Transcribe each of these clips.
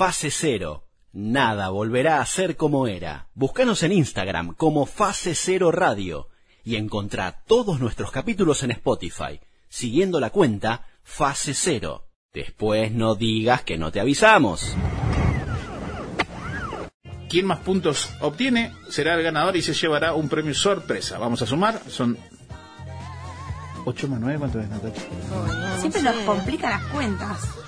Fase Cero. Nada volverá a ser como era. Búscanos en Instagram como Fase Cero Radio y encontrá todos nuestros capítulos en Spotify, siguiendo la cuenta Fase Cero. Después no digas que no te avisamos. Quien más puntos obtiene será el ganador y se llevará un premio sorpresa. Vamos a sumar, son 8 más 9, ¿cuánto es Natacha? Siempre nos complican las cuentas.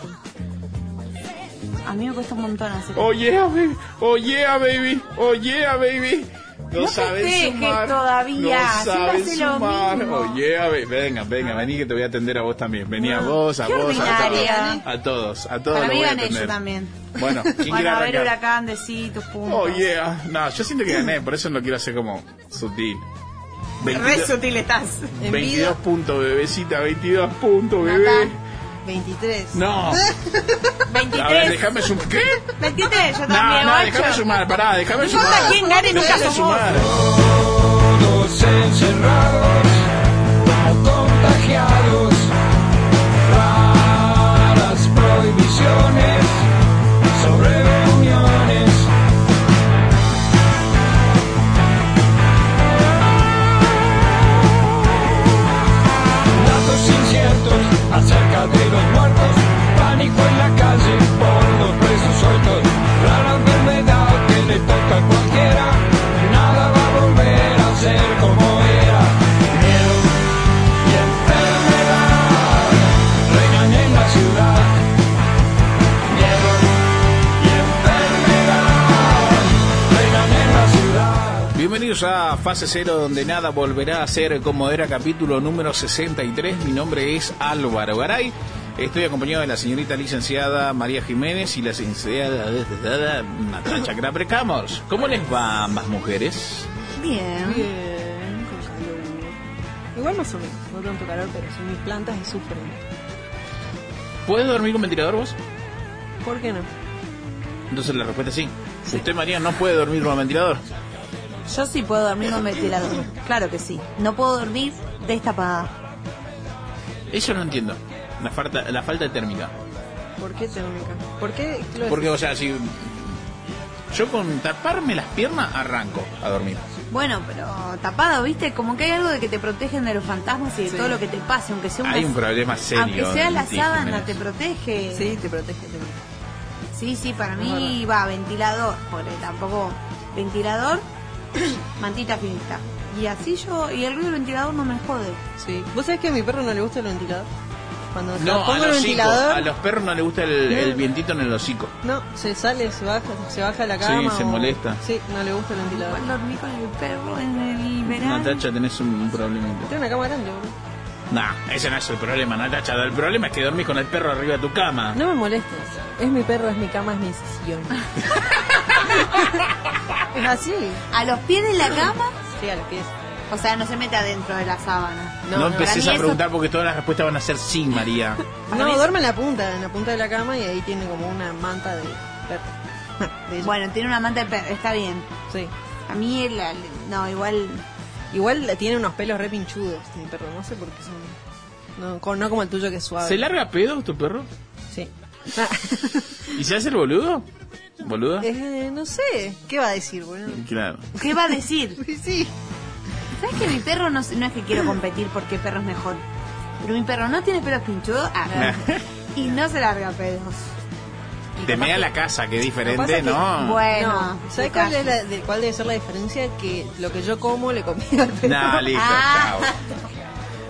A mí me cuesta un montón hacer. Oh yeah, baby, oh yeah, baby, oh yeah, baby. No, No sabes sumar. todavía, No sabes sumar. Oh yeah, baby. Venga, venga, vení que te voy a atender a vos también. Vení a vos, a Qué vos, a todos. A todos, a todos Para mí voy a yo también. Bueno, ¿quién Bueno, a ver, huracán, decí tus puntos. Oh yeah. No, yo siento que gané, por eso lo quiero hacer como sutil. Re 22, sutil estás. 22 puntos, bebecita, 22 puntos, bebé. Natán. 23. No. A ver, 23. déjame sumar. ¿Qué? 23, yo No, también. no, ocho. déjame sumar, pará, déjame No sumar. importa quién gane, nunca somos. sumar. Todos encerrados, contagiados, raras prohibiciones Bienvenidos a Fase Cero, donde nada volverá a ser como era, capítulo número 63. Mi nombre es Álvaro Garay. Estoy acompañado de la señorita licenciada María Jiménez y la licenciada Natacha Craprecamos. ¿Cómo les va ambas mujeres? Bien. Bien, con calor. Igual más o menos, no tanto calor, pero son mis plantas y sufren. ¿Puedes dormir con ventilador vos? ¿Por qué no? Entonces la respuesta es sí. Usted, María, no puede dormir con ventilador. Yo sí puedo dormir con ventilador. Claro que sí. No puedo dormir destapada. Eso no entiendo. La falta, la falta de térmica. ¿Por qué térmica? ¿Por qué? lo Porque, o sea, si yo con taparme las piernas arranco a dormir. Bueno, pero tapado, ¿viste? Como que hay algo de que te protegen de los fantasmas y de Sí. todo lo que te pase, aunque sea una... Hay un problema serio. Aunque sea la sábana, te protege. Sí, te protege, te protege. Sí, sí, para mí va ventilador, porque tampoco ventilador, mantita finita. Y así yo, y el ruido del ventilador no me jode. Sí. ¿Vos sabés que a mi perro no le gusta el ventilador? Cuando se No, a pongo el los, hocico. ventilador, a los perros no les gusta el, el vientito en el hocico. no, se sale, se baja, se baja a la cama. Sí, se o- molesta. Sí, no le gusta el ventilador. Igual dormí con el perro en el verano. Natacha, tenés un, un problemita. Tiene una cama grande, boludo. Nah, ese no es el problema, Natacha. El problema es que dormís con el perro arriba de tu cama. No me molestes. Es mi perro, es mi cama, es mi decisión. es así. A los pies de la cama, Sí, a los pies. o sea, no se mete adentro de la sábana. No, no, mí a eso- preguntar porque todas las respuestas van a ser sí, María. No, es- duerme en la punta, en la punta de la cama y ahí tiene como una manta de perro. De. Bueno, tiene una manta de perro, está bien. Sí. A mí, la- no, igual... Igual tiene unos pelos re pinchudos, mi perro. No sé por qué son. No, no como el tuyo que es suave. ¿Se larga pedo tu perro? Sí. ¿Y se hace el boludo? ¿Boludo? eh, no sé. ¿Qué va a decir, boludo? Claro. ¿Qué va a decir? Sí, sí. ¿Sabes que mi perro no, no es que quiero competir porque perro es mejor? Pero mi perro no tiene pelos pinchudos ah, y no se larga pedos. Y Te mea la casa, que es diferente, que- ¿no? Bueno, No, ¿sabes cuál, calla. es la- de- cuál debe ser la diferencia? Que lo que yo como le comí al perro. Nah, listo, Ah. chao.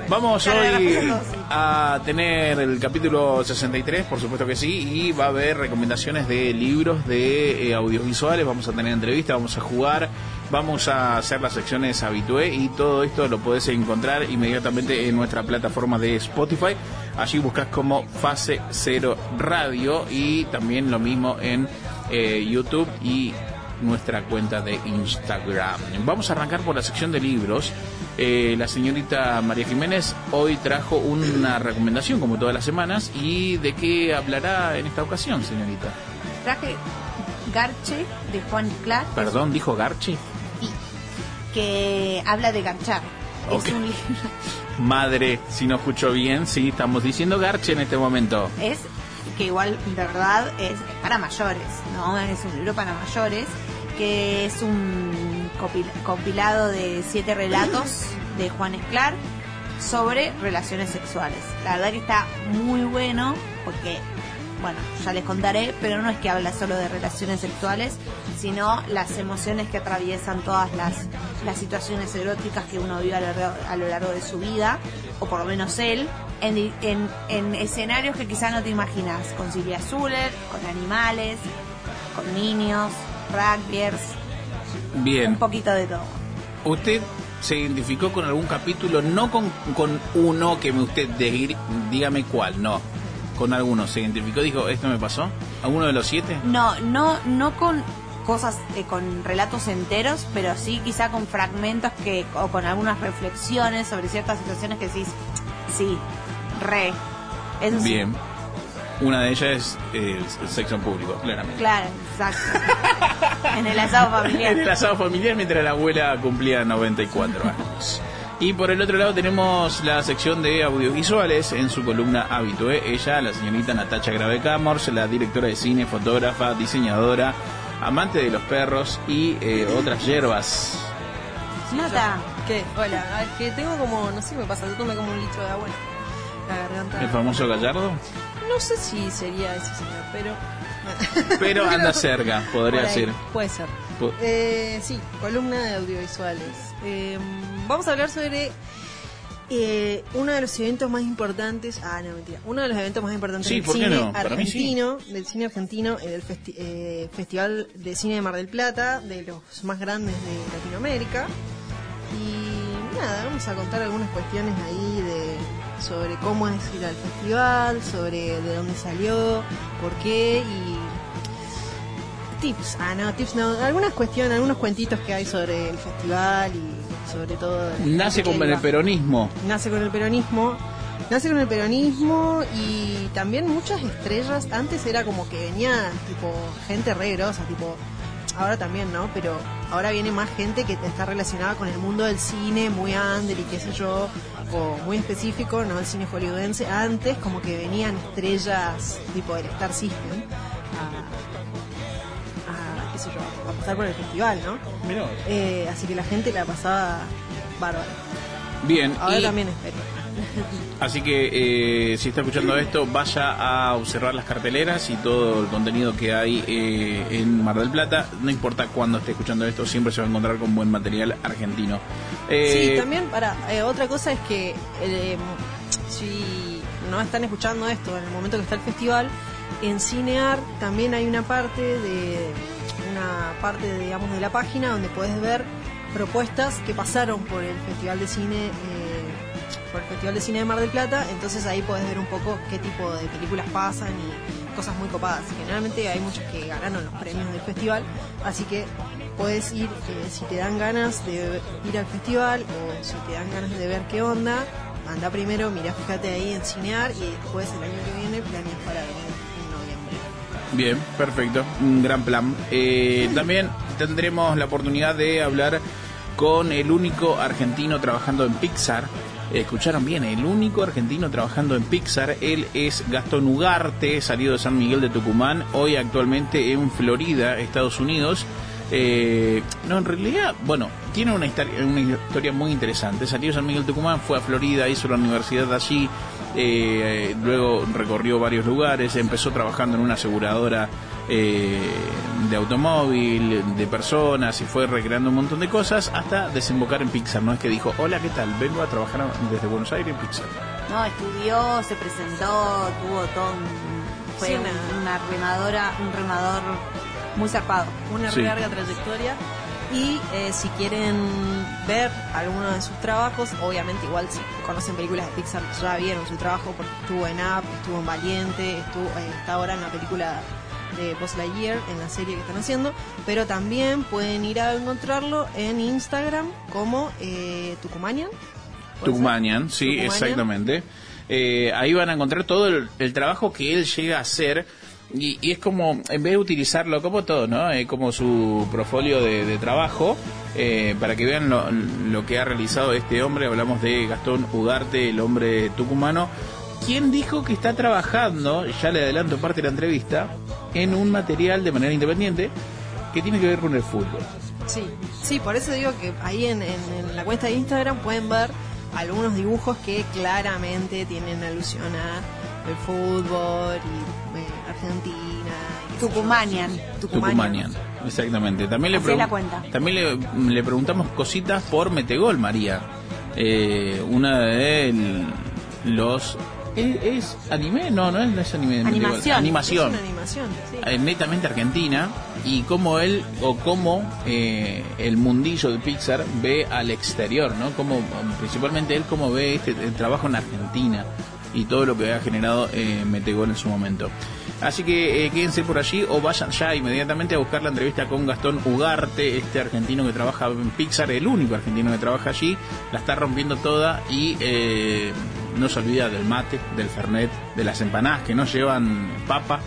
Vamos hoy a tener el capítulo 63, por supuesto que sí, y va a haber recomendaciones de libros, de eh, audiovisuales, vamos a tener entrevistas, vamos a jugar, vamos a hacer las secciones habitué y todo esto lo podés encontrar inmediatamente en nuestra plataforma de Spotify. Allí buscas como Fase Cero Radio y también lo mismo en eh, YouTube y nuestra cuenta de Instagram. Vamos a arrancar por la sección de libros. Eh, la señorita María Jiménez hoy trajo una recomendación, como todas las semanas, y de qué hablará en esta ocasión, señorita. Traje Garche de Juan Clark Perdón, dijo Garchi. que habla de garchar. Es un libro. Madre, si no escucho bien, sí, estamos diciendo Garche en este momento. Es que igual de verdad es para mayores, ¿no? Es un libro para mayores, que es un compilado de siete relatos de Juan Esclar sobre relaciones sexuales. La verdad que está muy bueno porque, bueno, ya les contaré, pero no es que habla solo de relaciones sexuales, sino las emociones que atraviesan todas las, situaciones eróticas que uno vive a lo, a lo largo de su vida, o por lo menos él, en, en escenarios que quizás no te imaginas, con Silvia Zuller, con animales, con niños, rugbyers, Bien. un poquito de todo. ¿Usted se identificó con algún capítulo? No con, con uno que me usted de- dígame cuál, no. Con alguno. ¿Se identificó? Dijo, ¿esto me pasó? ¿Alguno de los siete? No, no, no con cosas, eh, con relatos enteros, pero sí quizá con fragmentos que, o con algunas reflexiones sobre ciertas situaciones que decís, sí, re. Eso sí. Una de ellas es eh, el sexo en público, claramente. Claro, exacto. en el asado familiar. En el asado familiar mientras la abuela cumplía 94 años. Y por el otro lado tenemos la sección de audiovisuales en su columna Habitué. Ella, la señorita Natacha Grave Camors, la directora de cine, fotógrafa, diseñadora, amante de los perros y eh, otras hierbas. Nota. ¿Qué? Hola, que tengo como, no sé, me pasa, yo tomé como un litro de agua en la garganta. El famoso gallardo. No sé si sería ese señor, pero... Pero anda cerca, podría ahí, ser. Puede ser. Eh, sí, columna de audiovisuales. Eh, vamos a hablar sobre eh, uno de los eventos más importantes. Ah, no, mentira. Uno de los eventos más importantes Sí, del ¿por qué cine no? Sí. argentino, del cine argentino, eh, del festi- eh, Festival de Cine de Mar del Plata, de los más grandes de Latinoamérica. Y nada, vamos a contar algunas cuestiones ahí de sobre cómo es ir al festival, sobre de dónde salió, por qué y tips, ah no, tips no, algunas cuestiones, algunos cuentitos que hay sobre el festival y sobre todo... Nace con el peronismo. Nace con el peronismo, nace con el peronismo y también muchas estrellas, antes era como que venía tipo gente re grosa, tipo, ahora también, ¿no? Pero ahora viene más gente que está relacionada con el mundo del cine, muy under y qué sé yo, o muy específico, ¿no? El cine hollywoodense. Antes como que venían estrellas tipo del Star System a, a, qué sé yo, a pasar por el festival, ¿no? Eh, así que la gente la pasaba bárbara. Bien, Ahora y- también espero. Así que eh, si está escuchando esto, vaya a observar las carteleras y todo el contenido que hay eh, en Mar del Plata. No importa cuándo esté escuchando esto, siempre se va a encontrar con buen material argentino. Eh, Sí, también para eh, otra cosa es que eh, si no están escuchando esto en el momento que está el festival, en Cinear también hay una parte de una parte digamos de la página donde puedes ver propuestas que pasaron por el Festival de Cine eh, por el Festival de Cine de Mar del Plata, entonces ahí puedes ver un poco qué tipo de películas pasan y cosas muy copadas. Generalmente hay muchas que ganaron los premios del festival, así que puedes ir, eh, si te dan ganas de ir al festival o si te dan ganas de ver qué onda, anda primero, mira, fíjate ahí en Cinear y después el año que viene planeas para en noviembre. Bien, perfecto, un gran plan. Eh, también tendremos la oportunidad de hablar con el único argentino trabajando en Pixar. Eh, Escucharon bien, el único argentino trabajando en Pixar, él es Gastón Ugarte, salido de San Miguel de Tucumán, hoy actualmente en Florida, Estados Unidos. Eh, no, en realidad, bueno, tiene una historia, una historia muy interesante. Salió de San Miguel de Tucumán, fue a Florida, hizo la universidad allí, eh, luego recorrió varios lugares, empezó trabajando en una aseguradora eh, de automóvil, de personas y fue recreando un montón de cosas hasta desembocar en Pixar. No es que dijo, hola, ¿qué tal? Vengo a trabajar desde Buenos Aires en Pixar. No, estudió, se presentó, tuvo todo un, fue Sí, una- una remadora, un remador muy zarpado. una Sí. larga trayectoria y eh, si quieren ver alguno de sus trabajos, obviamente igual si conocen películas de Pixar ya vieron su trabajo porque estuvo en Up, estuvo en Valiente, estuvo eh, está ahora en la película de Buzz Lightyear en la serie que están haciendo, pero también pueden ir a encontrarlo en Instagram como eh, Tucumanian. Tucumanian, sí, Tucumanian. exactamente. Eh, ahí van a encontrar todo el, el trabajo que él llega a hacer. Y, y es como, en vez de utilizarlo como todo, ¿no? Eh, como su portfolio de, de trabajo, eh, para que vean lo, lo que ha realizado este hombre. Hablamos de Gastón Ugarte, el hombre tucumano. quien dijo que está trabajando, ya le adelanto parte de la entrevista, en un material de manera independiente que tiene que ver con el fútbol. Sí, sí, por eso digo que ahí en, en- en la cuenta de Instagram pueden ver algunos dibujos que claramente tienen alusión a el fútbol y eh, Argentina. y yo. Tucumanian. Tucumanian, exactamente. También le, la cuenta. también le, le preguntamos cositas por Metegol, María. Eh, una de el- los... ¿Es, es anime? No, no es, no es anime. Animación. Animación. Es una animación, sí. eh, netamente argentina y cómo él o cómo eh, el mundillo de Pixar ve al exterior, ¿no? Como principalmente él cómo ve este el trabajo en Argentina y todo lo que ha generado eh, Metegol en su momento. Así que eh, quédense por allí o vayan ya inmediatamente a buscar la entrevista con Gastón Ugarte, este argentino que trabaja en Pixar, el único argentino que trabaja allí, la está rompiendo toda y eh, no se olvida del mate, del fernet, de las empanadas que no llevan papa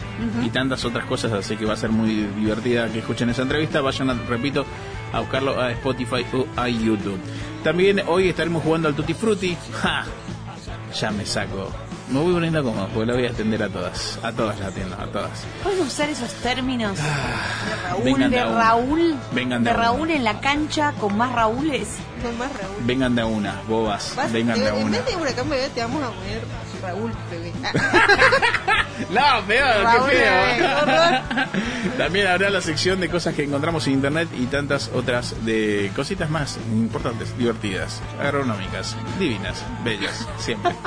y tantas otras cosas, así que va a ser muy divertida que escuchen esa entrevista. Vayan, a- repito, a buscarlo a Spotify o a YouTube. También hoy estaremos jugando al Tutti Frutti. ¡Ja! Ya me saco. Me voy poniendo cómodo porque la voy a atender a todas. A todas las atiendo, a todas. ¿Puedes usar esos términos de Raúl, vengan de. Raúl, Vengan de. Raúl en la cancha con más Raúles? Con más Raúl. Vengan de a una, bobas. Vas- Vengan de a en una. vez de huracán bebé te vamos a poner Raúl bebé. No, peor, qué eh, feo. También habrá la sección de cosas que encontramos en internet y tantas otras de cositas más importantes, divertidas, agronómicas, divinas, bellas, siempre.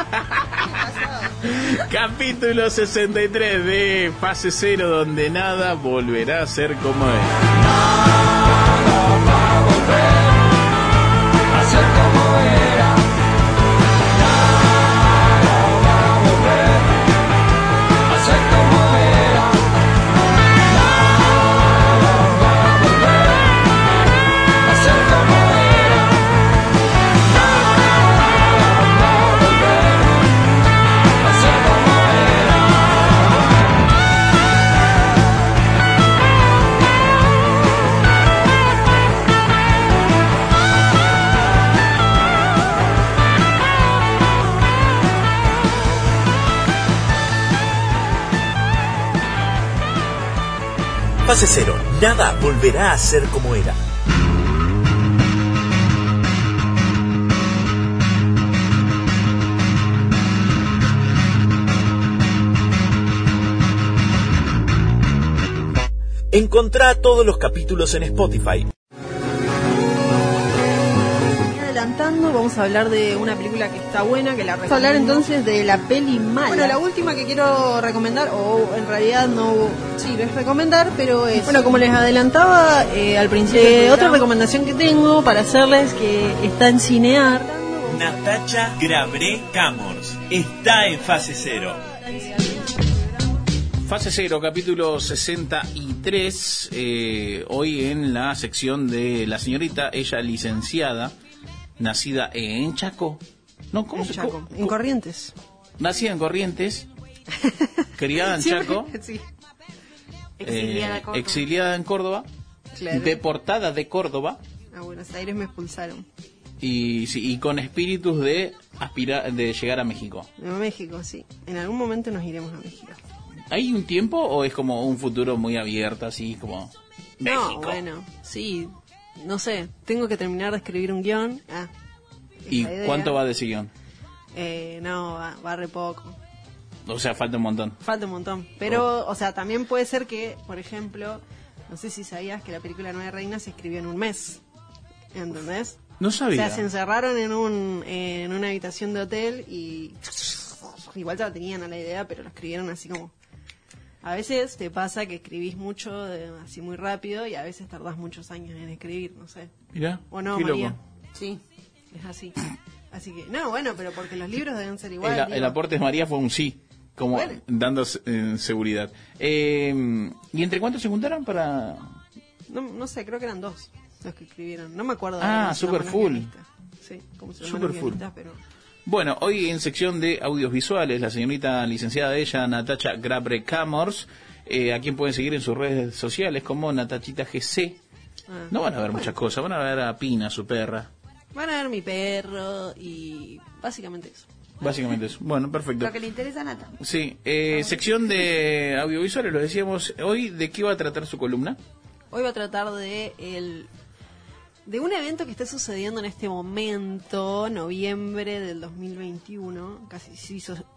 Capítulo 63 de Fase Cero, donde nada volverá a ser como es. Fase cero, nada volverá a ser como era. Encontrá todos los capítulos en Spotify. Vamos a hablar de una película que está buena, que la Vamos a hablar entonces de la peli mala. Bueno, la última que quiero recomendar, o en realidad no, sí, es recomendar, pero es... Bueno, como les adelantaba eh, al principio, eh, otra recomendación que tengo para hacerles que está en Cinear. Natacha Grabré Camors está en fase cero. Fase 0, capítulo 63. eh, hoy en la sección de la señorita, ella licenciada, nacida en Chaco. No, ¿cómo En se Chaco, co- en Corrientes. Nacida en Corrientes, criada en Chaco, sí, Exiliada eh, Córdoba. exiliada en Córdoba, claro. deportada de Córdoba A Buenos Aires me expulsaron. y, sí, y con espíritus de aspirar, de llegar a México. A México, sí. En algún momento nos iremos a México. ¿Hay un tiempo o es como un futuro muy abierto, así como México? No, bueno, sí. No sé, tengo que terminar de escribir un guion. Ah, ¿Y cuánto va de ese guion? Eh, no, va, va re poco. O sea, falta un montón. Falta un montón. Pero, o sea, también puede ser que, por ejemplo, no sé si sabías que la película Nueve Reinas se escribió en un mes. ¿Entendés? No O sabía. sea, se encerraron en, un, en una habitación de hotel y igual ya tenían a la idea, pero lo escribieron así como... A veces te pasa que escribís mucho, de- así muy rápido, y a veces tardás muchos años en escribir, no sé. Mirá, ¿O no, María? loco. Sí. Es así. Así que, no, bueno, pero porque los libros deben ser igual. el, aporte de María fue un sí, como Bueno. dando eh, seguridad. Eh, ¿Y entre cuántos se juntaron para...? No, no sé, creo que eran dos los que escribieron. No me acuerdo. Ah, cómo se super llaman los full. guionistas. Sí, cómo se llaman Super full. pero... Bueno, hoy en sección de audios visuales, la señorita licenciada ella, Natacha Grabre Camors, eh, a quien pueden seguir en sus redes sociales como Natachita GC. Ah. No van a ver muchas cosas, van a ver a Pina, su perra. Van a ver mi perro y básicamente eso. Básicamente eso. Bueno, perfecto. Lo que le interesa a Nata. Sí, eh, sección de audiovisuales, lo decíamos hoy. ¿De qué va a tratar su columna? Hoy va a tratar de el de un evento que está sucediendo en este momento, noviembre del 2021, casi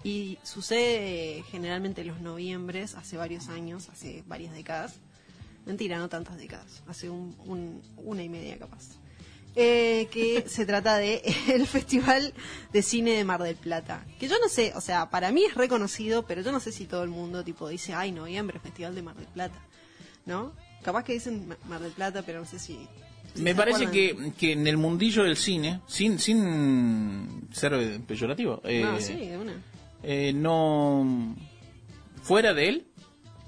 y sucede eh, generalmente en los noviembres, hace varios años, hace varias décadas. Mentira, no tantas décadas, hace un, un- una y media capaz. Eh, que se trata de el Festival de Cine de Mar del Plata. Que yo no sé, o sea, para mí es reconocido, pero yo no sé si todo el mundo tipo dice, ay, noviembre, Festival de Mar del Plata. ¿No? Capaz que dicen Ma- Mar del Plata, pero no sé si... Me parece que, que en el mundillo del cine, sin, sin ser peyorativo, eh, No, sí, de una. eh, no. Fuera de él,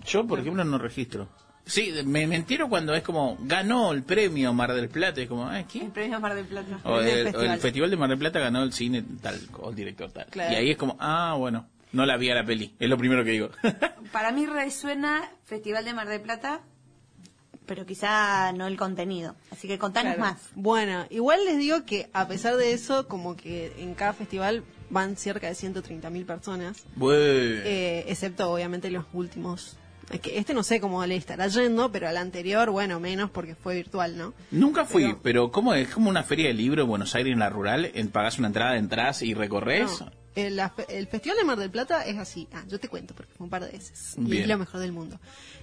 yo por ejemplo no registro. Sí, me, me entero cuando es como ganó el premio Mar del Plata, es como, ¿eh, El premio Mar del Plata. O El festival. el Festival de Mar del Plata ganó el cine tal, o el director tal. Claro. Y ahí es como, ah, bueno, no la vi a la peli, es lo primero que digo. Para mí resuena Festival de Mar del Plata, pero quizá no el contenido. Así que contanos Claro. más. Bueno, igual les digo que a pesar de eso, como que en cada festival van cerca de 130.000 personas, eh, excepto obviamente los últimos. Es que este no sé cómo le estará yendo, pero al anterior, bueno, menos porque fue virtual, ¿no? Nunca fui, Pero- pero, ¿cómo es? como una feria de libro en Buenos Aires, en la rural, en, pagás una entrada, entras y recorres. No, el, la fe- el Festival de Mar del Plata es así. Ah, yo te cuento porque fue un par de veces. Y es lo mejor del mundo.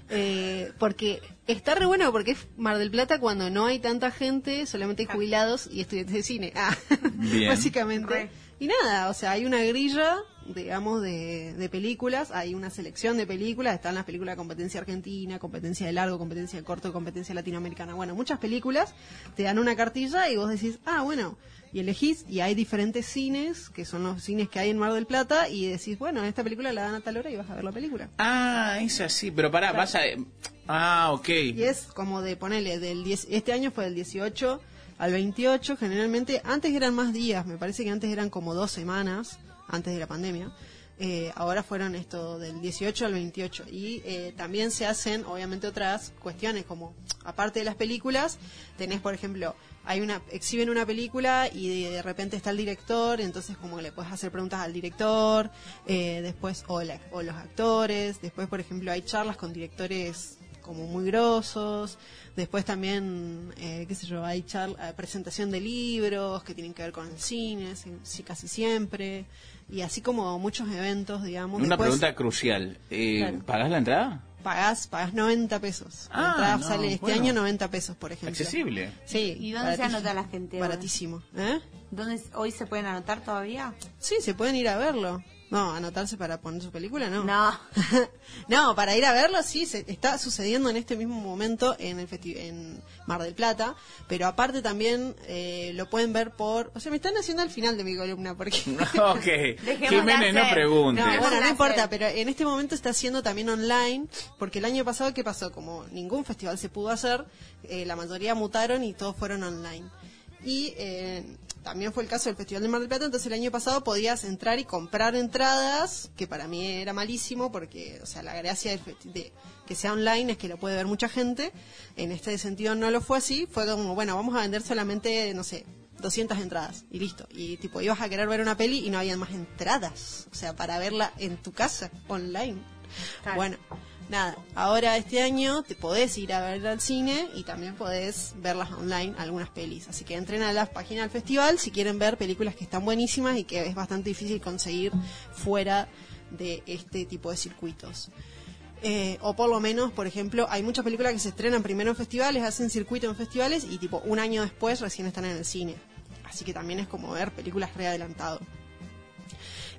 Eh, porque está re bueno porque es Mar del Plata cuando no hay tanta gente, solamente hay jubilados y estudiantes de cine. Ah, Bien. básicamente. Re. Y nada, o sea, hay una grilla, digamos, de, de películas, hay una selección de películas, están las películas de competencia argentina, competencia de largo, competencia de corto, competencia latinoamericana. Bueno, muchas películas te dan una cartilla y vos decís, ah, bueno, y elegís, y hay diferentes cines, que son los cines que hay en Mar del Plata, y decís, bueno, esta película la dan a tal hora y vas a ver la película. Ah, es así, pero pará, vas a... Ah, ok. Y es como de ponerle del 10, este año fue del 18 al 28, generalmente, antes eran más días, me parece que antes eran como dos semanas, antes de la pandemia. Eh, ahora fueron esto del 18 al 28 y eh, también se hacen obviamente otras cuestiones como aparte de las películas tenés por ejemplo hay una exhiben una película y de, repente está el director entonces como le puedes hacer preguntas al director eh, después o, la- o los actores después por ejemplo hay charlas con directores como muy grosos. Después también, eh, qué sé yo, hay charla, presentación de libros que tienen que ver con el cine, sí, casi siempre. Y así como muchos eventos, digamos. Una Después pregunta crucial. Eh, Claro. ¿Pagás la entrada? Pagás, pagás 90 pesos. La Ah, entrada no, sale este bueno. año 90 pesos, por ejemplo. Accesible. Sí. ¿Y dónde se anota la gente? Baratísimo. ¿Eh? ¿Dónde hoy se pueden anotar todavía? Sí, se pueden ir a verlo. No, anotarse para poner su película, no. No. no, para ir a verlo sí, se, está sucediendo en este mismo momento en el festi- en Mar del Plata, pero aparte también eh, lo pueden ver por... O sea, me están haciendo al final de mi columna porque... ok. Jiménez, no pregunte. No, bueno, no importa, pero en este momento está haciendo también online, porque el año pasado, ¿qué pasó? Como ningún festival se pudo hacer, eh, la mayoría mutaron y todos fueron online. Y eh, también fue el caso del Festival de Mar del Plata, entonces el año pasado podías entrar y comprar entradas, que para mí era malísimo, porque, o sea, la gracia del de que sea online es que lo puede ver mucha gente. En este sentido no lo fue así, fue como, bueno, vamos a vender solamente, no sé, 200 entradas y listo. Y tipo, ibas a querer ver una peli y no habían más entradas. O sea, para verla en tu casa, online. Claro. Bueno, nada, ahora este año te podés ir a ver al cine y también podés verlas online, algunas pelis. Así que entren a la página del festival si quieren ver películas que están buenísimas y que es bastante difícil conseguir fuera de este tipo de circuitos. Eh, o por lo menos, por ejemplo, hay muchas películas que se estrenan primero en festivales, hacen circuito en festivales y tipo un año después recién están en el cine. Así que también es como ver películas readelantado.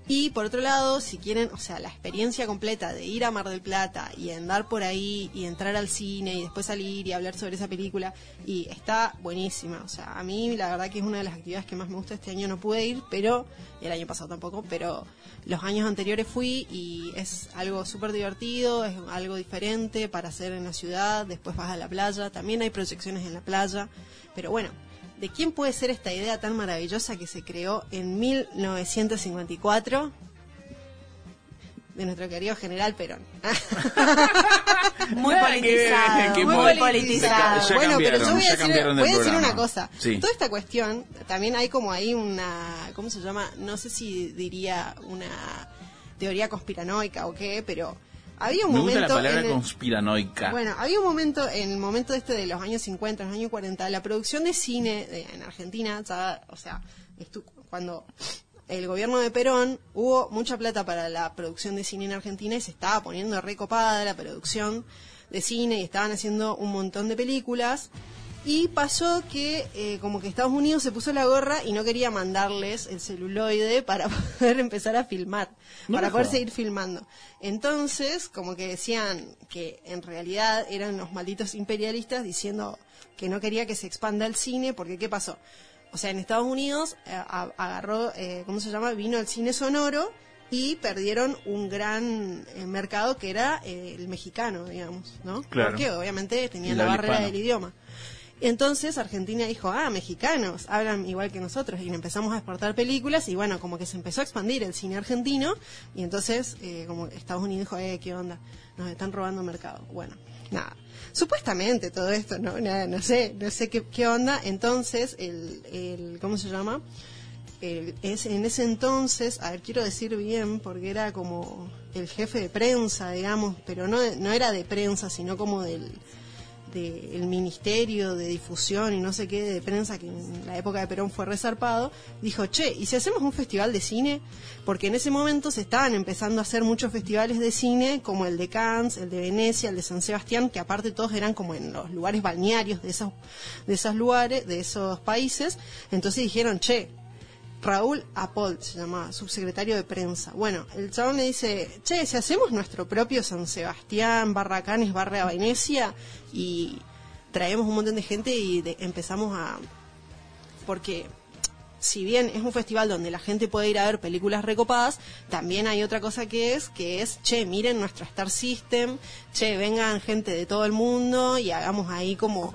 Y por otro lado, si quieren, o sea, la experiencia completa de ir a Mar del Plata y andar por ahí y entrar al cine y después salir y hablar sobre esa película, y está buenísima. O sea, a mí la verdad que es una de las actividades que más me gusta. Este año no pude ir, pero, el año pasado tampoco, pero los años anteriores fui y es algo súper divertido, es algo diferente para hacer en la ciudad. Después vas a la playa, también hay proyecciones en la playa, pero bueno. ¿De quién puede ser esta idea tan maravillosa que se creó en 1954? De nuestro querido general Perón. Muy Nada que politizado, que muy muy- politizado. Ya bueno, pero yo voy a decir, voy a decir una cosa. Sí. Toda esta cuestión, también hay como ahí una, ¿cómo se llama? No sé si diría una teoría conspiranoica o qué, pero había un Me gusta momento la palabra el- conspiranoica. Bueno, había un momento, en el momento este de los años 50, los años 40, la producción de cine de- en Argentina, ya, o sea, estu- cuando el gobierno de Perón hubo mucha plata para la producción de cine en Argentina y se estaba poniendo recopada la producción de cine y estaban haciendo un montón de películas. Y pasó que eh, como que Estados Unidos se puso la gorra y no quería mandarles el celuloide para poder empezar a filmar, No para poder seguir filmando. Entonces, como que decían que en realidad eran los malditos imperialistas diciendo que no quería que se expanda el cine, porque ¿qué pasó? O sea, en Estados Unidos eh, a- agarró, eh, ¿cómo se llama? Vino el cine sonoro y perdieron un gran eh, mercado que era eh, el mexicano, digamos, ¿no? Claro. Porque obviamente tenían la barrera del idioma. Entonces Argentina dijo, ah, mexicanos, hablan igual que nosotros, y empezamos a exportar películas, y bueno, como que se empezó a expandir el cine argentino, y entonces, eh, como Estados Unidos dijo, eh, ¿qué onda? Nos están robando mercado. Bueno, nada. Supuestamente todo esto, no, Nada, no sé, no sé qué, qué onda. Entonces, el, el, ¿cómo se llama? El- es, en ese entonces, a ver, quiero decir bien, porque era como el jefe de prensa, digamos, pero no, no era de prensa, sino como del, del Ministerio de Difusión y no sé qué de prensa que en la época de Perón fue resarpado, dijo, che, ¿y si hacemos un festival de cine? Porque en ese momento se estaban empezando a hacer muchos festivales de cine, como el de Cannes, el de Venecia, el de San Sebastián, que aparte todos eran como en los lugares balnearios de esos, de esos lugares, de esos países. Entonces dijeron, che, Raúl Apol se llamaba, subsecretario de prensa. Bueno, el chabón le dice, che, si hacemos nuestro propio San Sebastián, barra Canes, barra Venecia, y traemos un montón de gente y de- empezamos a... Porque si bien es un festival donde la gente puede ir a ver películas recopadas, también hay otra cosa que es, que es, che, miren nuestro Star System, che, vengan gente de todo el mundo y hagamos ahí como,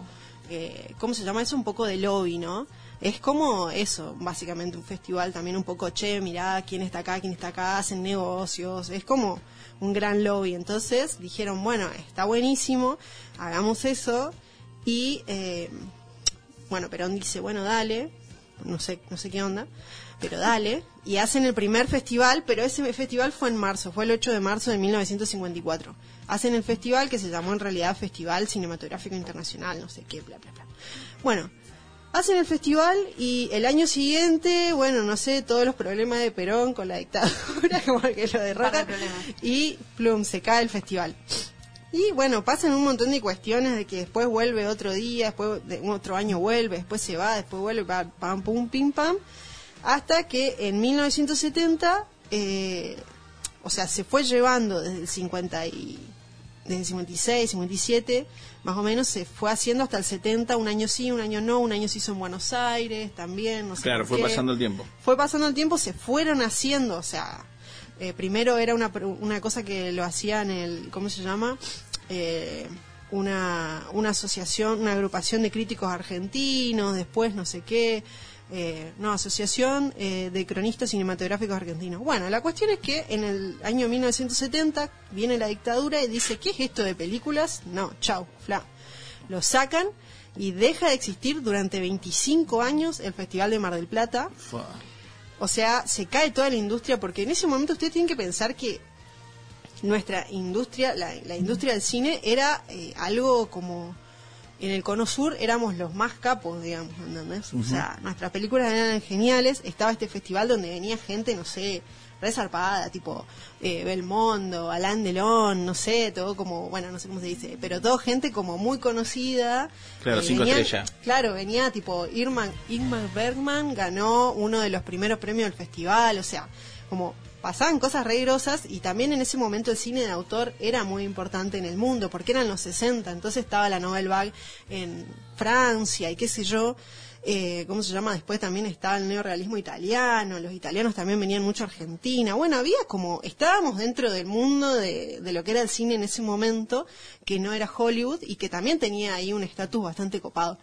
eh, ¿cómo se llama eso? Un poco de lobby, ¿no? Es como eso, básicamente un festival también un poco, che, mirá quién está acá, quién está acá, hacen negocios, es como un gran lobby. Entonces dijeron, bueno, está buenísimo, hagamos eso y... eh, bueno, Perón dice, bueno, dale, no sé, no sé qué onda, pero dale, y hacen el primer festival, pero ese festival fue en marzo, fue el 8 de marzo de 1954. Hacen el festival que se llamó en realidad Festival Cinematográfico Internacional, no sé qué, bla, bla, bla. Bueno, hacen el festival y el año siguiente, bueno, no sé, todos los problemas de Perón con la dictadura, como que lo derrocan, y plum, se cae el festival. Y bueno, pasan un montón de cuestiones de que después vuelve otro día, después de otro año vuelve, después se va, después vuelve, pa- pam, pum, pim, pam, hasta que en 1970, eh, o sea, se fue llevando desde el 50 y, desde el 56, 57, más o menos se fue haciendo hasta el 70, un año sí, un año no, un año se hizo en Buenos Aires también, no sé Claro, fue qué pasando el tiempo. fue pasando el tiempo, se fueron haciendo, o sea, eh, primero era una, una cosa que lo hacían el, ¿cómo se llama? Eh, una, una asociación, una agrupación de críticos argentinos, después no sé qué, eh, no, asociación eh, de cronistas cinematográficos argentinos. Bueno, la cuestión es que en el año 1970 viene la dictadura y dice, ¿qué es esto de películas? No, chau, fla. Lo sacan y deja de existir durante 25 años el Festival de Mar del Plata. Fua. O sea, se cae toda la industria porque en ese momento ustedes tienen que pensar que nuestra industria, la, la industria del cine era eh, algo como en el cono sur éramos los más capos, digamos, ¿entendés? O sea, nuestras películas eran geniales, estaba este festival donde venía gente, no sé, resarpada, tipo eh, Belmondo, Alain Delon, no sé, todo como, bueno, no sé cómo se dice, pero todo gente como muy conocida. Claro, Eh, cinco venían- estrellas. Claro, venía tipo Irma, Ingmar Bergman ganó uno de los primeros premios del festival, o sea, como pasaban cosas re grosas y también en ese momento el cine de autor era muy importante en el mundo porque eran los 60, entonces estaba la Nouvelle Vague en Francia y qué sé yo. Eh, ¿Cómo se llama? Después también estaba el neorealismo italiano, los italianos también venían mucho a Argentina. Bueno, había como, estábamos dentro del mundo de, de lo que era el cine en ese momento, que no era Hollywood y que también tenía ahí un estatus bastante copado.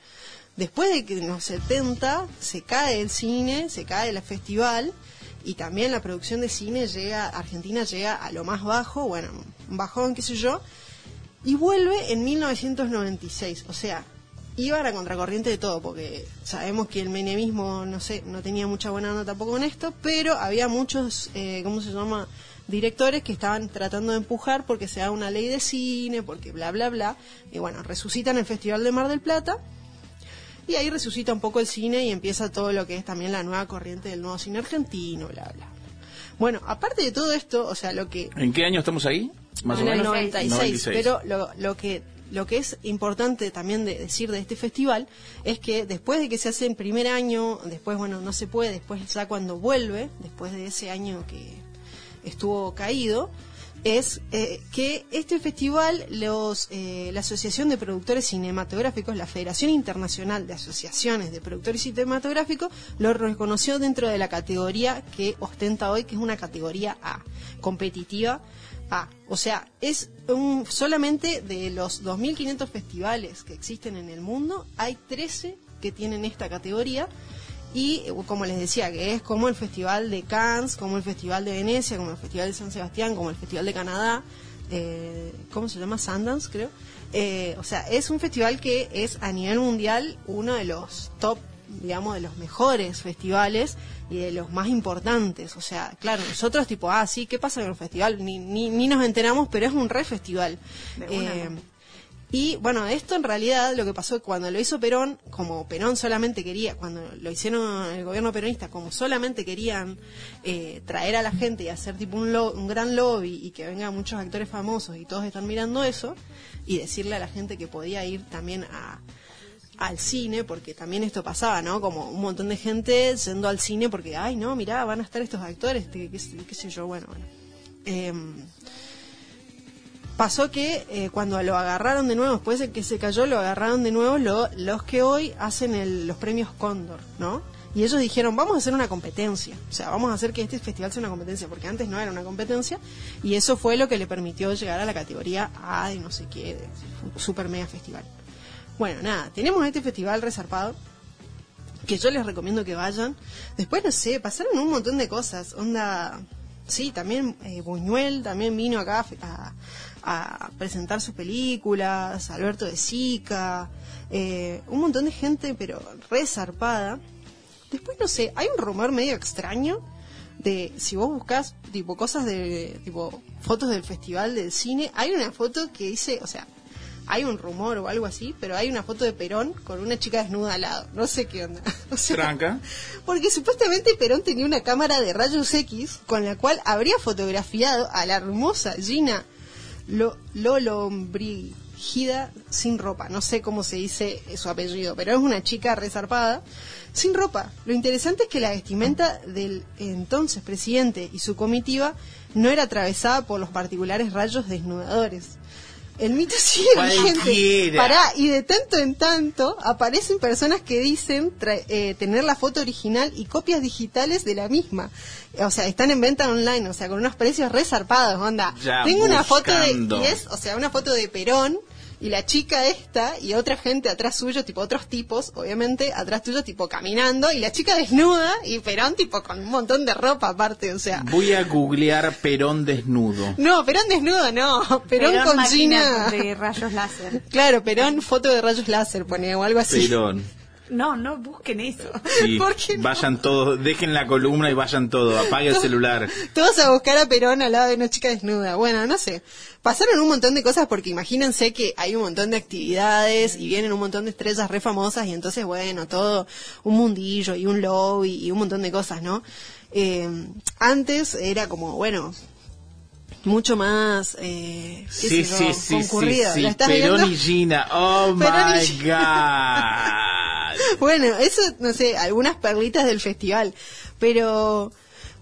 Después de que en los 70 se cae el cine, se cae el festival y también la producción de cine llega, Argentina llega a lo más bajo, bueno, bajón, qué sé yo. y vuelve en 1996. O sea, iba a la contracorriente de todo, porque sabemos que el menemismo, no sé, no tenía mucha buena nota tampoco con esto, pero había muchos, eh, ¿cómo se llama? directores que estaban tratando de empujar porque se haga una ley de cine, porque bla, bla, bla. Y bueno, resucitan el Festival de Mar del Plata. Y ahí resucita un poco el cine y empieza todo lo que es también la nueva corriente del nuevo cine argentino, bla, bla. Bueno, aparte de todo esto, o sea, lo que ¿En qué año estamos ahí? Más o en el menos. 96, 96. pero lo, lo que lo que es importante también de decir de este festival es que después de que se hace en primer año, después bueno, no se puede, después ya cuando vuelve, después de ese año que estuvo caído, es eh, que este festival, los, eh, la Asociación de Productores Cinematográficos, la Federación Internacional de Asociaciones de Productores Cinematográficos, lo reconoció dentro de la categoría que ostenta hoy, que es una categoría A, competitiva A. O sea, es un, solamente de los 2.500 festivales que existen en el mundo, hay 13 que tienen esta categoría y eh, como les decía, que es como el Festival de Cannes, como el Festival de Venecia, como el Festival de San Sebastián, como el Festival de Canadá, eh, ¿cómo se llama? Sundance, creo. Eh, o sea, es un festival que es a nivel mundial uno de los top, digamos, de los mejores festivales y de los más importantes. O sea, claro, nosotros tipo, ah, sí, ¿qué pasa con el festival? Ni, ni, ni nos enteramos, pero es un re festival. De una, Eh, ¿no? Y bueno, esto en realidad lo que pasó cuando lo hizo Perón, como Perón solamente quería, cuando lo hicieron el gobierno peronista, como solamente querían eh, traer a la gente y hacer tipo un, lo- un gran lobby y que vengan muchos actores famosos y todos están mirando eso, y decirle a la gente que podía ir también a al cine, porque también esto pasaba, ¿no? Como un montón de gente yendo al cine porque, ay, no, mirá, van a estar estos actores, qué, qué sé- yo, bueno, bueno. Em, pasó que eh, cuando lo agarraron de nuevo, después de que se cayó, lo agarraron de nuevo lo- los que hoy hacen el- los premios Cóndor, ¿no? Y ellos dijeron, vamos a hacer una competencia, o sea, vamos a hacer que este festival sea una competencia, porque antes no era una competencia, y eso fue lo que le permitió llegar a la categoría A de no sé qué, de super mega festival. Bueno, nada, tenemos este festival resarpado, que yo les recomiendo que vayan. Después, no sé, pasaron un montón de cosas. Onda, sí, también eh, Buñuel también vino acá a, a presentar sus películas, Alberto de Sica, eh, un montón de gente, pero resarpada. Después, no sé, hay un rumor medio extraño de, si vos buscas, tipo, cosas de, tipo, fotos del festival del cine, hay una foto que dice, o sea, hay un rumor o algo así, pero hay una foto de Perón con una chica desnuda al lado. No sé qué onda. O sea, Tranca. porque supuestamente Perón tenía una cámara de rayos X con la cual habría fotografiado a la hermosa Gina Lo- sin ropa. No sé cómo se dice su apellido, pero es una chica resarpada sin ropa. Lo interesante es que la vestimenta del entonces presidente y su comitiva no era atravesada por los particulares rayos desnudadores. El mito sigue vigente. Pará, y de tanto en tanto aparecen personas que dicen tra- eh, tener la foto original y copias digitales de la misma. O sea, están en venta online, o sea, con unos precios resarpados, onda. Ya Tengo una foto de, y es, o sea, una foto de Perón y la chica esta y otra gente atrás suyo, tipo otros tipos, obviamente, atrás tuyo, tipo caminando y la chica desnuda y Perón tipo con un montón de ropa aparte, o sea. Voy a googlear Perón desnudo. No, Perón desnudo no, Perón, con Gina. de rayos láser. Claro, Perón foto de rayos láser pone o algo así. Perón. No, no busquen eso. Sí, ¿Por qué no? vayan todos, dejen la columna y vayan todos, apague el celular. Todos a buscar a Perón al lado de una chica desnuda. Bueno, no sé. Pasaron un montón de cosas porque imagínense que hay un montón de actividades y vienen un montón de estrellas re famosas y entonces, bueno, todo un mundillo y un lobby y un montón de cosas, ¿no? Eh, antes era como, bueno, mucho más, eh, Sí, sí, sí, sí, concurrido. sí. ¿La estás Perón viendo? y Gina. Oh Perón y my God. Bueno, eso, no sé, algunas perlitas del festival. Pero,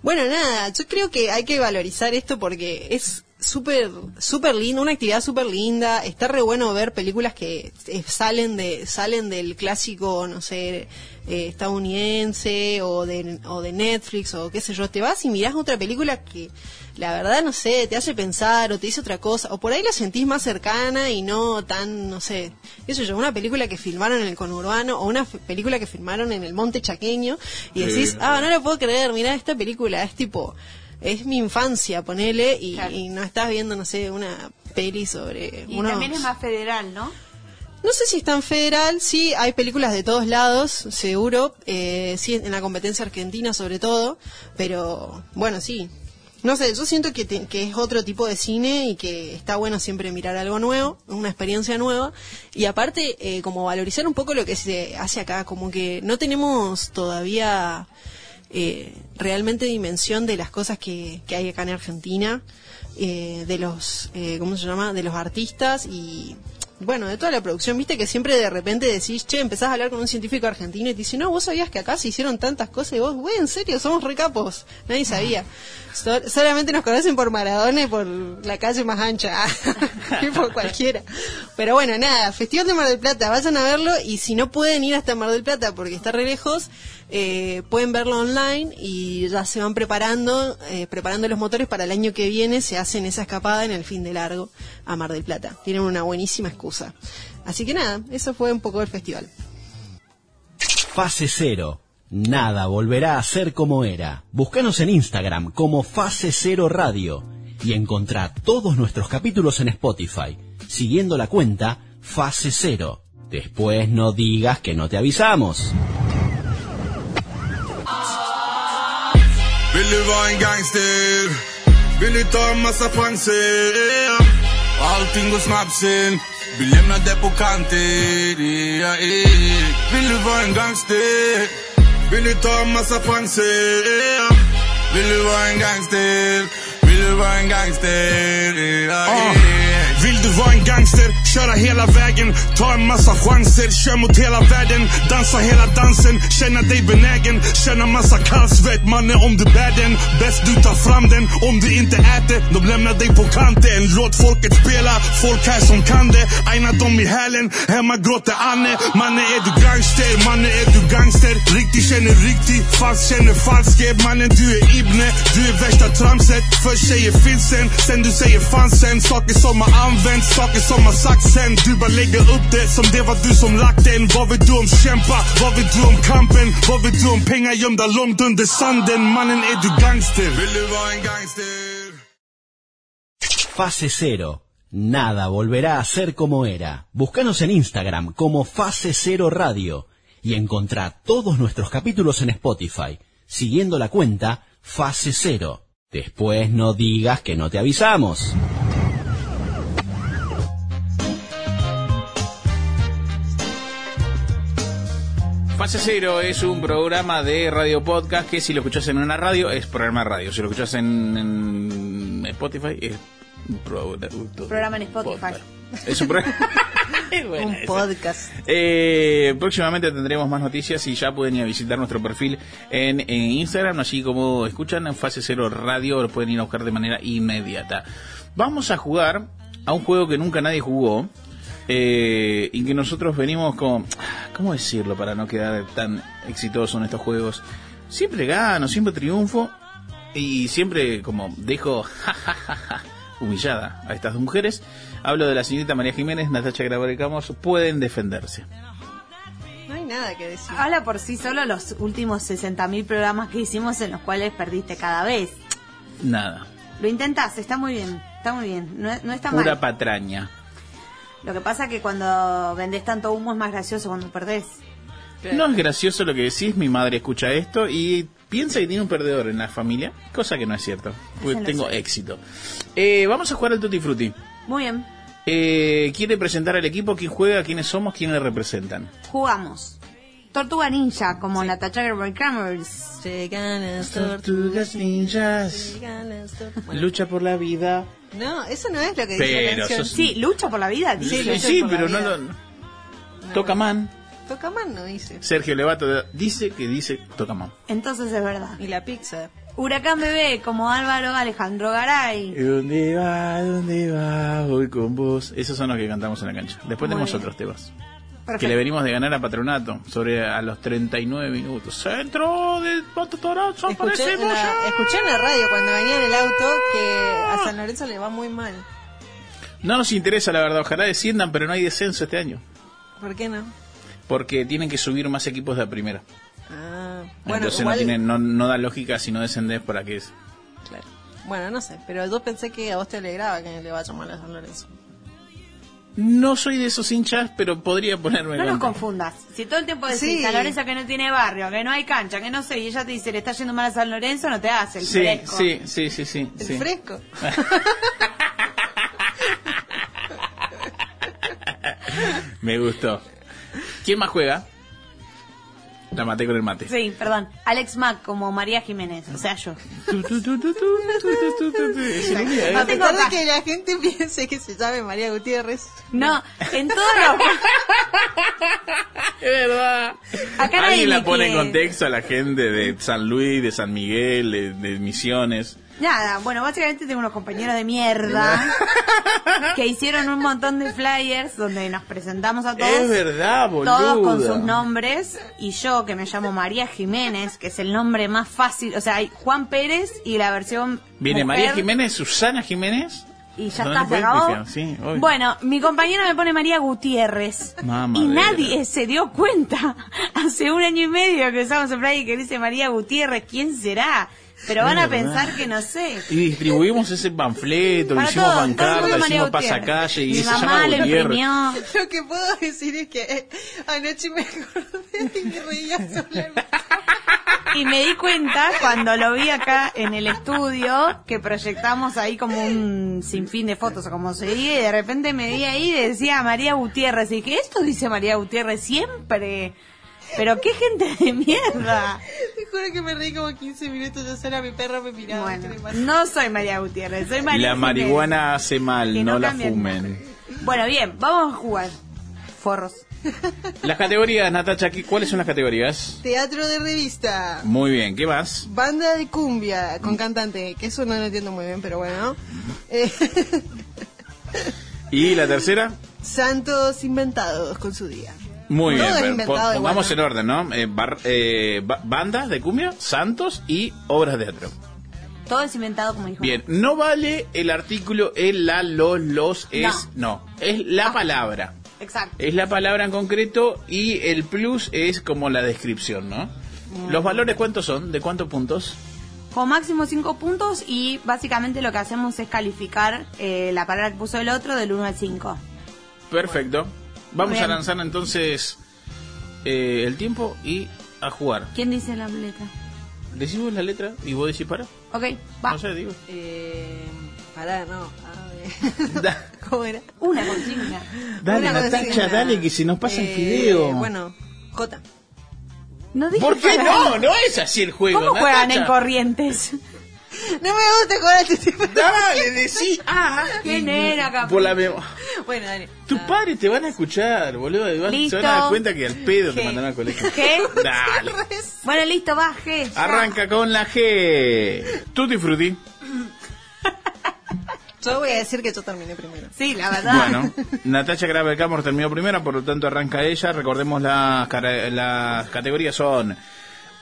bueno, nada, yo creo que hay que valorizar esto porque es súper, súper lindo, una actividad súper linda. Está re bueno ver películas que eh, salen de, salen del clásico, no sé, eh, estadounidense o de, o de Netflix o qué sé yo. Te vas y mirás otra película que, la verdad, no sé, te hace pensar o te dice otra cosa, o por ahí la sentís más cercana y no tan, no sé, qué sé yo, una película que filmaron en el conurbano o una película que filmaron en el monte chaqueño y Sí. decís, ah, no lo puedo creer, mirá esta película, es tipo, es mi infancia, ponele, y, Claro. y no estás viendo, no sé, una peli sobre Y unos- también es más federal, ¿no? No sé si es tan federal, sí, hay películas de todos lados, seguro, eh, sí, en la competencia argentina sobre todo, pero bueno, sí. No sé, yo siento que, te- que es otro tipo de cine y que está bueno siempre mirar algo nuevo, una experiencia nueva, y aparte, eh, como valorizar un poco lo que se hace acá, como que no tenemos todavía eh, realmente dimensión de las cosas que, que hay acá en Argentina, eh, de los, eh, ¿cómo se llama? De los artistas y, bueno, de toda la producción. Viste que siempre de repente decís, che, empezás a hablar con un científico argentino y te dice, no, vos sabías que acá se hicieron tantas cosas y vos, güey, en serio, somos recapos. Nadie sabía. So- solamente nos conocen por Maradona y por la calle más ancha. y por cualquiera. Pero bueno, nada, Festival de Mar del Plata, vayan a verlo y si no pueden ir hasta Mar del Plata porque está re lejos, eh, pueden verlo online y ya se van preparando, eh, preparando los motores para el año que viene, se hacen esa escapada en el fin de largo a Mar del Plata. Tienen una buenísima excusa. Así que nada, eso fue un poco el festival. Fase Cero. Nada volverá a ser como era. Búscanos en Instagram como Fase Cero Radio y encontrá todos nuestros capítulos en Spotify, siguiendo la cuenta Fase Cero. Después no digas que no te avisamos. Billy var en gangster Billy tar en massa chanser Allting går snabbt sen. Vi lämnade på kanter ja, eh. Billy var en gangster Billy tar en massa chanser Billy var en gangster Billy var en gangster ja, eh. Vill du vara en gangster? Köra hela vägen, ta en massa chanser, kör mot hela världen, dansa hela dansen, känna dig benägen, känna massa kallsvett, mannen om du bär den, bäst du tar fram den, om du inte äter, de lämnar dig på kanten, låt folket spela, folk här som kan det, aina dem i hälen, hemma gråter Anne, mannen är du gangster, mannen är du gangster, riktig känner riktig, falsk känner falsk. mannen du är Ibne, du är värsta tramset, först säger filsen, sen du säger fansen, saker som har använts, saker som har sagts sen, du bara lägger upp det som det var du som lagt den, vad vet du om kämpa, vad vet du om kampen, vad vet du om pengar gömda långt under sanden, mannen är du gangster, vill du vara en gangster? Fase Cero. Nada volverá a ser como era. Búscanos en Instagram como Fase Cero Radio y encontrá todos nuestros capítulos en Spotify, siguiendo la cuenta Fase Cero. Después no digas que no te avisamos. Fase Cero es un programa de radio podcast que si lo escuchas en una radio es programa de radio. Si lo escuchas en, en Spotify es pro- Programa en Spotify. podcast. Es un programa. Un podcast. Eh, próximamente tendremos más noticias y ya pueden ir a visitar nuestro perfil en, en Instagram, así como escuchan en Fase Cero Radio, lo pueden ir a buscar de manera inmediata. Vamos a jugar a un juego que nunca nadie jugó eh, y que nosotros venimos con, ¿cómo decirlo para no quedar tan exitoso en estos juegos? Siempre gano, siempre triunfo y siempre como dejo humillada a estas dos mujeres. Hablo de la señorita María Jiménez, Natacha Grabar Camos, pueden defenderse. No hay nada que decir. Habla por sí solo los últimos 60.000 programas que hicimos en los cuales perdiste cada vez. Nada, Lo intentás, está muy bien, está muy bien, no, no está pura mal. patraña. Lo que pasa que cuando vendés tanto humo es más gracioso cuando perdés. No es gracioso lo que decís, mi madre escucha esto y piensa que tiene un perdedor en la familia, cosa que no es cierto, porque tengo éxito. Eh, vamos a jugar al Tutti Frutti. Muy bien, Eh, ¿Quiere presentar al equipo? ¿Quién juega? ¿Quiénes somos? ¿Quiénes representan? jugamos. Tortuga Ninja, como la Tachager Boy Crammers. Llegan las Tortugas ninjas, llegan las lucha por la vida. No, eso no es lo que dice Pero la canción. sos- Sí, lucha por la vida. Sí, dice. sí, lucha por pero no vida. lo... Toca man. Toca mano, dice. Sergio Levato dice que dice toca man. Entonces es verdad. Y la pizza. Huracán Bebé, como Álvaro Alejandro Garay. ¿Y dónde va? ¿Dónde va? Voy con vos. Esos son los que cantamos en la cancha. Después Muy tenemos bien. otros temas. Perfecto. Que le venimos de ganar a Patronato sobre a los 39 minutos. Centro de Patronato. Escuché en, la, escuché en la radio cuando venía en el auto que a San Lorenzo le va muy mal. No nos interesa, la verdad. Ojalá desciendan, pero no hay descenso este año. ¿Por qué no? Porque tienen que subir más equipos de la primera. Ah, bueno, Entonces igual, no, tiene, no, no da lógica si no descendés para que es. Claro. Bueno, no sé, pero yo pensé que a vos te alegraba que le vaya mal a San Lorenzo. No soy de esos hinchas, pero podría ponerme No nos confundas. Si todo el tiempo decís Sí. San Lorenzo que no tiene barrio, que no hay cancha, que no sé, y ella te dice le está yendo mal a San Lorenzo, no te hace el Sí, fresco. sí, sí, sí, sí. El sí. fresco. Me gustó. ¿Quién más juega? La maté con el mate. Sí, perdón. Alex Mack como María Jiménez, o sea, yo. A pesar de que la gente piense que se llame María Gutiérrez. No, en todos los... es verdad. Acá Alguien la pone en contexto a la gente de San Luis, de San Miguel, de, de Misiones. Nada, bueno, básicamente tengo unos compañeros de mierda que hicieron un montón de flyers donde nos presentamos a todos. Es verdad, boludo. Todos con sus nombres y yo que me llamo María Jiménez, que es el nombre más fácil, o sea, hay Juan Pérez y la versión Viene mujer, María Jiménez, Susana Jiménez. y ya No está, le se acabó. sí, bueno, mi compañero me pone María Gutiérrez y nadie se dio cuenta hace un año y medio que usamos el flyer que dice María Gutiérrez, ¿quién será? Pero van a pensar que no sé. Y distribuimos ese panfleto, Para hicimos todo, todo el mundo pancarta, María hicimos Gutiérrez. pasacalle y Mi se mamá llama lo Gutiérrez. imprimió. Lo que puedo decir es que eh, anoche me acordé y me reía sola. Y me di cuenta cuando lo vi acá en el estudio que proyectamos ahí como un sinfín de fotos o como se diga y de repente me vi ahí y decía María Gutiérrez y dije, esto dice María Gutiérrez siempre. Pero qué gente de mierda. Te juro que me reí como 15 minutos. Yo sola, mi perra me miraba. no soy María Gutiérrez, soy María La marihuana hace mal, no, la fumen. Bueno, bien, vamos a jugar. Forros. Las categorías, Natacha, ¿qué- ¿cuáles son las categorías? Teatro de revista. Muy bien, ¿qué más? Banda de cumbia con cantante, que eso no lo entiendo muy bien, pero bueno. Eh, ¿Y la tercera? santos inventados con su día. Muy Todo bien, pero pongamos igual, en orden, ¿no? Eh, bar- eh, ba- bandas de cumbia, santos y obras de teatro. Todo es inventado como dijo. Bien, no vale el artículo el, la, los, los, es, no, es la palabra. Exacto. Es la palabra en concreto y el plus es como la descripción, ¿no? ¿Los valores cuántos son? ¿De cuántos puntos? Con máximo 5 puntos y básicamente lo que hacemos es calificar eh, la palabra que puso el otro del 1 al 5. Perfecto. Vamos Bien. a lanzar entonces eh, el tiempo y a jugar. ¿Quién dice la letra? Decimos la letra y vos decís para. Ok, va. No sé, digo. Eh, pará, no. a ver. Da- ¿Cómo era? Una consigna. dale, Una Natacha, consigna. dale, que se nos pasa el Eh, fideo. Bueno, J. No dije ¿Por qué para- no? No es así el juego. ¿Cómo juegan en corrientes? No me gusta jugar a este tipo de... Dale, decí. Ah, ¿Quién era, capaz? Por la memo- Bueno, dale. Tus padres te van a escuchar, boludo. van- Se Listo. van a dar cuenta que al pedo te G. mandaron al colegio. ¿Qué? Dale. Bueno, listo, va, G. ya. Arranca con la G. Tutti frutti. Yo voy a decir que yo terminé primero. Sí, la verdad. Bueno, Natacha Grave Camor terminó primera, por lo tanto arranca ella. Recordemos las, cara- las categorías son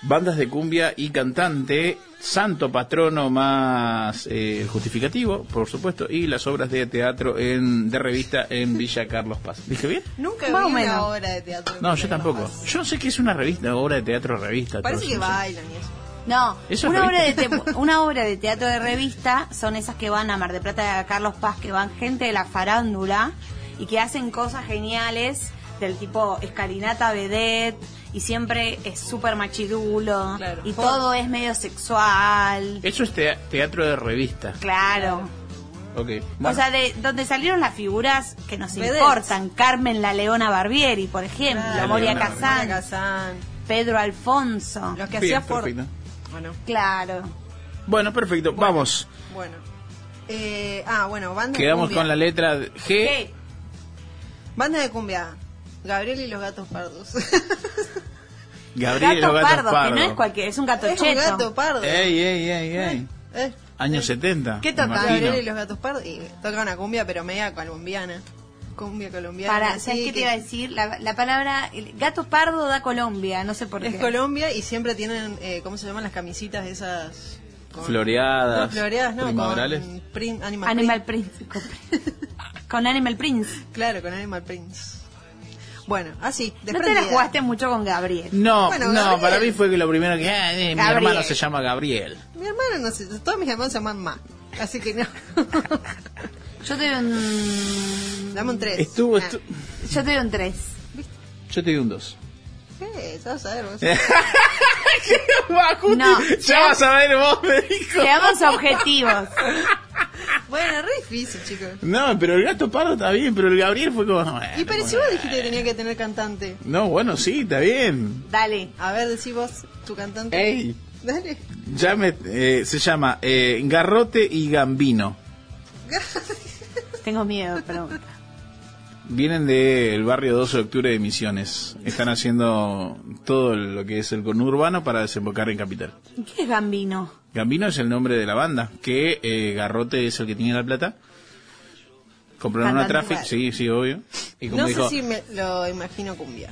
bandas de cumbia y cantante, santo patrono más eh, justificativo, por supuesto, y las obras de teatro en, de revista en Villa Carlos Paz. ¿Dije bien? Nunca vi una menos. obra de teatro. No, yo tampoco. Yo no sé qué es una revista, obra de teatro, revista. Parece todo que bailan y eso. No, ¿Eso es una obra, de revista? te- una obra de teatro de revista son esas que van a Mar de Plata a Carlos Paz, que van gente de la farándula y que hacen cosas geniales del tipo escalinata vedette y siempre es súper machirulo Claro. y Por- todo es medio sexual. Eso es tea- teatro de revista. Claro. Ok. O sea, de donde salieron las figuras que nos importan. Carmen la Leona Barbieri, por ejemplo. Moria Kazan. Pedro Alfonso. Los que Bien, hacía perfecto. Bueno, Claro. Bueno, perfecto. Vamos. bueno. Eh, ah, bueno, banda Quedamos de cumbia. con la letra G. ¿Qué? Banda de cumbia. Gabriel y los gatos pardos. Gabriel y Gato los gatos pardo, pardos. que no es cualquier, es un gato es un cheto. gato pardo. Ey, ey, ey, ey. Eh, Años 70. ¿Qué me toca? imagino. Gabriel y los gatos pardos. Y toca una cumbia, pero media colombiana. Cumbia colombiana. Para, ¿sabes qué te que iba a decir? La, la palabra el gato pardo da Colombia, no sé por Es qué. Colombia y siempre tienen, eh, ¿cómo se llaman las camisitas esas? Con- Floreadas. No, floreadas, no, primaverales. con prin- animal, Animal. Prince. Con, con Animal Prince. Claro, con Animal Prince. Bueno, así, No te la jugaste mucho con Gabriel. No, Bueno, no, Gabriel. para mí fue que lo primero que... ah, eh, mi hermano se llama Gabriel. Mi hermano no sé, todos mis hermanos se llaman Ma. Así que no. Yo te doy un. Dame un 3. Estuvo... estu- Yo te doy un 3. Yo te di un 2. ¿Qué? Ya vas a ver vos. No, ya- vas a ver vos, me dijo. Seamos objetivos. Bueno, re difícil, chicos. No, pero el gato pardo está bien, pero el Gabriel fue como... bueno, Y pero si vos dijiste que tenía que tener cantante. No, bueno, sí, está bien. Dale. A ver, decí vos, tu cantante. Ey, Dale. ya me, eh, se llama eh, Garrote y Gambino. Tengo miedo, pero. Vienen del barrio 12 de octubre de Misiones. Están haciendo todo lo que es el conurbano para desembocar en Capital. ¿Qué es Gambino? Gambino es el nombre de la banda, que eh, Garrote es el que tiene la plata. Compraron una traffic, sí, sí, obvio. Y como No dijo, sé si me lo imagino cumbia.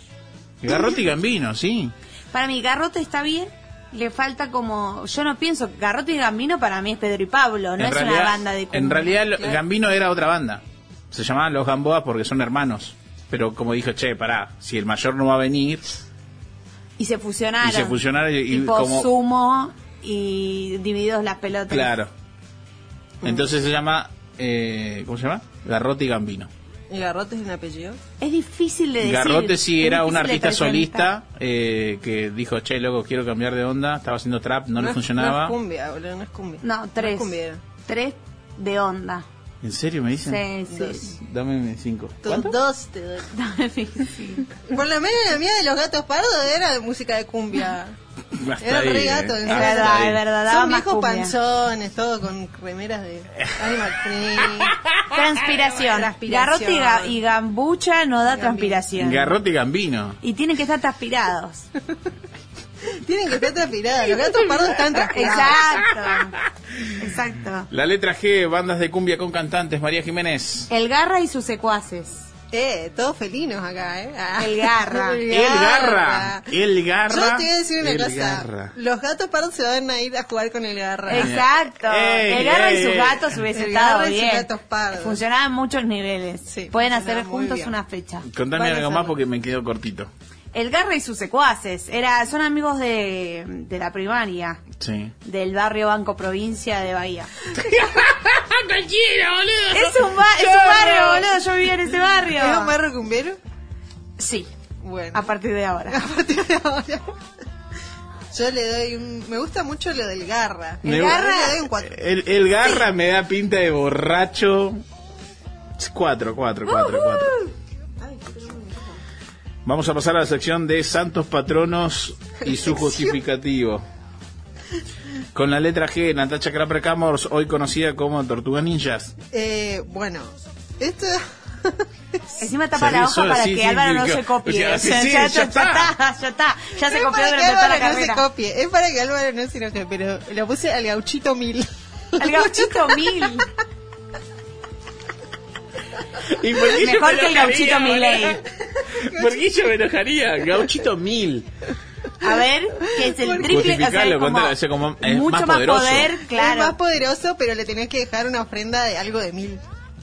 Garrote y Gambino, sí. Para mí, Garrote está bien. Le falta como. Yo no pienso. Garrote y Gambino para mí es Pedro y Pablo. No en es realidad, una banda de cumbia. en realidad. Gambino era otra banda. Se llamaban los Gamboas porque son hermanos. Pero como dijo, che, pará, si el mayor no va a venir, Y se fusionaron. Y se fusionaron y- como- sumo y divididos las pelotas. claro. Entonces se llama, eh, ¿cómo se llama? Garrote y Gambino. ¿Y Garrote es un apellido? Es difícil de decir. Garrote sí era un artista solista eh, que dijo, che, loco, quiero cambiar de onda, estaba haciendo trap, no, le es- funcionaba. No es cumbia, boludo, no es cumbia. No, es tres. cumbia. tres de onda. ¿En serio me dicen? Sí, sí. Dame cinco. Tus ¿Cuánto? dos te doy. Sí. Por lo menos la mía de los gatos pardos era de música de cumbia. Hasta Era ahí, re eh. gato, Es verdad, es verdad. daba Son más viejos cumbia. panzones, todo con remeras de Animal Print. Transpiración. Transpiración. Garrote y, ga- y gambucha no da transpiración. Garrote y Gambino. y tienen que estar transpirados. Tienen que estar transpirados. Los gatos pardos están transpirados. Exacto. Exacto. La letra G, bandas de cumbia con cantantes, María Jiménez. El garra y sus secuaces. Eh, todos felinos acá, eh. Ah. El garra. El garra. El garra. Yo te voy a decir una el cosa. garra. Los gatos pardos se van a ir a jugar con el garra. Exacto. Ey, el garra ey, y sus gatos hubiese El estado garra y sus bien. gatos pardos. Funcionaba en muchos niveles. Sí, Pueden hacer juntos bien. una fecha. Contame algo más porque me quedo cortito. El garra y sus secuaces. Era, son amigos de, de la primaria. Sí. Del barrio Banco Provincia de Bahía. Cualquiera, boludo. Es un, ba- es un barrio, boludo. Yo vivía en ese barrio. ¿Es un barro cumbiero? Sí, Bueno. a partir de ahora. A partir de ahora. Yo le doy un... Me gusta mucho lo del garra. El Me- garra- Le doy un cuatro. El, el garra me da pinta de borracho. Cuatro, cuatro, cuatro, cuatro. Vamos a pasar a la sección de santos patronos y su justificativo. Con la letra G, Natacha Crapper Camors, hoy conocida como Tortuga Ninjas. Eh, bueno, esto... Encima tapa la hoja sola, para sí, que sí, Álvaro sí, no que- se copie. ya, sí, ya ya está, ya está. Ya se copió para que durante toda la Álvaro no se carrera. copie. Es para que Álvaro no se enoje, pero lo puse al gauchito mil. El gauchito mil. ¿Y Mejor me que el gauchito Milei. yo me enojaría? Gauchito Mil. A ver, que es el triple, o sea, es como, contalo, o sea, como es mucho más más, poderoso. poder, Es más claro. poderoso, pero le tenés que dejar una ofrenda de algo de mil.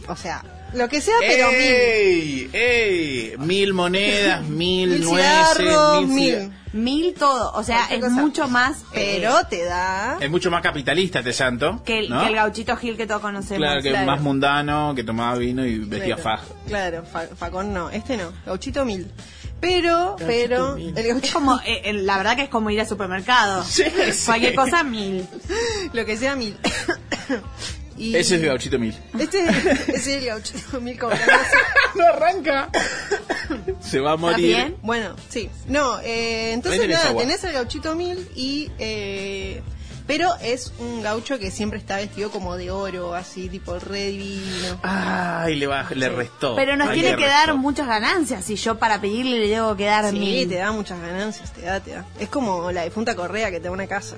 O sea, lo que sea, pero mil. ¡Ey! ¡Ey! Mil monedas, mil, Mil nueces, cigarros, mil, mil. Mil todo, o sea, es cosa. mucho más eh, Pero te da... Es mucho más capitalista este santo. que, el, ¿no? que el gauchito Gil que todos conocemos. Claro, que claro. más mundano, que tomaba vino y vestía Claro, faja. Claro, fa- facón no, este no, gauchito mil. Pero, pero, mil. el Es gauchito, como, eh, la verdad que es como ir al supermercado. Sí, sí. Cualquier cosa, mil. lo que sea mil. Y Ese es el gauchito mil. Este ese es el gauchito mil como no arranca. Se va a ¿Está morir. bien? Bueno, sí. No, eh, entonces tenés nada, agua. tenés el gauchito mil y... Eh, pero es un gaucho que siempre está vestido como de oro, así, tipo re divino. Ay, le, baj- le restó. Pero nos Ay, tiene que dar muchas ganancias. Si yo para pedirle le debo que dar Sí, mil. te da muchas ganancias, te da, te da. Es como la difunta Correa que te da una casa.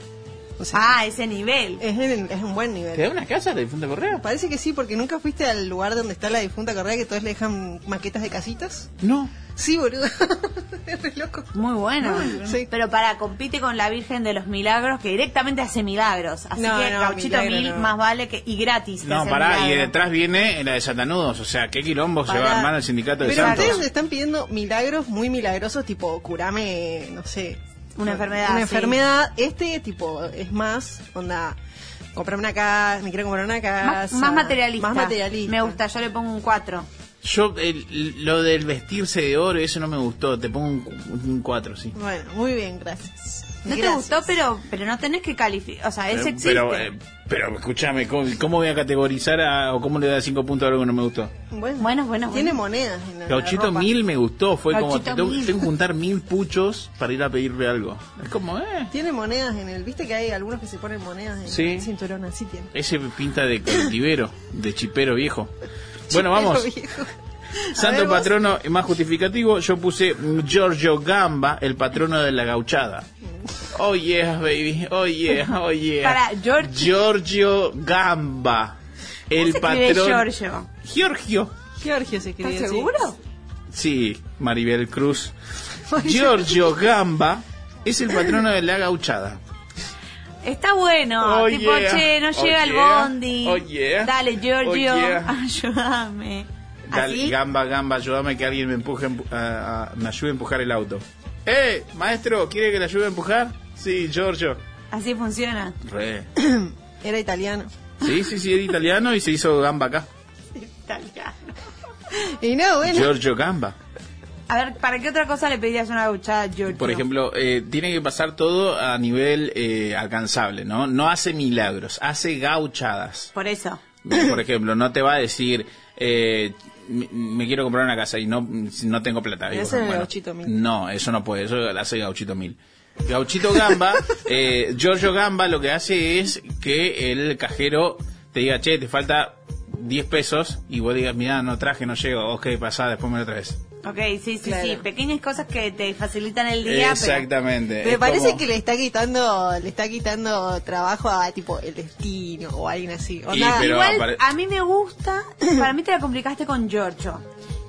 O sea, Ah, ese nivel. es, en- es un buen ¿Te da nivel. una casa de difunta Correa? Parece que sí, porque nunca fuiste al lugar donde está la difunta Correa que todos le dejan maquetas de casitas. No. Sí, boludo. es re loco. Muy bueno. Sí. Pero para, compite con la Virgen de los Milagros, que directamente hace milagros. Así No, que no, milagro Mil no. más vale que. Y gratis. No, pará, y detrás viene la de Satanudos. O sea, ¿qué quilombo se va a Pará. armar el sindicato de Pero Santos? ustedes le están pidiendo milagros muy milagrosos, tipo curame, no sé. Una enfermedad, Una sí. enfermedad. Este, tipo, es más, onda, comprarme una casa, me quiero comprar una casa. Más, más materialista. Más materialista. Me gusta, yo le pongo un 4. Yo, el- lo del vestirse de oro, eso no me gustó. Te pongo un 4, sí. Bueno, muy bien, gracias. No te gustó, pero pero no tenés que calificar. O sea, ese Eh, existe. Pero, eh, pero escúchame, ¿cómo, cómo voy a categorizar a- o cómo le da 5 puntos a algo que no me gustó? Bueno, Bueno, bueno, Tiene bueno. monedas en la Gauchito ropa. mil me gustó, fue como Gauchito mil. tengo que juntar mil puchos para ir a pedirle algo. Es como, eh, Tiene monedas en el. ¿Viste que hay algunos que se ponen monedas en Sí. el cinturón? Así tiene. ese pinta de cultivero, de chipero viejo. Bueno, vamos. Viejo. Santo ver, vos. patrono más justificativo, yo puse Giorgio Gamba, el patrono de la gauchada. Oh yeah, baby. Oh yeah, oh yeah. Para, Giorgio- Giorgio Gamba. El ¿Cómo se patrón. Giorgio? Giorgio. Georgio se escribe. ¿Estás seguro? Sí, Maribel Cruz. Giorgio Gamba es el patrono de la gauchada. Está bueno. Oh, tipo, yeah. che, no Oh, llega el yeah. bondi. Oh, yeah. Dale, Giorgio, Oh, yeah. ayúdame. Dale, ¿Así? Gamba, Gamba, ayúdame que alguien me empuje, empu- a- a- me ayude a empujar el auto. ¡Eh, maestro! ¿Quiere que le ayude a empujar? Sí, Giorgio. Así funciona. Re. Era italiano. Sí, sí, sí, era italiano y se hizo Gamba acá. Italiano. Y no, bueno. Giorgio Gamba. A ver, ¿para qué otra cosa le pedirías una gauchada a Giorgio? Por ejemplo, eh, tiene que pasar todo a nivel eh, alcanzable, ¿no? No hace milagros, hace gauchadas. Por eso. Por ejemplo, no te va a decir, eh, me, me quiero comprar una casa y no, no tengo plata. Vos, es el Gauchito Mil. No, eso no puede, eso lo hace Gauchito Mil. Gauchito Gamba, eh, Giorgio Gamba lo que hace es que el cajero te diga, che, te falta 10 pesos y vos digas, mira, no traje, no llego, ok, pasá, después me lo traes. Ok, sí, sí, Claro. sí. Pequeñas cosas que te facilitan el día. Exactamente. Me es parece como- que le está quitando le está quitando trabajo a tipo el destino o alguien así. Y, Onda, pero- Igual, apare- a mí me gusta. Para mí te la complicaste con Giorgio.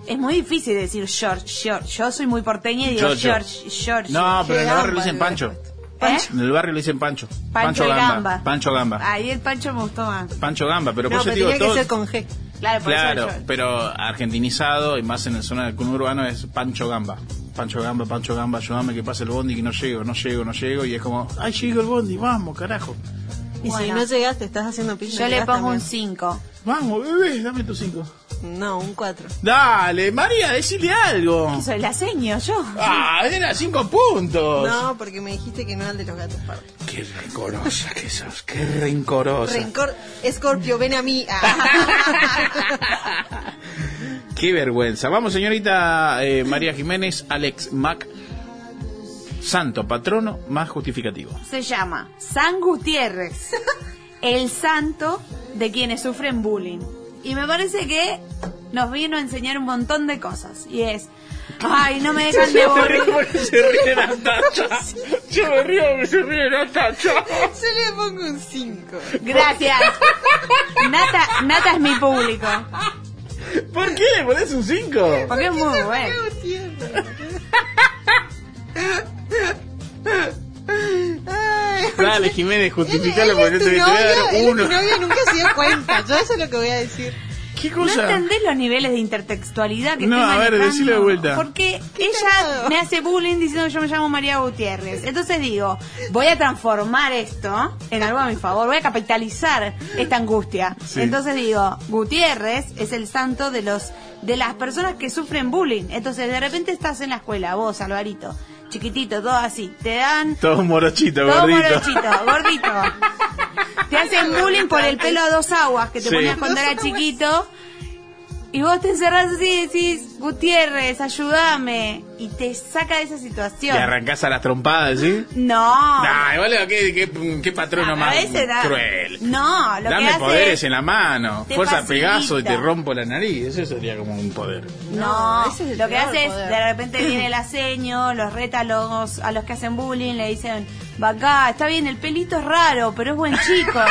Es muy difícil decir George, George. Yo soy muy porteña y digo Giorgio. George, George. No, pero en el barrio le dicen Pancho. ¿Eh? En el barrio le dicen Pancho. Pancho, y Gamba. Gamba. Pancho Gamba. Ahí el Pancho me gustó más. Pancho Gamba, pero no, por eso pero te digo tenía que ser con G. Claro, por Claro, eso George. pero argentinizado y más en la zona del conurbano es Pancho Gamba. Pancho Gamba, Pancho Gamba, ayúdame que pase el bondi que no llego, no llego, no llego. Y es como, ay, llegó el bondi, vamos, carajo. Y si no llegaste, estás haciendo pinche. Yo le pongo un también. 5. Vamos, bebé, dame tus cinco. No, un 4. Dale, María, decile algo. Soy la seño, yo. Ah, era cinco puntos. No, porque me dijiste que no era el de los gatos pardos. Qué rencorosa que sos, qué rencorosa. Rencor, Scorpio, ven a mí. Ah. Qué vergüenza. Vamos, señorita eh, María Jiménez, Alex Mac. Santo, patrono más justificativo. Se llama San Gutiérrez, el santo de quienes sufren bullying. Y me parece que nos vino a enseñar un montón de cosas. Y es, ay, no me dejan de porque se ríe Natacha. Yo me río porque se ríe Natacha. Yo le pongo un 5. Gracias. Nata, Nata es mi público. ¿Por qué le pones un 5? Porque es muy bueno. Dale, Jiménez, justificalo porque te, te voy a dar uno. Mi novio nunca se dio cuenta. Yo eso es lo que voy a decir. ¿Qué ¿No cosa? entendés los niveles de intertextualidad que No, estoy a ver, manejando? decilo de vuelta. Porque ¿Qué ella me hace bullying diciendo que yo me llamo María Gutiérrez. Entonces digo, voy a transformar esto en algo a mi favor, voy a capitalizar esta angustia. Sí. Entonces digo, Gutiérrez es el santo de los de las personas que sufren bullying. Entonces de repente estás en la escuela, vos, Alvarito, chiquitito, todo así, te dan Todo morochito, todo gordito. morochito, gordito. Te hacen bullying por el pelo a dos aguas que te Sí. ponías cuando era chiquito. Y vos te encerrás así y decís, Gutiérrez, ayúdame. Y te saca de esa Y situación. arrancás a las trompadas, ¿sí? No. Nah, igual, ¿qué, qué, qué patrono A más veces da- cruel. No, lo que Dame hace poderes es- en la mano. te Fuerza facilita. Pegaso y te rompo la nariz. Eso sería como un poder. No, es lo que hace es, de repente viene el aseño, los reta a los, a los que hacen bullying, le dicen, va acá, está bien, el pelito es raro, pero es buen chico.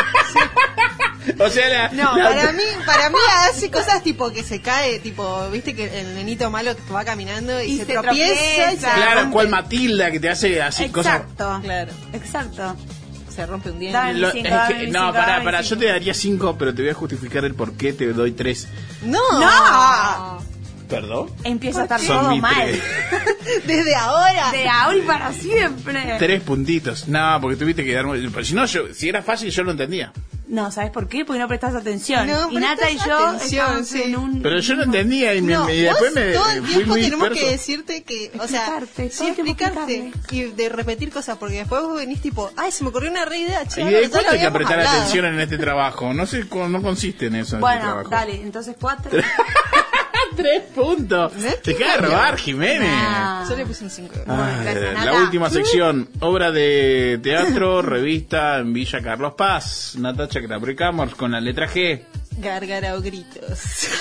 O sea, la, No, la- para mí, para mí hace cosas tipo que se cae, tipo, viste que el nenito malo va caminando y, Y se, se tropieza, y. Claro, rompe. cual Matilda que te hace así cosas. Exacto. Claro, Exacto. se rompe un diente. Dame Lo- cinco, es dame que- cinco, no, para, cinco. yo te daría cinco, pero te voy a justificar el por qué te doy tres. No, No. ¿Perdón? Empieza a estar Son todo mal. desde ahora. De ahora y para siempre. Tres puntitos. No, porque tuviste que dar. pero Si no, yo, si era fácil, yo lo entendía. No, ¿sabes por qué? Porque no prestas atención. No y Nata y yo atención, sí. en un... Pero yo no entendía y, me- No, me- y después me todo el fui tiempo muy tenemos disperso. que decirte que, o sea, Explicarte, sí explicarte y de repetir cosas, porque después vos venís tipo, ay, se me ocurrió una re idea, Y ahora de ya cuánto lo hay que prestar hablado. atención en este trabajo. No sé, cómo- no consiste en eso. en este Bueno, dale, entonces cuatro. Tres puntos. Deja de robar, Jiménez. Nah. Yo le puse un 5. Ah, la última sección, obra de teatro, revista en Villa Carlos Paz, Natacha Camors con la letra G, Gárgara o gritos.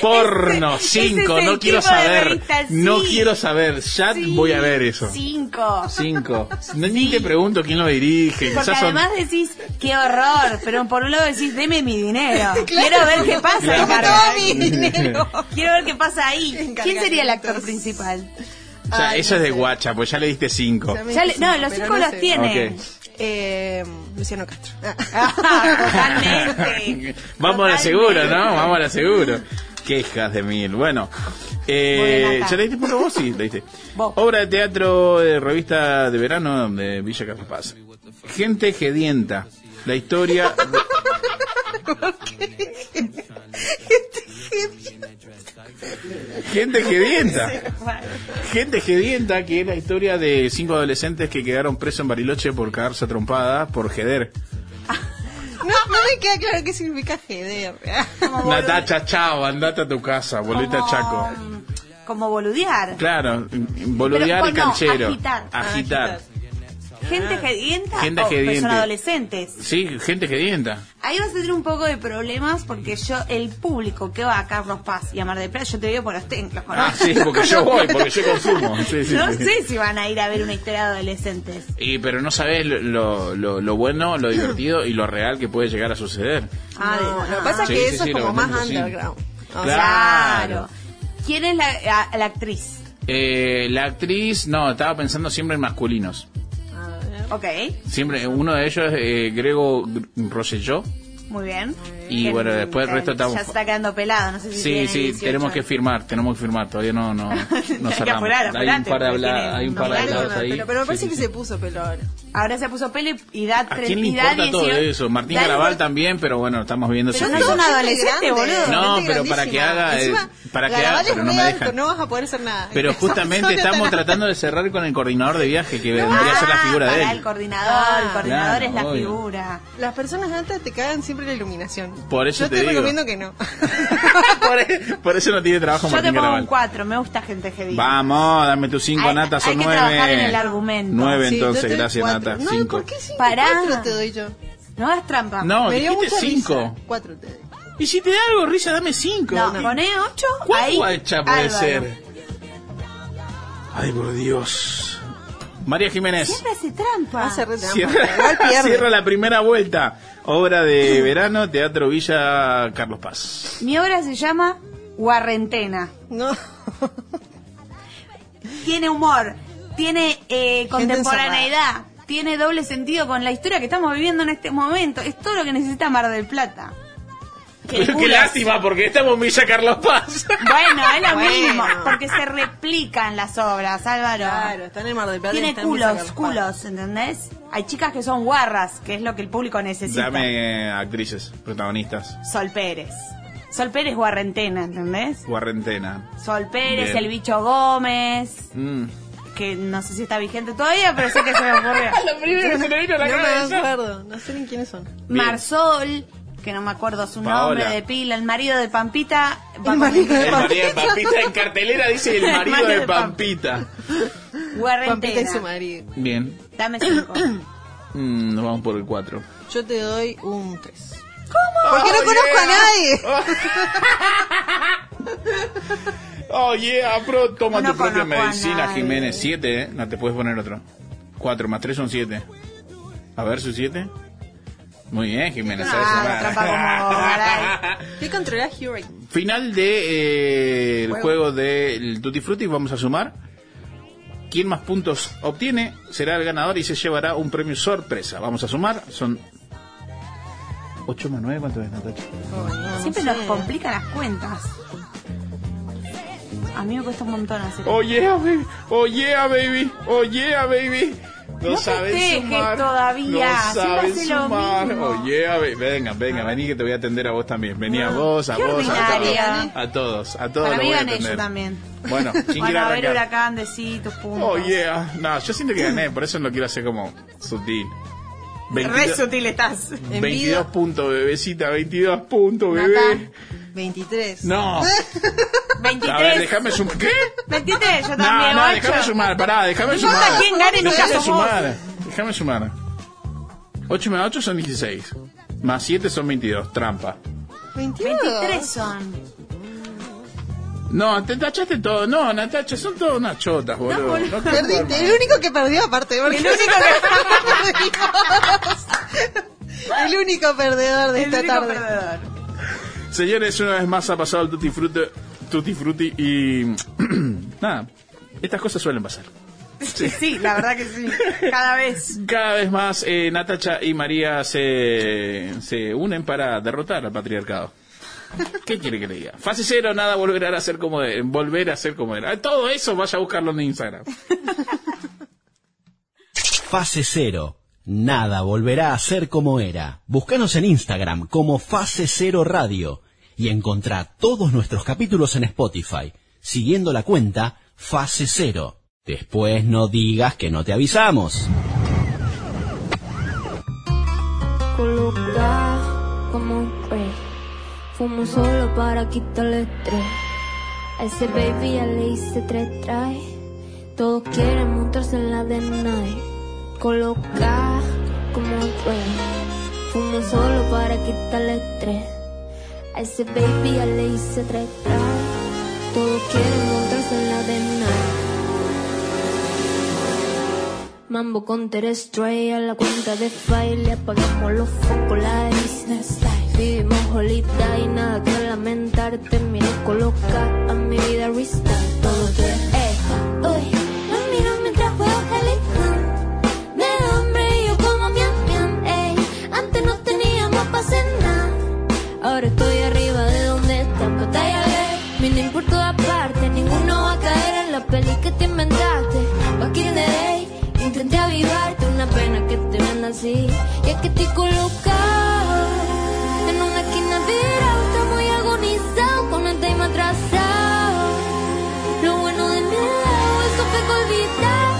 porno, ese 5, es el no quiero saber, no quiero saber, ya Sí, voy a ver eso. Cinco. 5. No, ni te pregunto quién lo dirige, Porque quizás son... además decís, qué horror, pero por un lado decís, deme mi dinero. Quiero ver qué pasa. Claro. Mi dinero. Quiero ver qué pasa ahí. ¿Quién sería el actor principal? O sea, Ay, eso no es de sé. guacha, pues ya le diste 5. Ya me Ya le- diste no, los pero cinco no los sé. tiene. Eh, Luciano Castro. Totalmente. Vamos a la Totalmente. seguro, ¿no? Vamos a la seguro. Quejas de mil. Bueno, eh. ¿ya le diste punto vos? Sí, le diste. Vos. Obra de teatro de revista de verano de Villa Carlos Paz. Gente gedienta. La historia. Gente gedienta. Gente gedienta, que es la historia de cinco adolescentes que quedaron presos en Bariloche por cagarse a trompada por jeder. No, no me queda claro qué significa jeder. Natacha, chao, andate a tu casa, volvete a como- Chaco. Como boludear. Claro, boludear Pero, y no, canchero. agitar. Agitar. Gente gedienta Gente o gediente. son adolescentes. Sí, gente gedienta. Ahí vas a tener un poco de problemas porque yo, el público que va a Carlos Paz y a Mar del Plata, yo te digo por los ten- los Ah, sí, porque yo voy, porque yo consumo. Sí, sí, no sí. sé si van a ir a ver una historia de adolescentes. Y, pero no sabes lo, lo, lo bueno, lo divertido y lo real que puede llegar a suceder. Ah, de- No, lo que ah. pasa es Sí, que sí, eso sí, es como más underground. O Claro. ¿Quién es la, la actriz? Eh, la actriz, no, estaba pensando siempre en masculinos. Ok, Siempre, uno de ellos es eh, Grego Rosselló. Muy bien. Y El- bueno, después el resto estamos- Ya se está quedando pelado, no sé si Sí, tiene sí, 18. tenemos que firmar, tenemos que firmar, todavía no, no, no que cerramos. apurar, hay un par de, habla- hay un par de un hablados pero, ahí. pero, pero me parece Sí, que sí, se puso pelo ahora. Ahora se puso pelo y- da ¿A quién le y importa todo 18. eso? Martín Garabal también, pero bueno, estamos viendo Pero no Gente adolescentes, grande, boludo. No, pero para que haga, eh, para que haga, es pero no me dejan. No vas a poder hacer nada. Pero justamente estamos tratando de cerrar con el coordinador de viaje, que vendría a ser la figura de él. el coordinador, el coordinador es la figura. Las personas altas te cagan siempre la iluminación. Por eso Yo te te, digo. recomiendo que no. por, e- por eso no tiene trabajo Yo te Martín un. 4, me gusta gente heavy. Vamos, dame tus cinco, Hay- Nata, hay son que nueve. trabajar en el argumento. Nueve Sí, yo entonces, te doy gracias, cuatro. Nata. No, cinco. ¿por qué cinco? Pará. Cuatro te doy yo. No hagas trampa. No, Me dio dijiste mucha cinco. risa. Cuatro te doy. Y si te da algo risa, dame cinco. No, ¿Qué- poné 8. ¿Cuál guacha puede Álvaro. ser? Ay, por Dios. María Jiménez. Siempre hace trampa. Hace re trampa. Cierra, Igual pierde. cierra la primera vuelta. Obra de verano, Teatro Villa Carlos Paz. Mi obra se llama Guarrentena. No. Tiene humor, tiene eh, contemporaneidad, tiene doble sentido con la historia que estamos viviendo en este momento. Es todo lo que necesita Mar del Plata. Qué, lástima, porque estamos en Villa Carlos Paz. Bueno, es lo Bueno. mismo, porque se replican las obras, Álvaro. Claro, está en el Mar del Plata. y Tiene está en Villa culos, Carlos Paz. culos, ¿entendés? Hay chicas que son guarras, que es lo que el público necesita. Dame eh, actrices, protagonistas. Sol Pérez. Sol Pérez Guarrentena, ¿entendés? Cuarentena. Sol Pérez, Bien. el bicho Gómez, Mm. que no sé si está vigente todavía, pero sé que se me ocurrió. Lo primero que se le vino a la No me cabeza. acuerdo. No sé ni quiénes son. Bien. Marsol, que no me acuerdo su Paola. nombre de pila, el marido de Pampita. marido El marido de Pampita en cartelera dice el marido de Pampita. Pampita y su marido. Bien, Dame cinco. Mm, nos vamos por el 4. Yo te doy un 3. ¿Cómo? Porque no conozco a nadie. Oh yeah, bro, toma No tu propia medicina. Jiménez. 7, ¿eh? No te puedes poner otro. 4 más 3 son 7. A ver, su 7. Muy bien, Jiménez. sabes Ah. ¿Qué controlar Hurricane? Final de eh, el juego del Tutti Frutti, vamos a sumar. Quien más puntos obtiene será el ganador y se llevará un premio sorpresa. Vamos a sumar, son 8 más 9, ¿cuánto es, Natacha? Siempre nos complican las cuentas. A mí me cuesta un montón hacer Oh yeah, baby, oh yeah, baby, oh yeah, baby. No, No saben sumar. todavía, No saben sumar. Oh yeah, baby. Venga, venga, vení que te voy a atender a vos también. Vení a vos, a Qué vos, a todos. A todos, a todos Para mí voy a yo atender. también. Bueno, ¿quién quiere Bueno, a ver, huracán, decí tus puntos. Oh yeah. No, yo siento que gané, por eso lo quiero hacer como sutil. Re 22, sutil estás. 22 puntos, bebecita, 22 puntos, bebé. 23. No. 23. A ver, déjame sumar. ¿Qué? 23, yo No, también. no, ocho. déjame sumar, pará, déjame No importa sumar. quién gane, nunca déjame sumar. Déjame sumar. 8 más 8 son 16. Más 7 son 22. Trampa. 22. 23 son. No, te tachaste todo. No, Natacha, son todas unas chotas, boludo. No te Perdiste. formas. El único que perdió aparte. El único El único perdedor de El esta único tarde. perdedor. Señores, una vez más ha pasado el Tutti Frutti, Tutti Frutti y... nada, estas cosas suelen pasar. Sí. sí, la verdad que sí. Cada vez. Cada vez más eh, Natacha y María se, se unen para derrotar al patriarcado. ¿Qué quiere que le diga? Fase cero, nada volverá a ser como de- volver a ser como era. Todo eso vaya a buscarlo en Instagram. Fase cero. Nada volverá a ser como era. Búscanos en Instagram como Fase Cero Radio y encontrá todos nuestros capítulos en Spotify, siguiendo la cuenta Fase Cero. Después no digas que no te avisamos. Coloca como un solo para quitarle. A ese baby ya le hice tres. Todos la de. Coloca como rey. Fumo solo para quitarle estrés. A ese baby ya le hice tres try. Todos quieren montarse en la night. Mambo con Stray a la cuenta de file apagamos los focos, la life. Vivimos holiday, nada que lamentar. Terminé coloca a mi vida restart. Todo te Y es que te colocaba en una esquina virado, está muy agonizado, con el time atrasado. Lo bueno de mi lado, eso fue que olvidar.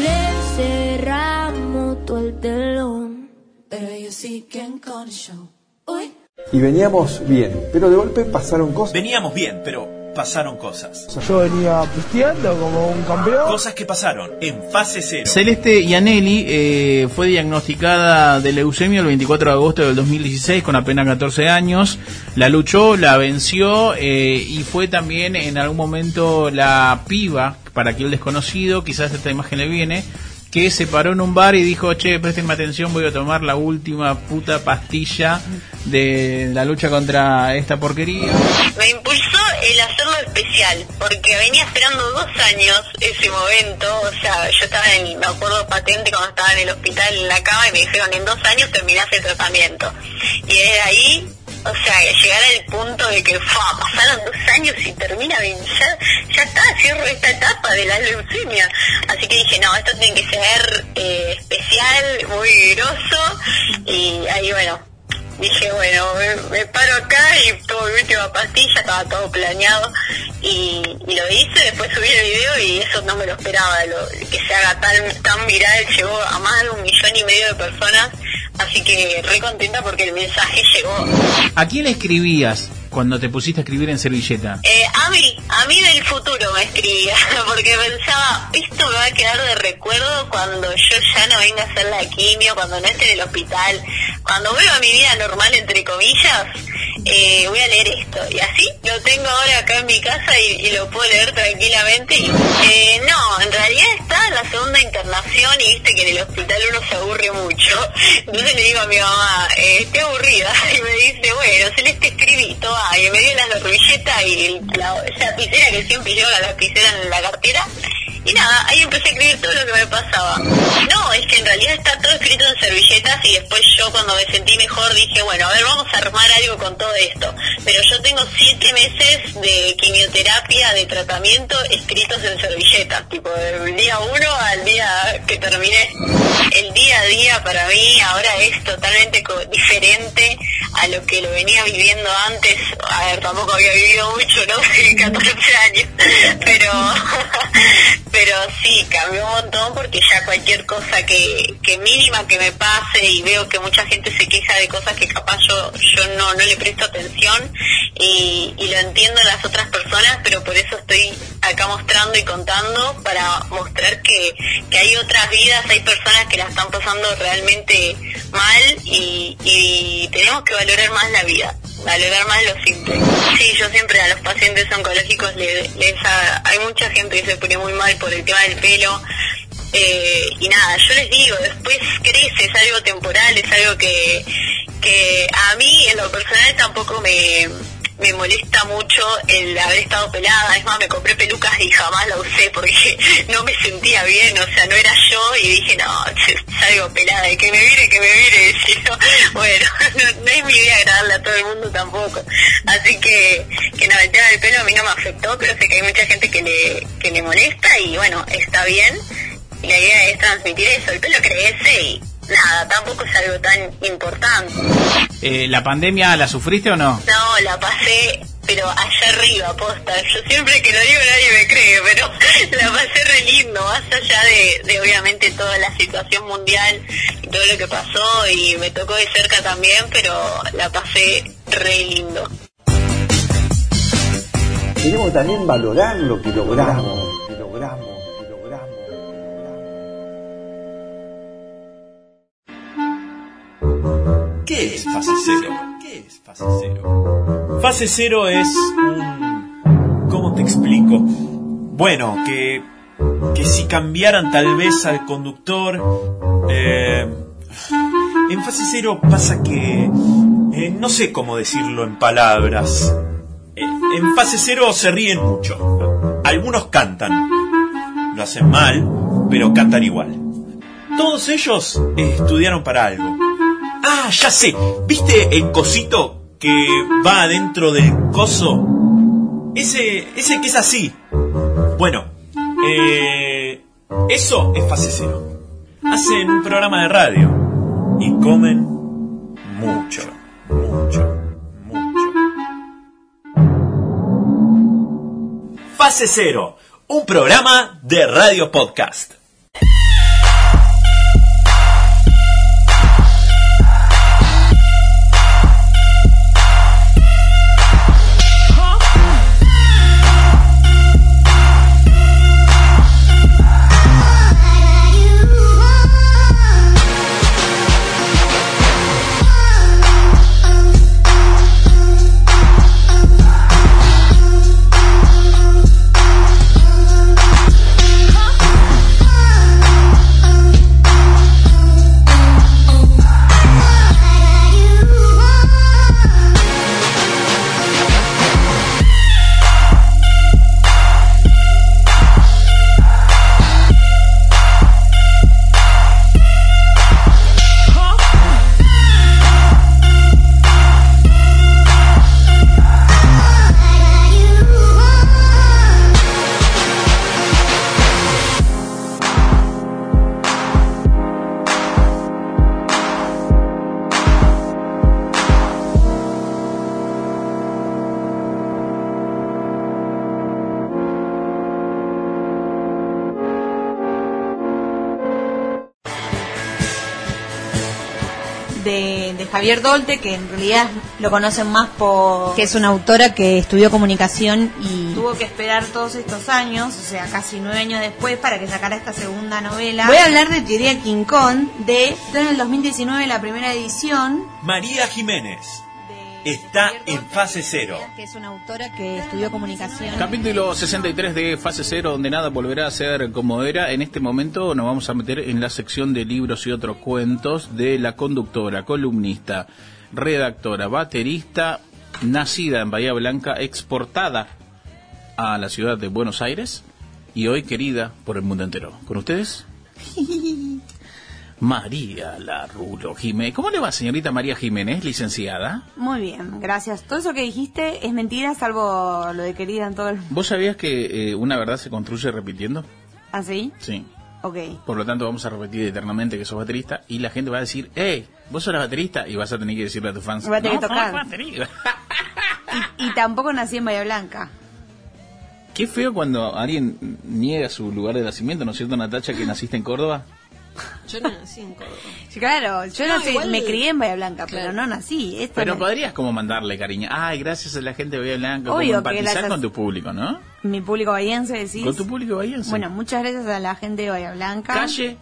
Le cerramos todo el telón. Pero ellos siguen con el show. Uy. Y veníamos bien, pero de golpe pasaron cosas. Veníamos bien, pero pasaron cosas. Yo venía pisteando como un campeón. Cosas que pasaron en fase cero. Celeste Yanelli eh, fue diagnosticada de leucemia el 24 de agosto del 2016 con apenas 14 años. La luchó, la venció eh, y fue también en algún momento la piba, para aquel desconocido, quizás esta imagen le viene, que se paró en un bar y dijo, che, préstenme atención, voy a tomar la última puta pastilla de la lucha contra esta porquería. Me impulsó el hacerlo especial, porque venía esperando dos años ese momento, o sea, yo estaba en, me acuerdo patente cuando estaba en el hospital en la cama y me dijeron, en dos años terminás el tratamiento. Y desde ahí, o sea, llegar al punto de que, pasaron dos años y termina ya, ya está, cierro esta etapa de la leucemia. Así que dije, no, esto tiene que ser eh, especial, muy grosso, y ahí, bueno, dije, bueno, me, paro acá y tomo mi última pastilla, estaba todo planeado y, y lo hice, después subí el video y eso no me lo esperaba, lo, que se haga tan, tan viral, llegó a más de un millón y medio de personas Así que re contenta porque el mensaje llegó. ¿A quién escribías cuando te pusiste a escribir en servilleta? Eh, a mí, a mí del futuro me escribía, porque pensaba, esto me va a quedar de recuerdo cuando yo ya no venga a hacer la quimio, cuando no esté en el hospital, cuando vuelva a mi vida normal, entre comillas, eh, voy a leer esto. Y así lo tengo ahora acá en mi casa y, lo puedo leer tranquilamente. Y, eh, no, en realidad está la segunda internación y viste que en el hospital uno se aburre mucho. Entonces le digo a mi mamá, eh, estoy aburrida. Y me dice, bueno, Celeste escribí, toma. Y me dio la servilleta y la lapicera que siempre llevo la lapicera en la cartera. Y nada, ahí empecé a escribir todo lo que me pasaba. No, es que en realidad está todo escrito en servilletas y después yo cuando me sentí mejor dije, bueno, a ver, vamos a armar algo con todo esto. Pero yo tengo siete meses de quimioterapia, de tratamiento escritos en servilletas, tipo del día uno al día que terminé. El día a día para mí ahora es totalmente diferente a lo que lo venía viviendo antes. A ver, tampoco había vivido mucho, ¿no? 14 años. Pero, pero sí, cambió un montón porque ya cualquier cosa que, que mínima que me pase y veo que mucha gente se queja de cosas que capaz yo, yo no, no le presto atención y, y lo entiendo a las otras personas, pero por eso estoy acá mostrando y contando para mostrar que, que hay otras vidas, hay personas que la están pasando realmente mal y, tenemos que valorar más la vida valorar más lo simple. Sí, yo siempre a los pacientes oncológicos le- les, ha- hay mucha gente que se pone muy mal por el tema del pelo. eh, y nada, yo les digo, después crece, es algo temporal, es algo que, que a mí en lo personal tampoco me, me molesta mucho el haber estado pelada, es más, me compré pelucas y jamás la usé porque no me sentía bien, o sea, no era yo y dije, no, salgo pelada, y que me mire, que me mire, y yo, bueno, no, no es mi idea agradarle a todo el mundo tampoco, así que, que no, el tema del pelo a mí no me afectó, pero sé que hay mucha gente que le, que le molesta y bueno, está bien, la idea es transmitir eso, el pelo crece y nada, tampoco es algo tan importante. Eh, ¿La pandemia la sufriste o no? No, la pasé, pero allá arriba, posta. Yo siempre que lo digo nadie me cree, pero la pasé re lindo, más allá de, de obviamente toda la situación mundial y todo lo que pasó, y me tocó de cerca también, pero la pasé re lindo. Tenemos también valorar lo. Que logramos, ¿Qué es fase cero? ¿Qué es fase cero? Fase cero es un... ¿Cómo te explico? Bueno, que, que si cambiaran tal vez al conductor... eh, en fase cero pasa que... eh, no sé cómo decirlo en palabras. Eh, en fase cero se ríen mucho. Algunos cantan. Lo hacen mal, pero cantan igual. Todos ellos estudiaron para algo. Ah, ya sé. ¿Viste el cosito que va adentro del coso? Ese, ese que es así. Bueno, eh, eso es fase cero. Hacen un programa de radio y comen mucho, mucho, mucho. Fase cero, un programa de radio podcast. Javier Dolte, que en realidad lo conocen más por... que es una autora que estudió comunicación y tuvo que esperar todos estos años, o sea, casi nueve años después, para que sacara esta segunda novela. Voy a hablar de Teoría King Kong, de... en el 2019 la primera edición, María Jiménez está en fase cero. que es una autora que estudió comunicación. Capítulo 63 de Fase Cero, donde nada volverá a ser como era. En este momento nos vamos a meter en la sección de libros y otros cuentos de la conductora, columnista, redactora, baterista, nacida en Bahía Blanca, exportada a la ciudad de Buenos Aires y hoy querida por el mundo entero. ¿Con ustedes? María Larulo Jiménez. ¿Cómo le va, señorita María Jiménez, licenciada? Muy bien, gracias. Todo eso que dijiste es mentira, salvo lo de querida en todo el... ¿Vos sabías que eh, una verdad se construye repitiendo? ¿Así? Sí. Ok. Por lo tanto, vamos a repetir eternamente que sos baterista y la gente va a decir, hey, vos sos la baterista y vas a tener que decirle a tus fans, Va a tener "No, que tocar". baterista". Y tampoco nací en Bahía Blanca. Qué feo cuando alguien niega su lugar de nacimiento, ¿no es cierto, Natacha, que naciste en Córdoba? Yo no nací en Córdoba. Sí, Claro, yo No, nací, igual- me crié en Bahía Blanca, pero Claro. no nací. Esto Pero me- podrías como mandarle cariño. Ay, gracias a la gente de Bahía Blanca, Obvio empatizar gracias- con tu público, ¿no? Mi público bahiense, decís. Con tu público bahiense. Bueno, muchas gracias a la gente de Bahía Blanca. Calle,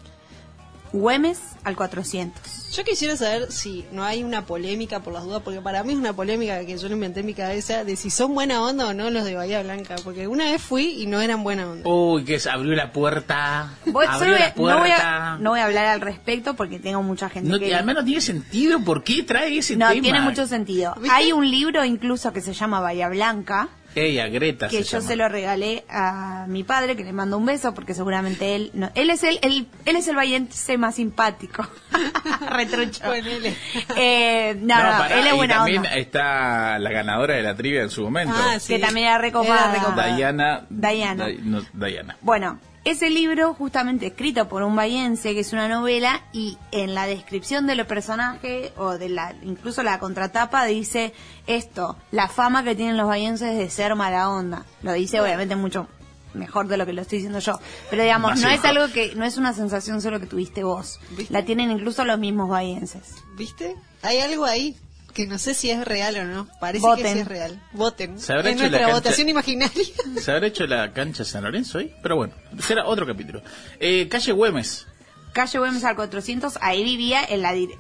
Güemes al 400. Yo quisiera saber si no hay una polémica por las dudas, porque para mí es una polémica que yo lo inventé en mi cabeza de si son buena onda o no los de Bahía Blanca, porque una vez fui y no eran buena onda. uy, que se abrió la puerta. Abrió la no, puerta. voy a, no voy a hablar al respecto porque tengo mucha gente No, que... al menos tiene sentido. ¿Por qué trae ese no, tema? tiene mucho sentido. ¿Viste? Hay un libro incluso que se llama Bahía Blanca, Ella, Greta que se yo llama. se lo regalé a mi padre, que le mando un beso porque seguramente él... No, él es el, el- él es el bahiense más simpático. Retrucho. Ponele. Eh, no, No, no, pará, él es y buena también onda. está la ganadora de la trivia en su momento. Ah, sí. Que también era recopada. Era recopada. Diana. Diana. Diana. Bueno, ese libro justamente escrito por un bahiense, que es una novela, y en la descripción de los personajes, o de la incluso la contratapa, dice esto, la fama que tienen los bahienses de ser mala onda. Lo dice obviamente mucho mejor de lo que lo estoy diciendo yo. Pero digamos, Más no es algo que, no es una sensación solo que tuviste vos. ¿Viste? La tienen incluso los mismos bahienses. ¿Viste? Hay algo ahí que no sé si es real o no. Parece Voten. que sí es real. Voten. ¿Se habrá en hecho la nuestra cancha- votación imaginaria. ¿Se habrá hecho la cancha San Lorenzo hoy? Pero bueno, será otro capítulo. Eh, calle Güemes. Calle Güemes al 400, ahí vivía en la... dire-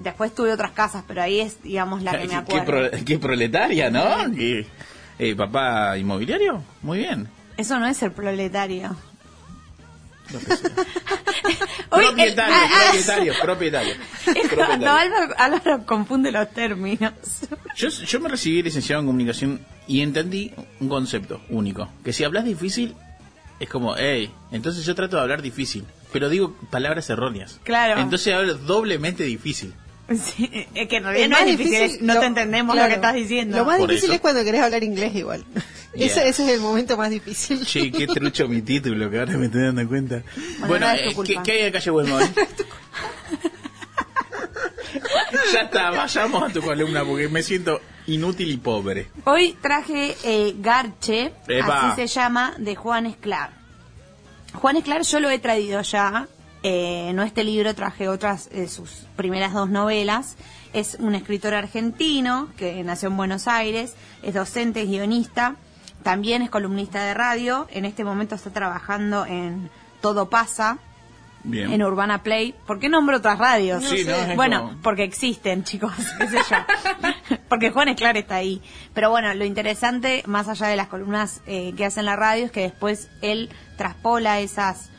Después tuve otras casas, pero ahí es, digamos, la que me Qué, acuerdo. pro- qué proletaria, ¿no? ¿Qué- eh, ¿Papá inmobiliario? Muy bien. Eso no es ser proletario. Hoy, propietario, el- ah, ah, propietario, propietario. es Propietario. cuando Álvaro, Álvaro confunde los términos. Yo, yo me recibí licenciado en comunicación y entendí un concepto único. Que si hablas difícil, es como, hey, entonces yo trato de hablar difícil, pero digo palabras erróneas. Claro. Entonces hablo doblemente difícil. Sí, es que en realidad El no es difícil, difícil, es- no lo- te entendemos claro, lo que estás diciendo. Lo más Por difícil eso. es cuando querés hablar inglés igual. Yeah. Ese, ese es el momento más difícil. Che, qué trucho mi título, que ahora me estoy dando cuenta. Bueno, eh. ¿qué, qué hay en calle hoy? ya está, vayamos a tu columna porque me siento inútil y pobre. Hoy traje eh, Garche, Epa. así se llama, de Juan Esclar. Juan Esclar yo lo he traído ya, eh, no este libro, traje otras de sus primeras dos novelas. Es un escritor argentino que nació en Buenos Aires, es docente, es guionista, también es columnista de radio, en este momento está trabajando en Todo pasa, Bien. en Urbana Play. ¿Por qué nombro otras radios? No Sí, no, bueno, como- porque existen, chicos, qué sé yo. porque Juan Esclar está ahí. Pero bueno, lo interesante, más allá de las columnas eh, que hace en la radio, es que después él traspola esas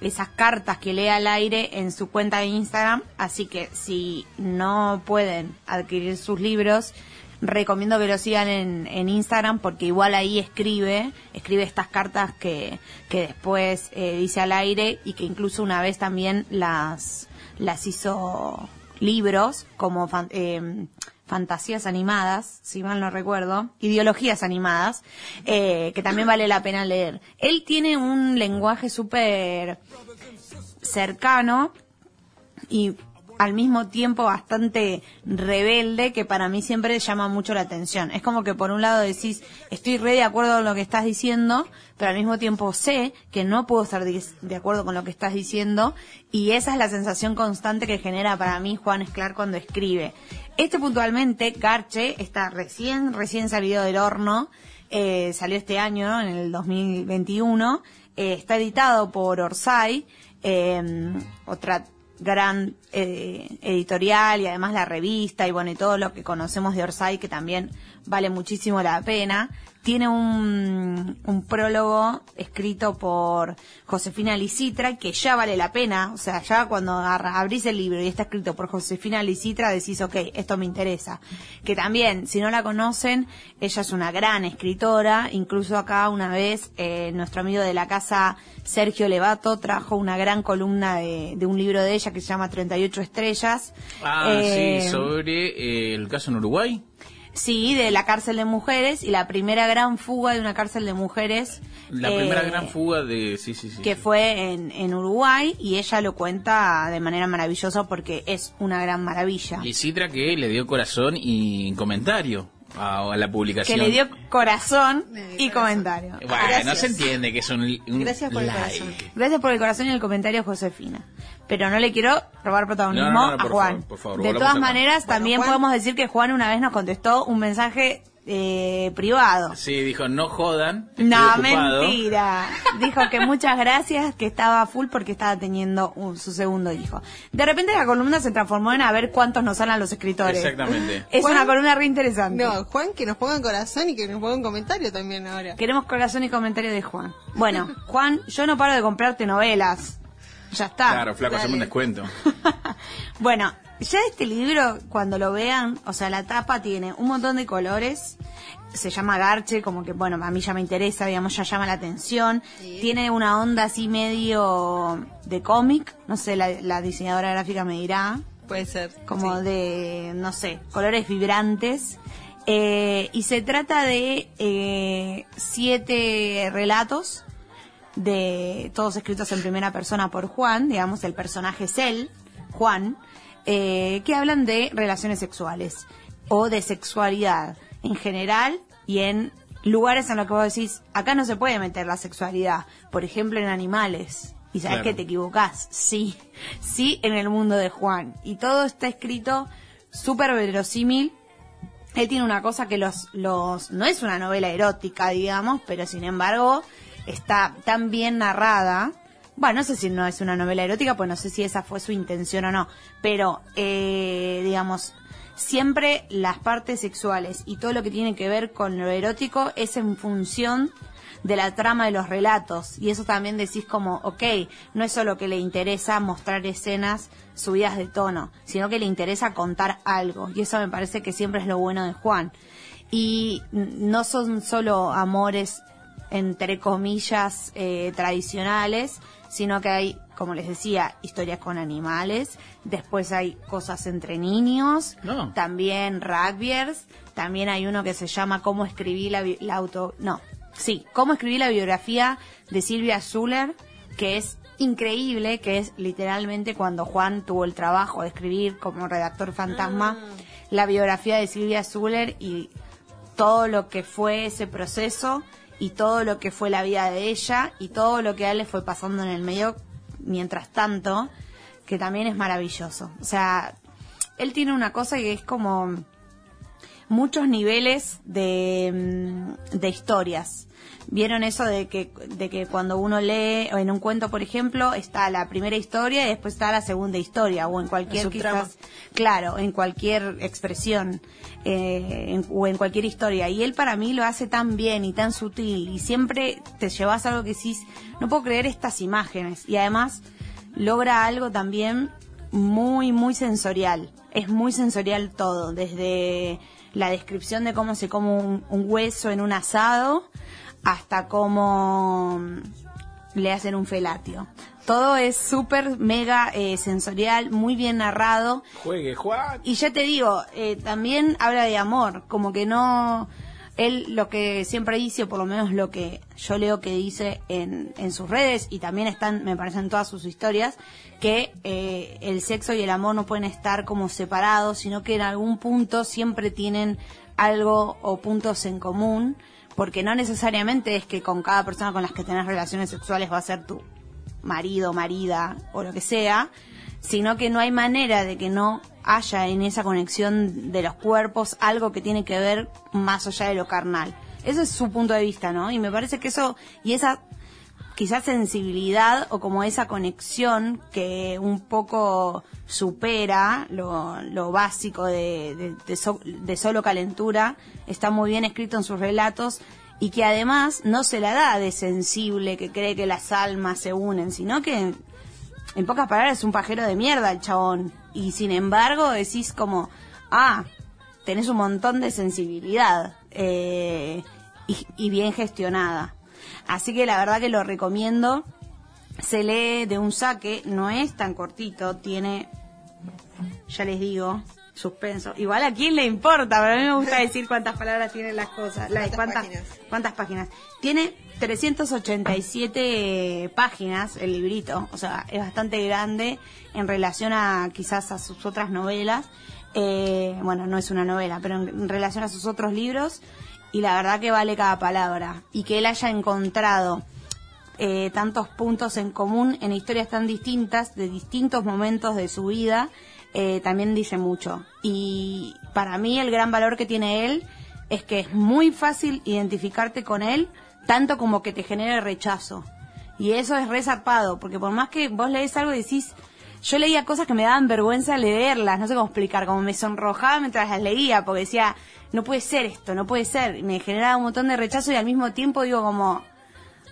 esas cartas que lee al aire en su cuenta de Instagram, así que si no pueden adquirir sus libros, recomiendo que lo sigan en, en Instagram porque igual ahí escribe, escribe estas cartas que, que después eh, dice al aire y que incluso una vez también las, las hizo libros como eh, fantasías animadas, si mal no recuerdo, ideologías animadas, eh, que también vale la pena leer. Él tiene un lenguaje súper cercano y al mismo tiempo bastante rebelde que para mí siempre llama mucho la atención. Es como que por un lado decís, estoy re de acuerdo con lo que estás diciendo, pero al mismo tiempo sé que no puedo estar de, acuerdo con lo que estás diciendo y esa es la sensación constante que genera para mí Juan Esclar cuando escribe. Este puntualmente, Garche, está recién, recién salido del horno, eh, salió este año, en el 2021, eh, está editado por Orsay, eh, otra gran eh, editorial y además la revista y bueno y todo lo que conocemos de Orsay que también vale muchísimo la pena tiene un, un prólogo escrito por Josefina Licitra que ya vale la pena, o sea, ya cuando agarra- abrís el libro y está escrito por Josefina Licitra decís, ok, esto me interesa. Que también, si no la conocen, ella es una gran escritora, incluso acá una vez eh, nuestro amigo de la casa Sergio Levato trajo una gran columna de, de un libro de ella que se llama 38 estrellas. Ah, Eh, sí, sobre eh, el caso en Uruguay. Sí, de la cárcel de mujeres y la primera gran fuga de una cárcel de mujeres. La eh, primera gran fuga de... Sí, sí, sí. que fue en, en Uruguay y ella lo cuenta de manera maravillosa porque es una gran maravilla. Licitra que le dio corazón y comentario a, a la Que publicación. le dio corazón y comentario. Bueno, no se entiende que es un, un Gracias por el like. corazón. Gracias por el corazón y el comentario, Josefina. Pero no le quiero robar protagonismo No, no, no, a por Juan. favor, por favor, de todas maneras, Bueno, también Juan- podemos decir que Juan una vez nos contestó un mensaje eh, privado. Sí, dijo, no jodan. No, ocupado". mentira. Dijo que muchas gracias, que estaba full porque estaba teniendo un- su segundo hijo. De repente la columna se transformó en a ver cuántos nos hablan los escritores. Exactamente. Es Juan- una columna re interesante. No, Juan, que nos ponga corazón y que nos ponga un comentario también ahora. Queremos corazón y comentario de Juan. Bueno, Juan, yo no paro de comprarte novelas. Ya está. Claro, flaco, hacemos un descuento. bueno, ya este libro, cuando lo vean, o sea, la tapa tiene un montón de colores. Se llama Garche, como que, bueno, a mí ya me interesa, digamos, ya llama la atención. Tiene una onda así medio de cómic. No sé, la, la diseñadora gráfica me dirá. Puede ser. Como sí. de, no sé, colores vibrantes. Eh, y se trata de eh, siete relatos de todos escritos en primera persona por Juan, digamos, el personaje es él, Juan, eh, que hablan de relaciones sexuales o de sexualidad en general y en lugares en los que vos decís, acá no se puede meter la sexualidad, por ejemplo en animales. Y sabes Claro. que te equivocás, sí, sí en el mundo de Juan. Y todo está escrito súper verosímil él tiene una cosa que los, los, no es una novela erótica, digamos, pero sin embargo está tan bien narrada. Bueno, no sé si no es una novela erótica, pues no sé si esa fue su intención o no, pero, eh, digamos, siempre las partes sexuales y todo lo que tiene que ver con lo erótico es en función de la trama de los relatos. Y eso también decís como, ok, no es solo que le interesa mostrar escenas subidas de tono, sino que le interesa contar algo. Y eso me parece que siempre es lo bueno de Juan. Y no son solo amores, entre comillas, eh, tradicionales, sino que hay, como les decía, historias con animales, después hay cosas entre niños, No. también rugbyers, también hay uno que se llama Cómo escribí la, la auto... No, sí, Cómo escribí la biografía de Silvia Zuller, que es increíble, que es literalmente cuando Juan tuvo el trabajo de escribir como redactor fantasma la biografía de Silvia Zuller y todo lo que fue ese proceso y todo lo que fue la vida de ella y todo lo que a él le fue pasando en el medio mientras tanto, que también es maravilloso. O sea, él tiene una cosa que es como muchos niveles de, mm, de historias. ¿Vieron eso de que, de que cuando uno lee o en un cuento, por ejemplo, está la primera historia y después está la segunda historia o en cualquier quizás, claro, en cualquier expresión eh, en- o en cualquier historia. Y él para mí lo hace tan bien y tan sutil y siempre te llevas algo que decís, no puedo creer estas imágenes. Y además logra algo también muy, muy sensorial. Es muy sensorial todo, desde la descripción de cómo se come un, un hueso en un asado hasta cómo le hacen un felatio. Todo es súper, mega eh, sensorial, muy bien narrado. Juegue, Juan. Y ya te digo, eh, también habla de amor, como que no... él lo que siempre dice, o por lo menos lo que yo leo que dice en, en sus redes, y también están, me parecen todas sus historias, que eh, el sexo y el amor no pueden estar como separados, sino que en algún punto siempre tienen algo o puntos en común, porque no necesariamente es que con cada persona con las que tenés relaciones sexuales va a ser tu marido, marida o lo que sea, sino que no hay manera de que no haya en esa conexión de los cuerpos algo que tiene que ver más allá de lo carnal. Ese es su punto de vista, ¿no? Y me parece que eso, y esa quizás sensibilidad o como esa conexión que un poco supera lo, básico de, so- de solo calentura, está muy bien escrito en sus relatos y que además no se la da de sensible que cree que las almas se unen, sino que en pocas palabras es un pajero de mierda el chabón. Y sin embargo decís como, ah, tenés un montón de sensibilidad eh, y bien gestionada. Así que la verdad que lo recomiendo. Se lee de un saque, no es tan cortito, tiene, ya les digo, suspenso. Igual a quién le importa, pero a mí me gusta decir cuántas palabras tienen las cosas. La, cuántas, cuántas páginas. Tiene 387 páginas el librito, o sea, es bastante grande en relación a quizás a sus otras novelas. Eh, bueno, no es una novela, pero en, en relación a sus otros libros. Y la verdad que vale cada palabra. Y que él haya encontrado eh, tantos puntos en común en historias tan distintas, de distintos momentos de su vida, eh, también dice mucho. Y para mí el gran valor que tiene él es que es muy fácil identificarte con él, tanto como que te genere rechazo. Y eso es resarpado, porque por más que vos lees algo y decís, yo leía cosas que me daban vergüenza leerlas, no sé cómo explicar, como me sonrojaba mientras las leía, porque decía, no puede ser esto, no puede ser. Me generaba un montón de rechazo y al mismo tiempo digo como,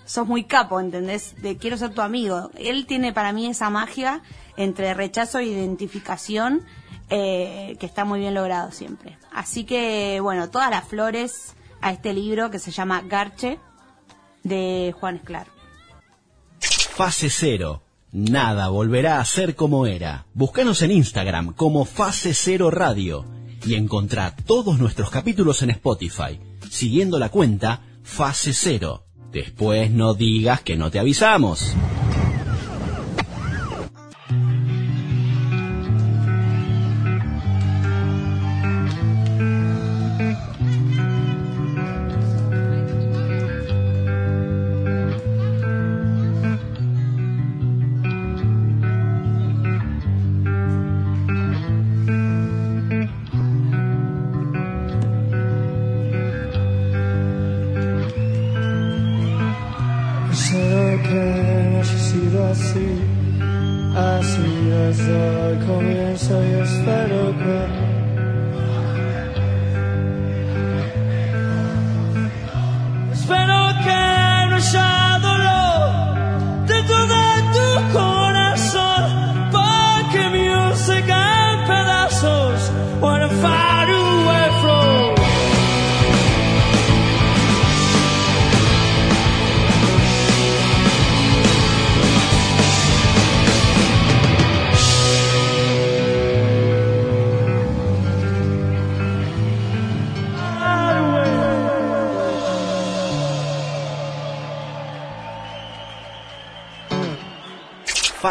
sos muy capo, ¿entendés? De quiero ser tu amigo. Él tiene para mí esa magia entre rechazo e identificación eh, que está muy bien logrado siempre. Así que, bueno, todas las flores a este libro que se llama Garche de Juan Esclar. Fase Cero. Nada volverá a ser como era. Búscanos en Instagram como Fase Cero Radio y encontrá todos nuestros capítulos en Spotify, siguiendo la cuenta Fase Cero. Después no digas que no te avisamos.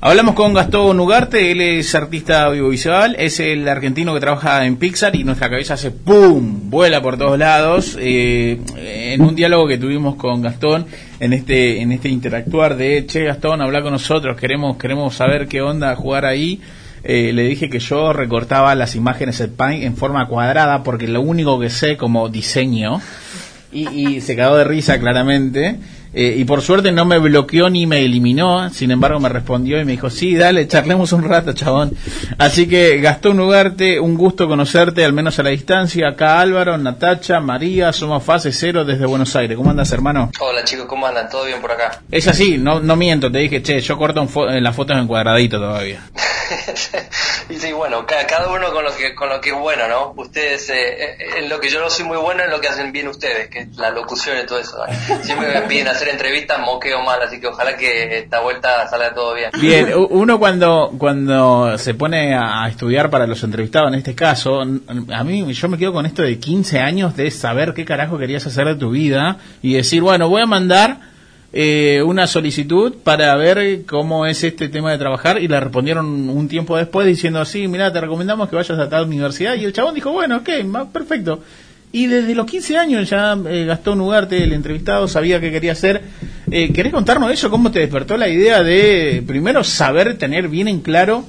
Hablamos con Gastón Ugarte, él es artista audiovisual, es el argentino que trabaja en Pixar y nuestra cabeza hace ¡pum! vuela por todos lados. Eh, en un diálogo que tuvimos con Gastón, en este, en este interactuar de, che Gastón, habla con nosotros, queremos, queremos saber qué onda jugar ahí. Eh, le dije que yo recortaba las imágenes en forma cuadrada porque lo único que sé como diseño y, y se cagó de risa claramente. Eh, y por suerte no me bloqueó ni me eliminó, sin embargo me respondió y me dijo, sí, dale, charlemos un rato, chabón. Así que Gastón Ugarte, un gusto conocerte, al menos a la distancia. Acá Álvaro, Natacha, María, somos fase cero desde Buenos Aires. ¿Cómo andas, hermano? Hola chicos, ¿cómo andan? ¿Todo bien por acá? Es así, no, no miento, te dije, che, yo corto en fo- las fotos en cuadradito todavía. y sí, bueno, ca- cada uno con lo que con lo que es bueno, ¿no? Ustedes, eh, eh, en lo que yo no soy muy bueno, en lo que hacen bien ustedes, que es la locución y todo eso. Siempre me piden hacer entrevistas, moqueo mal, así que ojalá que esta vuelta salga todo bien. Bien, uno cuando cuando se pone a estudiar para los entrevistados, en este caso, a mí yo me quedo con esto de 15 años de saber qué carajo querías hacer de tu vida y decir, bueno, voy a mandar eh, una solicitud para ver cómo es este tema de trabajar y le respondieron un tiempo después diciendo, sí, mira, te recomendamos que vayas a tal universidad y el chabón dijo, bueno, ok, perfecto. Y desde los 15 años ya eh, Gastón Ugarte, el entrevistado, sabía qué quería hacer. Eh, ¿Querés contarnos eso? ¿Cómo te despertó la idea de primero saber, tener bien en claro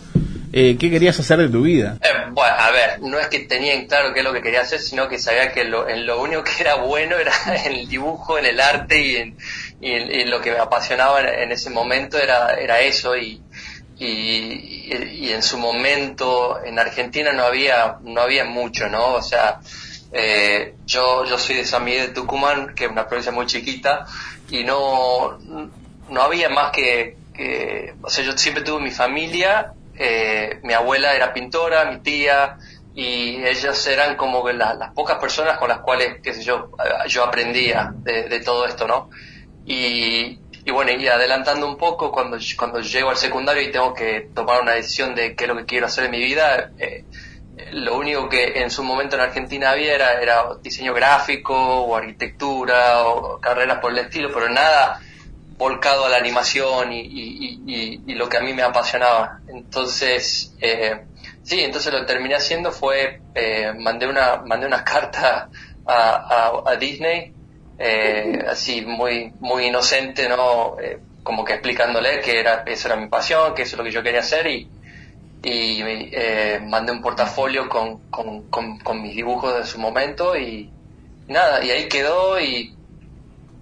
eh, qué querías hacer de tu vida? Eh, bueno, a ver, no es que tenía en claro qué es lo que quería hacer, sino que sabía que lo, en lo único que era bueno era en el dibujo, en el arte y en, y en- y lo que me apasionaba en, en ese momento era, era eso y, y, y en su momento en Argentina no había, no había mucho, ¿no? O sea, eh, yo, yo soy de San Miguel de Tucumán, que es una provincia muy chiquita, y no, no había más que, o sea, yo siempre tuve mi familia, eh, mi abuela era pintora, mi tía, y ellas eran como las pocas personas con las cuales, qué sé yo, yo aprendía de, de todo esto, ¿no? Y, y bueno, y adelantando un poco, cuando, cuando llego al secundario y tengo que tomar una decisión de qué es lo que quiero hacer en mi vida, eh, lo único que en su momento en Argentina había era, era diseño gráfico o arquitectura o carreras por el estilo, pero nada volcado a la animación y, y- lo que a mí me apasionaba. Entonces, eh, sí, entonces lo que terminé haciendo fue, eh, mandé una mandé una carta a Disney, eh, así muy muy inocente, ¿no? Eh, como que explicándole que era eso era mi pasión, que eso es lo que yo quería hacer y, y eh, mandé un portafolio con, con, con, con mis dibujos de su momento y nada, y ahí quedó y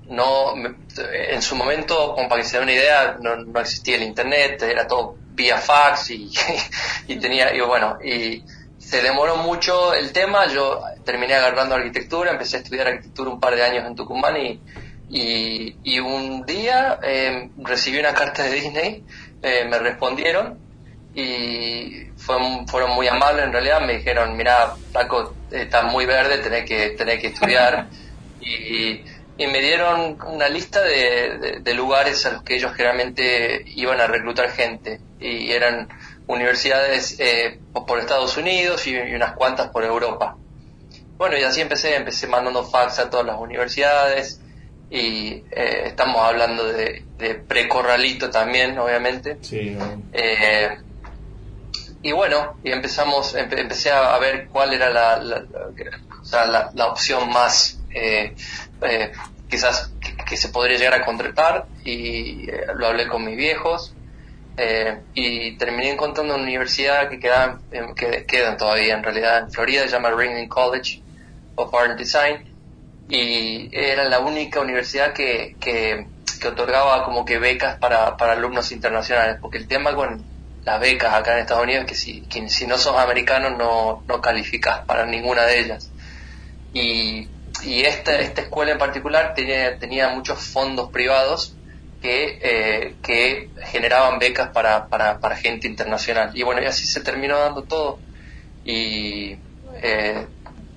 no me- en su momento, como para que se den una idea, no, no existía el internet, era todo vía fax y, y tenía, y bueno, y se demoró mucho el tema, yo terminé agarrando arquitectura, empecé a estudiar arquitectura un par de años en Tucumán y, y, y un día eh, recibí una carta de Disney, eh, me respondieron y fue- fueron muy amables en realidad, me dijeron, mira, Paco, estás muy verde, tenés que, tenés que estudiar y, y me dieron una lista de, de- de lugares a los que ellos generalmente iban a reclutar gente. Y eran universidades eh, por Estados Unidos y, y unas cuantas por Europa. Bueno, y así empecé, empecé mandando fax a todas las universidades. Y eh, estamos hablando de, de precorralito también, obviamente. Eh, y bueno, y empezamos, empe- empecé a, ver cuál era la, la, opción más eh, eh, quizás que, se podría llegar a contratar y eh, lo hablé con mis viejos eh, y terminé encontrando una universidad que queda, que quedan todavía en realidad en Florida, se llama Ringling College of Art and Design. Y era la única universidad que, que, que otorgaba como que becas para, para alumnos internacionales, porque el tema con las becas acá en Estados Unidos que si, que si no sos americano no, no calificas para ninguna de ellas. Y, y esta, esta escuela en particular tenía, tenía muchos fondos privados que, eh, que generaban becas para, para, para gente internacional. Y bueno, y así se terminó dando todo. Y eh,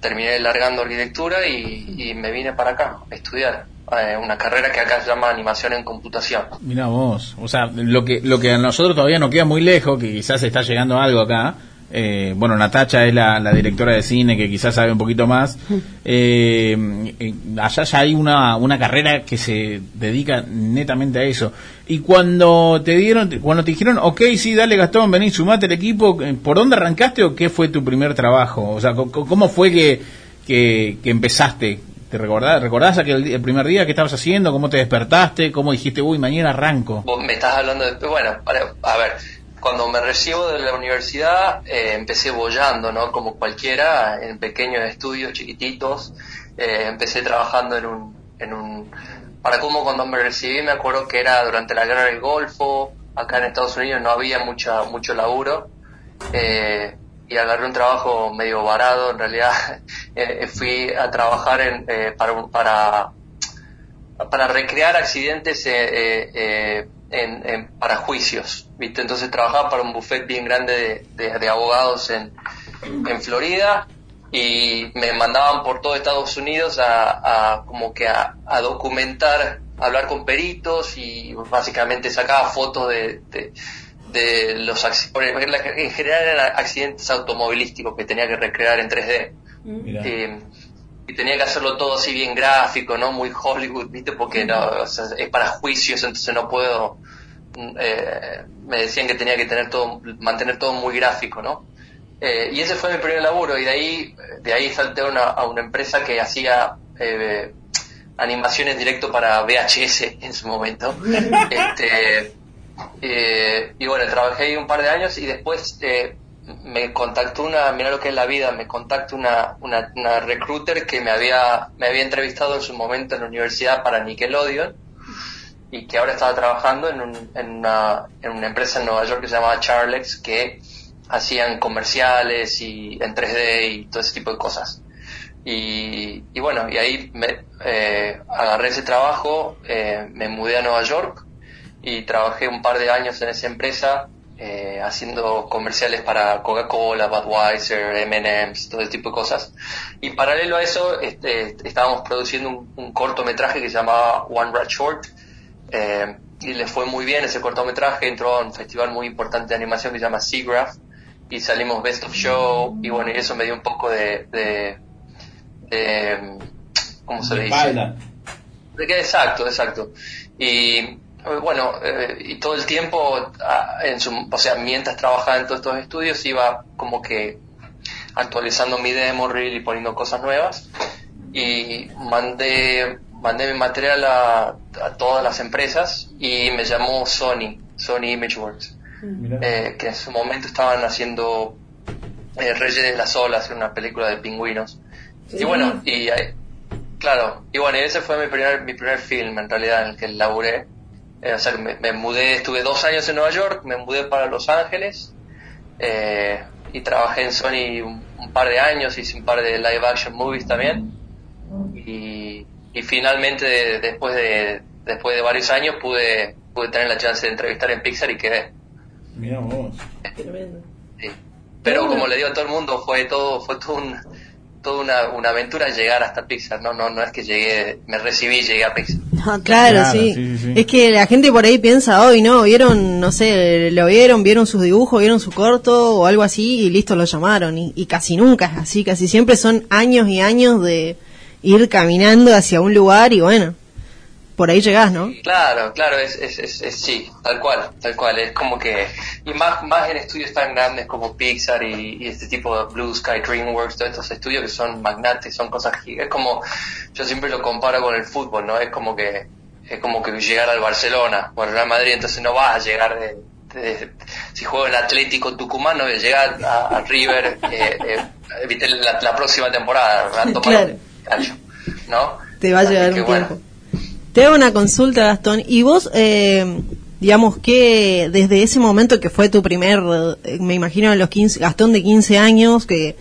terminé largando arquitectura y me vine para acá a estudiar eh, una carrera que acá se llama animación en computación. Mira vos, o sea, lo que, lo que a nosotros todavía nos queda muy lejos, que quizás está llegando algo acá. eh, bueno, Natacha es la, la directora de cine que quizás sabe un poquito más. Eh, eh, allá ya hay una, una carrera que se dedica netamente a eso. Y cuando te dieron, cuando te dijeron, ok, sí, dale Gastón, vení, sumate al equipo, eh, ¿por dónde arrancaste o qué fue tu primer trabajo? O sea, ¿cómo fue que, que, que empezaste? ¿Te recordás, recordás aquel el primer día que estabas haciendo? ¿Cómo te despertaste? ¿Cómo dijiste, uy, mañana arranco? Vos me estás hablando de... Bueno, a ver, cuando me recibo de la universidad eh, empecé bollando, ¿no? Como cualquiera, en pequeños estudios chiquititos. Eh, empecé trabajando en un, en un... Para como cuando me recibí me acuerdo que era durante la guerra del Golfo, acá en Estados Unidos no había mucha, mucho laburo. Eh, y agarré un trabajo medio varado, en realidad eh, fui a trabajar en, eh, para, para para recrear accidentes eh, eh, eh, en, para juicios, ¿viste? Entonces trabajaba para un buffet bien grande de, abogados en, en Florida y me mandaban por todo Estados Unidos a, a como que a, a documentar, hablar con peritos y básicamente sacaba fotos de, de los accidentes, en general eran accidentes automovilísticos que tenía que recrear en 3D. Mirá. Eh, y tenía que hacerlo todo así bien gráfico, ¿no? Muy Hollywood, ¿viste? Porque no, o sea, es para juicios, entonces no puedo... mm, eh, me decían que tenía que tener todo, mantener todo muy gráfico, ¿no? Eh, y ese fue mi primer laburo y de ahí, de ahí salté a una, a una empresa que hacía eh, animaciones directo para VHS en su momento. este, eh, y bueno, trabajé ahí un par de años y después eh, me contactó una, mira lo que es la vida, me contactó una, una, una recruiter que me había, me había entrevistado en su momento en la universidad para Nickelodeon y que ahora estaba trabajando en, un- en, una, en una empresa en Nueva York que se llamaba Charlex que hacían comerciales y en 3D y todo ese tipo de cosas. Y, y bueno, y ahí me, eh, agarré ese trabajo, eh, me mudé a Nueva York y trabajé un par de años en esa empresa eh, haciendo comerciales para Coca-Cola, Budweiser, M&M's, todo ese tipo de cosas. Y paralelo a eso este, estábamos produciendo un, un cortometraje que se llamaba One Rat Short eh, y le fue muy bien ese cortometraje, entró a un festival muy importante de animación que se llama SIGGRAPH y salimos Best of Show y bueno, y eso me dio un poco de, de, de ¿cómo se le dice? Espalda. De que- Exacto, exacto. Y bueno, eh, y todo el tiempo, ah, en su, o sea, mientras trabajaba en todos estos estudios, iba como que actualizando mi demo reel y poniendo cosas nuevas. Y mandé, mandé mi material a, a todas las empresas y me llamó Sony, Sony Imageworks, eh, que en su momento estaban haciendo eh, Reyes de las Olas, una película de pingüinos. Y bueno, y Claro, y bueno, ese fue mi primer, mi primer film en realidad en el que laburé. Eh, o sea, me, me mudé, estuve dos años en Nueva York, me mudé para Los Ángeles eh, y trabajé en Sony un, un par de años, hice un par de live action movies también. Y, y finalmente, de- después de después de varios años, pude, pude tener la chance de entrevistar en Pixar y quedé. Mirá vos. Sí. Pero como le digo a todo el mundo, fue todo, fue todo un, toda una, una aventura llegar hasta Pixar. No, no, no es que llegué, me recibí y llegué a Pixar. No, claro, Claro, sí. sí, sí, sí. Es que la gente por ahí piensa, hoy no, vieron, no sé, lo vieron, vieron sus dibujos, vieron su corto o algo así y listo, lo llamaron. Y, y casi nunca es así, casi siempre son años y años de ir caminando hacia un lugar y bueno, por ahí llegás, ¿no? Claro, claro, es, es, es, es- sí, tal cual, tal cual. Es como que, y más, más en estudios tan grandes como Pixar y, y este tipo de Blue Sky, DreamWorks, todos estos estudios que son magnates, son cosas gigantes. Es como, yo siempre lo comparo con el fútbol, ¿no? Es como que, es como que llegar al Barcelona o al Real Madrid, entonces no vas a llegar de, de- si juego en Atlético Tucumán, no voy a llegar a, a River, eh, eh, la, la próxima temporada, a tomar Claro. ¿no? Te va a llevar un bueno. tiempo. Te hago una consulta, Gastón. ¿Y vos, eh, digamos que desde ese momento que fue tu primer, eh, me imagino, los 15, Gastón de 15 años, que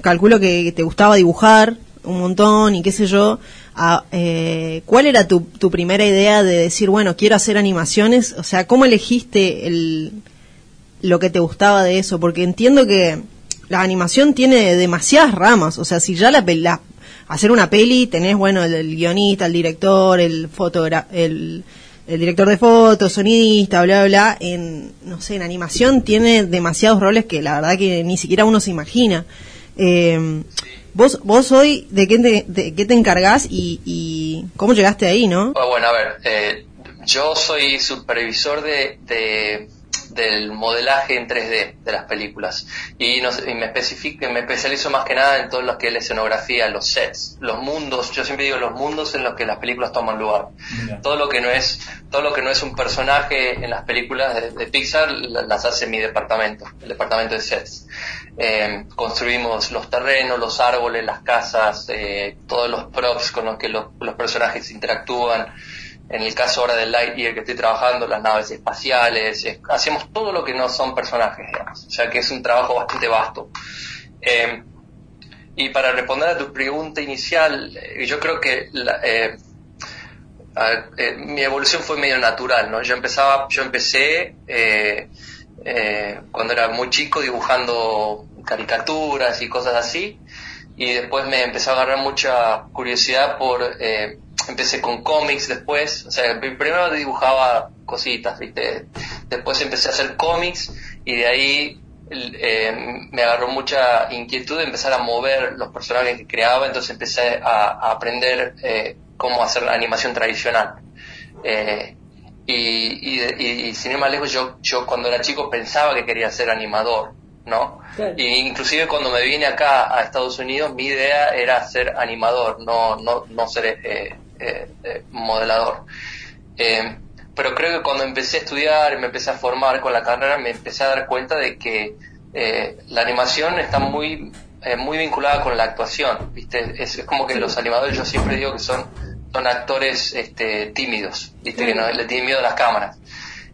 calculo que te gustaba dibujar un montón y qué sé yo, a, eh, ¿cuál era tu, primera idea de decir, bueno, quiero hacer animaciones? O sea, ¿cómo elegiste el, lo que te gustaba de eso? Porque entiendo que la animación tiene demasiadas ramas. O sea, si ya la, la- hacer una peli tenés, bueno, el, guionista, el director, el fotogra el, director de fotos, sonidista, bla, bla. En, no sé, en animación tiene demasiados roles que la verdad que ni siquiera uno se imagina. Eh, vos, vos hoy, ¿de qué te, qué te encargás y, y cómo llegaste ahí, no? Bueno, bueno, a ver, eh, yo soy supervisor de- del modelaje en 3D de las películas y, no sé, y me, especifico, me especializo más que nada en todo lo que es la escenografía, los sets, los mundos, yo siempre digo los mundos en los que las películas toman lugar. Todo lo que no es todo lo que no es un personaje en las películas de, de Pixar la- las hace mi departamento, el departamento de sets. Eh, construimos los terrenos, los árboles, las casas, eh, todos los props con los que los, los personajes interactúan. En el caso ahora del Lightyear que estoy trabajando, las naves espaciales, es- hacemos todo lo que no son personajes. O sea que es un trabajo bastante vasto. Eh, y para responder a tu pregunta inicial, eh, yo creo que la- eh, mi evolución fue medio natural, ¿no? Yo empezaba, yo empecé cuando era muy chico dibujando caricaturas y cosas así, y después me empezó a agarrar mucha curiosidad por, eh, empecé con cómics después, o sea, pri- primero dibujaba cositas, ¿viste? Después empecé a hacer cómics y de ahí eh, me agarró mucha inquietud de empezar a mover los personajes que creaba, entonces empecé a, a aprender eh, cómo hacer la animación tradicional. Eh, y, y, y- y sin ir más lejos, yo, yo cuando era chico pensaba que quería ser animador, ¿no? Claro. Y inclusive cuando me vine acá a Estados Unidos, mi idea era ser animador, no, no, no ser eh, eh, modelador. Eh, pero creo que cuando empecé a estudiar y me empecé a formar con la carrera, me empecé a dar cuenta de que eh, la animación está muy, eh, muy vinculada con la actuación, ¿viste? Es, es como que los animadores, yo siempre digo que son, son actores este, tímidos, ¿viste? Que no le tienen miedo a las cámaras.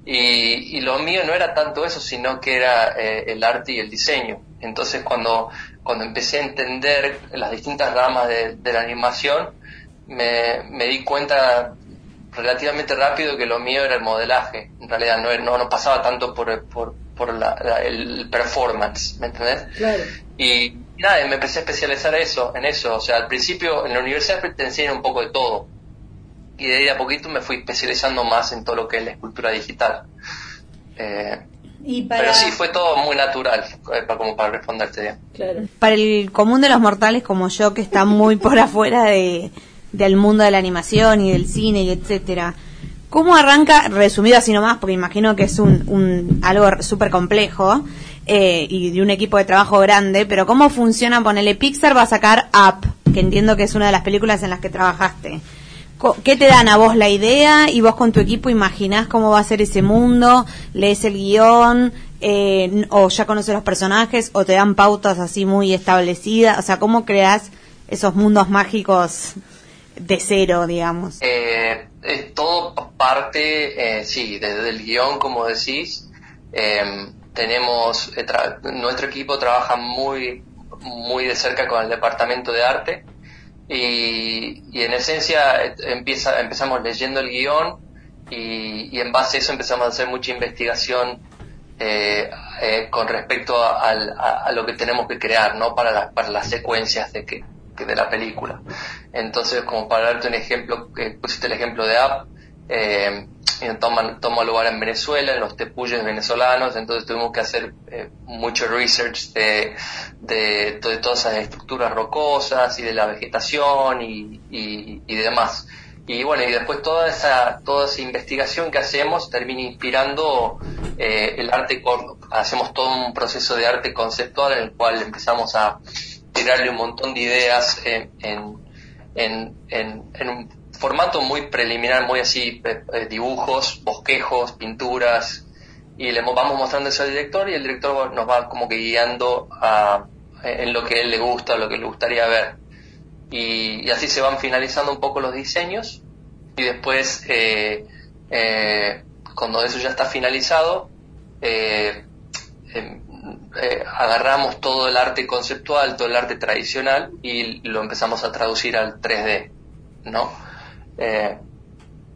Y, y lo mío no era tanto eso, sino que era eh, el arte y el diseño. Entonces cuando, cuando empecé a entender las distintas ramas de, de la animación, me, me di cuenta relativamente rápido que lo mío era el modelaje. En realidad no, no, no pasaba tanto por, por, por la, la- el performance, ¿me entendés? Claro. Y nada, me empecé a especializar eso, en eso. O sea, al principio en la universidad te enseñan un poco de todo. Y de ahí a poquito me fui especializando más en todo lo que es la escultura digital. Eh, Y para, Pero sí, fue todo muy natural, eh, como para responderte bien. Claro. para el común de los mortales como yo, que está muy por afuera de, del mundo de la animación y del cine y etcétera, ¿cómo arranca, resumido así nomás, porque imagino que es un, un algo súper complejo eh, y de un equipo de trabajo grande, pero cómo funciona, ponele Pixar va a sacar Up, que entiendo que es una de las películas en las que trabajaste. ¿Qué te dan a vos la idea y vos con tu equipo imaginás cómo va a ser ese mundo? ¿Lees el guion? Eh, ¿O ya conoces los personajes? ¿O te dan pautas así muy establecidas? O sea, ¿cómo creas esos mundos mágicos de cero, digamos? Eh, es todo parte, eh, sí, desde el guion, como decís. eh, tenemos, eh, nuestro equipo trabaja muy, muy de cerca con el departamento de arte y, y en esencia eh, empieza, empezamos leyendo el guion y, y en base a eso empezamos a hacer mucha investigación eh, eh, con respecto a, a- a lo que tenemos que crear, ¿no? Para, la- para las secuencias de que, de la película. Entonces, como para darte un ejemplo, pusiste el ejemplo de App, eh, toma, lugar en Venezuela, en los tepuyes venezolanos, entonces tuvimos que hacer eh, mucho research de, todas esas estructuras rocosas y de la vegetación y, demás. Y bueno, y después toda esa, toda esa investigación que hacemos termina inspirando eh, el arte, hacemos todo un proceso de arte conceptual en el cual empezamos a tirarle un montón de ideas en, en, en, en- un formato muy preliminar, muy así, eh, eh, dibujos, bosquejos, pinturas, y le mo- vamos mostrando eso al director y el director nos va como que guiando a, en lo que a él le gusta, lo que le gustaría ver. Y, así se van finalizando un poco los diseños y después eh, eh, cuando eso ya está finalizado eh, eh, agarramos todo el arte conceptual, todo el arte tradicional y lo empezamos a traducir al 3D, ¿no? Eh,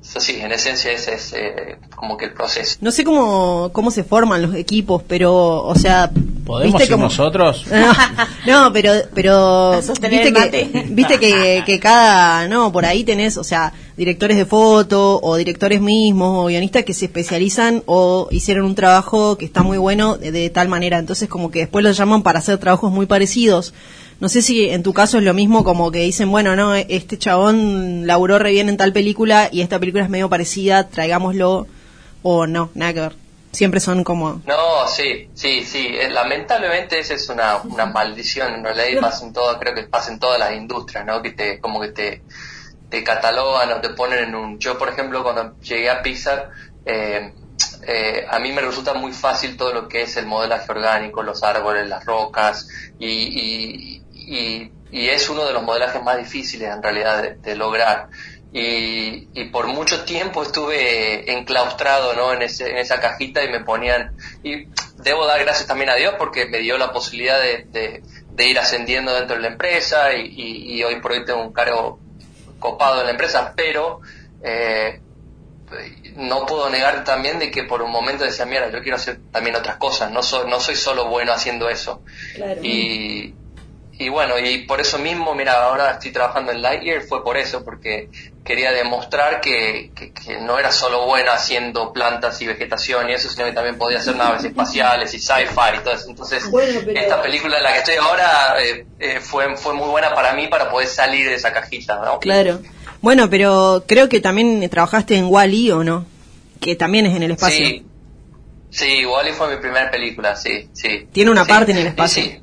eso sí, en esencia ese es eh, como que el proceso. No sé cómo, cómo se forman los equipos, pero, o sea, ¿Podemos ¿viste ir cómo- nosotros? No, pero, pero viste que, viste que, que cada, no, por ahí tenés, o sea, directores de foto o directores mismos o guionistas que se especializan o hicieron un trabajo que está muy bueno de, de tal manera, entonces como que después los llaman para hacer trabajos muy parecidos. No sé si en tu caso es lo mismo como que dicen, bueno, no, este chabón laburó re bien en tal película y esta película es medio parecida, traigámoslo o no, nada que ver. Siempre son como No, sí, sí, sí. Eh, Lamentablemente esa es una, una maldición. En realidad pasa en todo, creo que pasa en todas las industrias, ¿no? Que te, como que te, te catalogan o te ponen en un... Yo, por ejemplo, cuando llegué a Pixar, eh, eh, a mí me resulta muy fácil todo lo que es el modelaje orgánico, los árboles, las rocas, y, y, y, y es uno de los modelajes más difíciles en realidad de, de lograr. Y, y por mucho tiempo estuve enclaustrado ¿no? en, ese, en esa cajita y me ponían... Y debo dar gracias también a Dios porque me dio la posibilidad de, de, de ir ascendiendo dentro de la empresa y, y- y hoy por hoy tengo un cargo copado en la empresa, pero eh, no puedo negar también de que por un momento decía, mira, yo quiero hacer también otras cosas, no soy, no soy solo bueno haciendo eso. Y, y bueno, y por eso mismo, mira, ahora estoy trabajando en Lightyear, fue por eso, porque quería demostrar que, que, que no era solo bueno haciendo plantas y vegetación y eso, sino que también podía hacer naves espaciales y sci-fi y todo eso. Entonces, Bueno, pero- esta película en la que estoy ahora eh, eh, fue, fue muy buena para mí para poder salir de esa cajita, ¿no? Claro. Bueno, pero creo que también trabajaste en Wally, ¿o no? Que también es en el espacio. Sí, sí, Wally fue mi primera película, sí, sí. Tiene una Sí, parte en el espacio. Sí,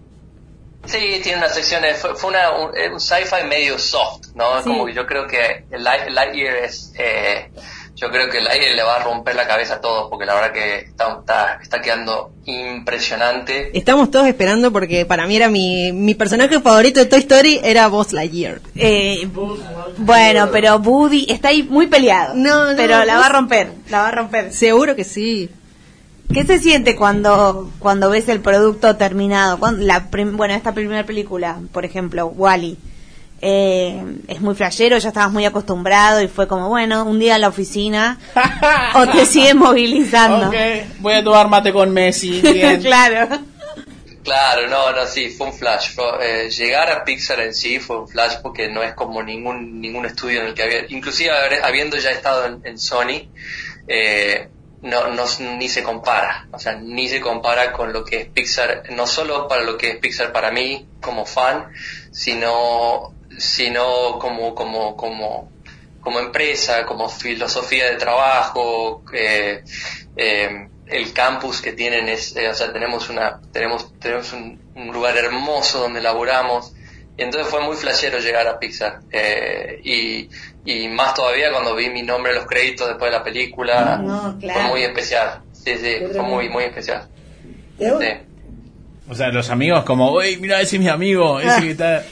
Sí, tiene una sección, de- fue, fue una, un, eh, un sci-fi medio soft, ¿no? Sí. Como que yo creo que Lightyear es, eh, yo creo que Lightyear le va a romper la cabeza a todos, porque la verdad que está, está, está quedando impresionante. Estamos todos esperando porque para mí era mi, mi personaje favorito de Toy Story era Buzz Lightyear. Eh, bueno, pero Woody está ahí muy peleado. No, no, pero la vos- va a romper, la va a romper. Seguro que sí. ¿Qué se siente cuando cuando ves el producto terminado? Cuando- la prim- bueno, esta primera película, por ejemplo, Wally. es muy flashero, ya estabas muy acostumbrado y fue como, bueno, un día en la oficina o te sigue movilizando. Voy a tomar mate con Messi. Bien. claro. Claro, no, no, sí, fue un flash. Fue, eh, llegar a Pixar en sí fue un flash porque no es como ningún ningún estudio en el que había, inclusive habiendo ya estado en, en Sony, eh, no, no ni se compara, o sea, ni se compara con lo que es Pixar, no solo para lo que es Pixar para mí como fan, sino sino como como como como empresa, como filosofía de trabajo, eh, eh, el campus que tienen es, eh, o sea, tenemos una, tenemos, tenemos un, un lugar hermoso donde laburamos. Y entonces fue muy flashero llegar a Pixar. Eh, y, y más todavía cuando vi mi nombre en los créditos después de la película. No, claro. Fue muy especial. Sí, sí, fue muy, muy especial. Sí. O sea, los amigos como, uy, mira, ese es mi amigo, ese que está...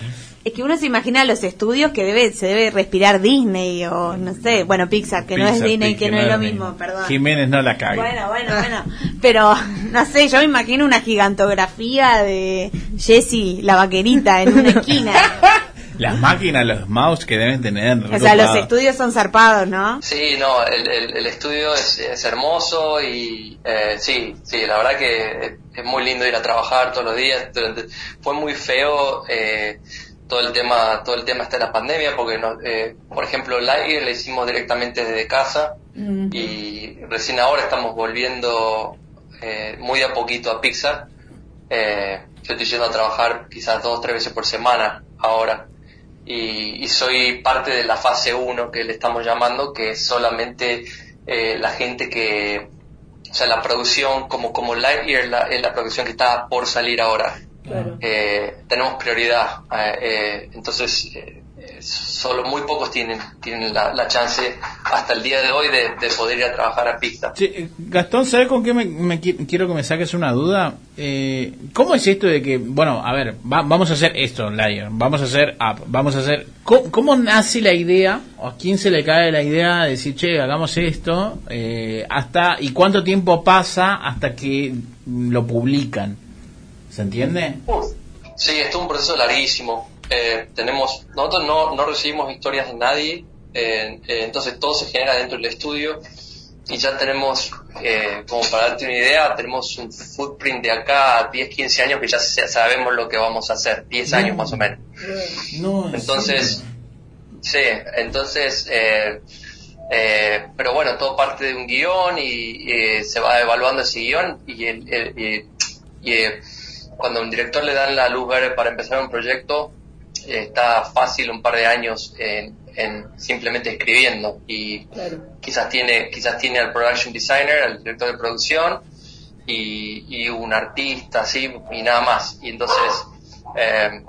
Es que uno se imagina los estudios que debe se debe respirar Disney o no sé, bueno, Pixar, que no es Disney, que no es lo Disney. mismo, perdón. Jiménez no la cague. Bueno, bueno, bueno. Pero, no sé, yo me imagino una gigantografía de Jessie, la vaquerita, en una esquina. Las máquinas, los mouse que deben tener. O sea, los estudios son zarpados, ¿no? Sí, no, el, el, el estudio es, es hermoso y eh, sí, sí, la verdad que es, muy lindo ir a trabajar todos los días. Durante, fue muy feo eh, todo el tema, todo el tema está en la pandemia porque, no, eh, por ejemplo, Lightyear le hicimos directamente desde casa y recién ahora estamos volviendo eh, muy a poquito a Pixar. Eh, yo estoy yendo a trabajar quizás dos, tres veces por semana ahora y, y soy parte de la fase 1 que le estamos llamando, que es solamente eh, la gente que, o sea, la producción como, como Lightyear la, es la producción que está por salir ahora. Eh, tenemos prioridad, eh, eh, entonces eh, solo muy pocos tienen, tienen la, la chance hasta el día de hoy de, de poder ir a trabajar a Pixar. Che, eh, Gastón, ¿sabes con qué me, me qui- quiero que me saques una duda? Eh, ¿Cómo es esto de que, bueno, a ver, va- vamos a hacer esto, Lion, vamos a hacer app, vamos a hacer... ¿Cómo, cómo nace la idea, o a quién se le cae la idea de decir, che, hagamos esto, eh, hasta, y cuánto tiempo pasa hasta que lo publican? ¿Se entiende? Sí, esto es un proceso larguísimo. Eh, tenemos, nosotros no, no recibimos historias de nadie, eh, eh, entonces todo se genera dentro del estudio. Y ya tenemos, eh, como para darte una idea, tenemos un footprint de acá a 10, 15 años que ya sa- sabemos lo que vamos a hacer, 10 años más o menos. No, Entonces, sí, entonces, eh, eh, pero bueno, todo parte de un guion y, se va evaluando ese guion y, el, el- y- y, eh, cuando a un director le dan la luz verde para empezar un proyecto, está fácil un par de años en, en simplemente escribiendo y quizás tiene quizás tiene al production designer, al director de producción y, y un artista así y nada más. Y entonces eh,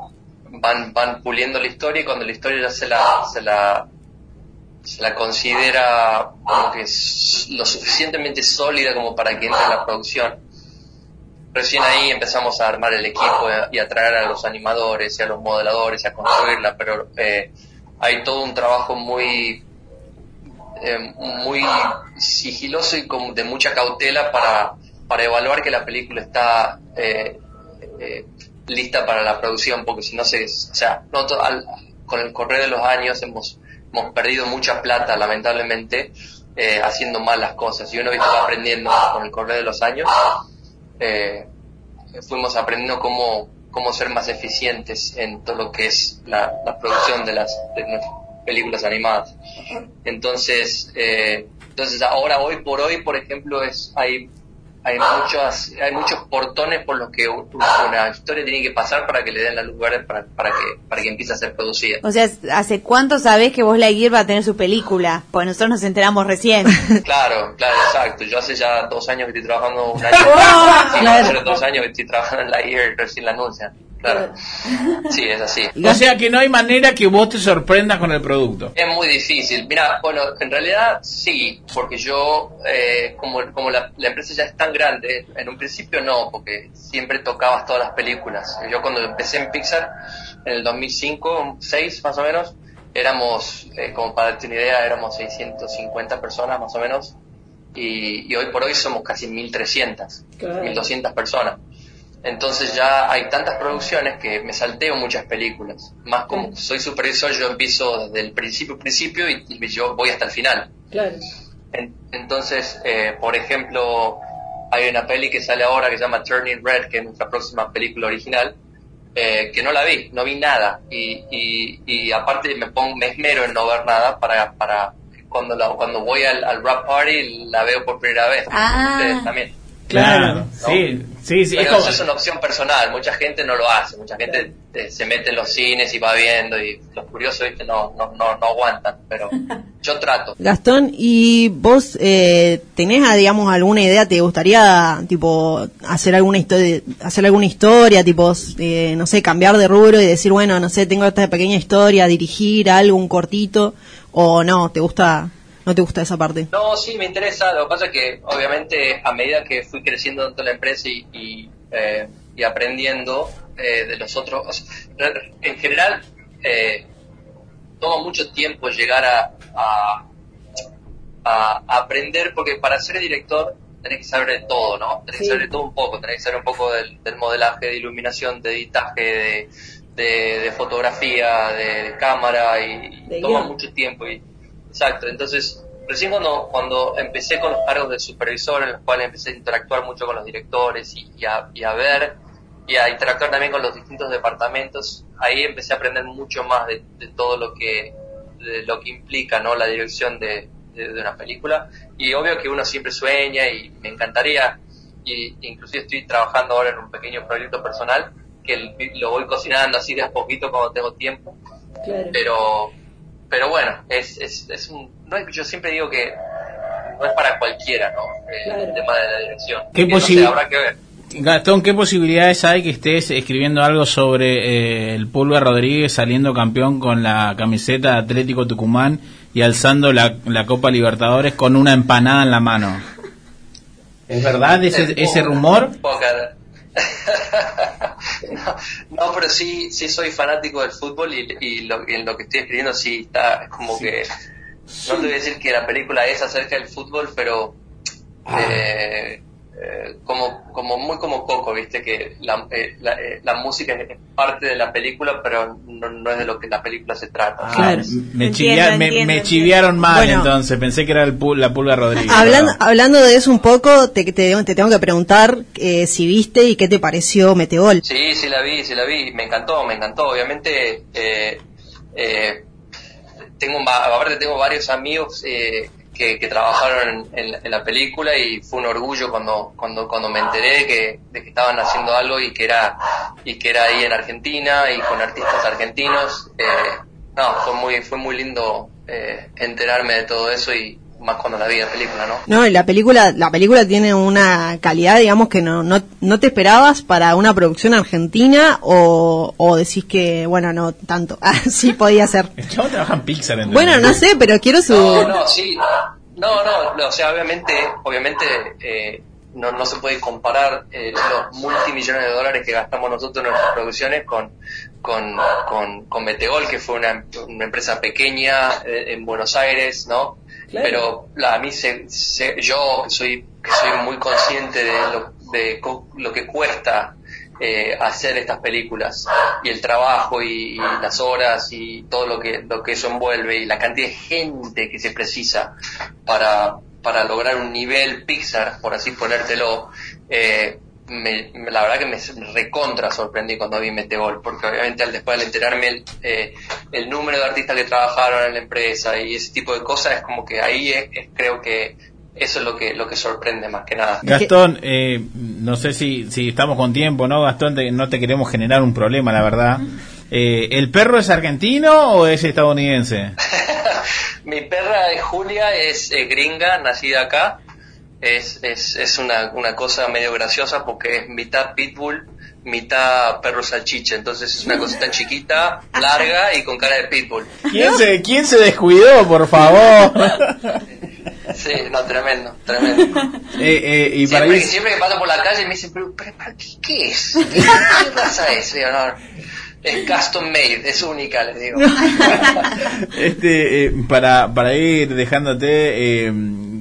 van van puliendo la historia y cuando la historia ya se la se la se la considera como que es lo suficientemente sólida como para que entre en la producción recién ahí empezamos a armar el equipo y a traer a los animadores y a los modeladores y a construirla, pero eh, hay todo un trabajo muy eh, muy sigiloso y con, de mucha cautela para, para evaluar que la película está eh, eh, lista para la producción, porque si no se, o sea, nosotros al- con el correr de los años hemos hemos perdido mucha plata, lamentablemente, eh, haciendo mal las cosas. Y uno va aprendiendo con el correr de los años. Eh, fuimos aprendiendo cómo, cómo ser más eficientes en todo lo que es la, la producción de las de nuestras películas animadas. Entonces, eh, entonces ahora hoy por hoy, por ejemplo, es hay hay muchas hay muchos portones por los que una historia tiene que pasar para que le den la luz verde para, para que para que empiece a ser producida. O sea, ¿hace cuánto sabés que vos Lightyear va a tener su película? Pues nosotros nos enteramos recién. Claro, claro, exacto. Yo hace ya dos años que estoy trabajando, un año, Oh, sí, claro. hace dos años que estoy trabajando en la year, recién la anuncian. Claro. Sí, es así. O sea que no hay manera que vos te sorprendas con el producto. Es muy difícil. Mira, bueno, en realidad sí, porque yo, eh, como, como la, la empresa ya es tan grande, en un principio no, porque siempre tocabas todas las películas. Yo cuando empecé en Pixar, en el 2005, 6 más o menos, éramos, eh, como para darte una idea, éramos 650 personas más o menos, y, y hoy por hoy somos casi 1300, Claro. 1200 personas. Entonces ya hay tantas producciones que me salteo muchas películas. Más como soy supervisor, yo empiezo desde el principio principio y, y yo voy hasta el final. Claro. En- entonces, eh, por ejemplo, hay una peli que sale ahora que se llama Turning Red, que es nuestra próxima película original, eh, que no la vi, no vi nada. Y, y, y aparte me pongo, me esmero en no ver nada para, para cuando la, cuando voy al, al rap party la veo por primera vez. Ah. Ustedes también. Claro, sí, sí, sí. Es Pero como- eso es una opción personal, mucha gente no lo hace, mucha gente eh, se mete en los cines y va viendo y los curiosos ¿viste? No, no, no, no aguantan, pero yo trato. Gastón, ¿y vos eh, tenés, ah, digamos, alguna idea? ¿Te gustaría, tipo, hacer alguna historia, hacer alguna historia, tipo, eh, no sé, cambiar de rubro y decir, bueno, no sé, tengo esta pequeña historia, dirigir algo, un cortito, o no, te gusta, no te gusta esa parte? No, sí, me interesa. Lo que pasa es que, obviamente, a medida que fui creciendo dentro de la empresa y, y, eh, y aprendiendo eh, de los otros, o sea, en general, eh, toma mucho tiempo llegar a, a, a aprender, porque para ser director tenés que saber de todo, ¿no? Tenés Sí. que saber de todo un poco, tenés que saber un poco del, del modelaje, de iluminación, de editaje, de, de, de fotografía, de, de cámara, y, y toma mucho tiempo. Y, exacto, entonces, recién cuando, cuando empecé con los cargos de supervisor, en los cuales empecé a interactuar mucho con los directores y, y a, y a ver y a interactuar también con los distintos departamentos, ahí empecé a aprender mucho más de, de todo lo que de lo que implica no la dirección de, de- de una película. Y obvio que uno siempre sueña y me encantaría y inclusive estoy trabajando ahora en un pequeño proyecto personal que lo voy cocinando así de a poquito cuando tengo tiempo. Claro. pero pero bueno es, es, es un no es- yo siempre digo que no es para cualquiera no Eh, Claro. el tema de la dirección ¿Qué Que no sé, habrá que ver Gastón, ¿qué posibilidades hay que estés escribiendo algo sobre eh, el Pulga Rodríguez saliendo campeón con la camiseta de Atlético Tucumán y alzando la, la Copa Libertadores con una empanada en la mano? ¿Es verdad ese, ese rumor? No, pero sí, sí soy fanático del fútbol y, y lo, en lo que estoy escribiendo sí está, es como que, no te voy a decir que la película es acerca del fútbol, pero eh, eh, como, como muy como Coco, viste, que la, eh, la, eh, la música es parte de la película, pero no, no es de lo que la película se trata. Ah, Claro. me, Entiendo, chivia- me- entiendo, me entiendo. chiviaron mal Bueno. entonces, pensé que era el pu- la Pulga Rodríguez. Hablando, hablando de eso un poco, te, te, te tengo que preguntar eh, si viste y qué te pareció Meteol. Sí, sí la vi, sí la vi, me encantó, me encantó. Obviamente, eh, eh, tengo, aparte tengo varios amigos eh, que, que trabajaron en, en la- película y fue un orgullo cuando, cuando, cuando me enteré que, de que estaban haciendo algo y que era, y que era ahí en Argentina y con artistas argentinos. Eh, no, fue muy, fue muy lindo eh, enterarme de todo eso y más cuando la vi la película, ¿no? No, y la película, la película tiene una calidad, digamos, que no, no, no te esperabas para una producción argentina o, o decís que, bueno, no tanto. Ah, sí podía ser. El chavo trabaja en Pixar. ¿entendés? Bueno, no sé, pero quiero su... No, no, sí. No, no, no, o sea, obviamente, obviamente eh, no, no se puede comparar eh, los multimillones de dólares que gastamos nosotros en nuestras producciones con, con, con, con Meteol, que fue una, una empresa pequeña eh, en Buenos Aires, ¿no? Pero la, a mí, se, se- yo que soy, que soy muy consciente de lo, de lo que cuesta eh, hacer estas películas. Y el trabajo y, y las horas y todo lo que lo que eso envuelve y la cantidad de gente que se precisa para para lograr un nivel Pixar por así ponértelo eh, me- la verdad que me recontra sorprendí cuando vi Meteor porque obviamente al después al enterarme el, eh, el número de artistas que trabajaron en la empresa y ese tipo de cosas es como que ahí es- es- creo que eso es lo que lo que sorprende más que nada Gastón, eh, no sé si, si estamos con tiempo, ¿no? Gastón, te- no te queremos generar un problema, la verdad. Eh, ¿El perro es argentino o es estadounidense? Mi perra es Julia, es eh, gringa, nacida acá. Es, es, es una, una cosa medio graciosa porque es mitad pitbull, mitad perro salchicha. Entonces es una cosita chiquita, larga y con cara de pitbull. ¿Quién se, quién se descuidó, por favor? Sí, no, tremendo, tremendo. Eh, eh, y para Siempre, ir- que- siempre que paso por la calle me dicen, pero, pero, pero, ¿qué, qué es? ¿Qué, raza es? No, es custom made, es única, les digo. este, eh, para, para ir dejándote eh,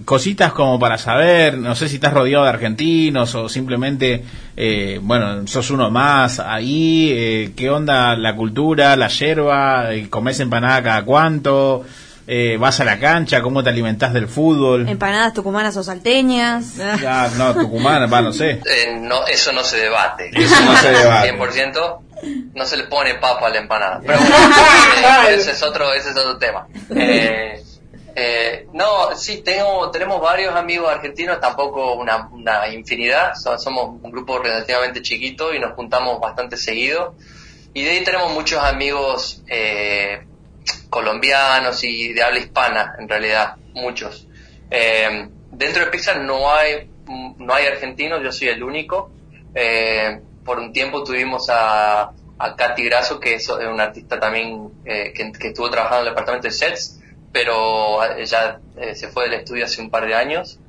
cositas como para saber, no sé si estás rodeado de argentinos o simplemente, eh, bueno, sos uno más ahí, eh, ¿qué onda la cultura, la yerba, eh, comés empanada cada cuánto? Eh, ¿Vas a la cancha? ¿Cómo te alimentás del fútbol? Empanadas tucumanas o salteñas. Ya, no, Tucumán, va, no sé. Eh, no, eso no se debate. Eso no se debate. 100%. No se le pone papa a la empanada. Pero bueno, ese es otro, ese es otro tema. Eh, eh, no, sí, tengo, tenemos varios amigos argentinos, tampoco una, infinidad. So- somos un grupo relativamente chiquito y nos juntamos bastante seguido. Y de ahí tenemos muchos amigos eh, colombianos y de habla hispana, en realidad, muchos. Eh, dentro de Pixar no hay, no hay argentinos, yo soy el único. Eh, por un tiempo tuvimos a, a Katy Grasso, que es una artista también eh, que estuvo trabajando en el departamento de sets, pero ella eh, se fue del estudio hace un par de años.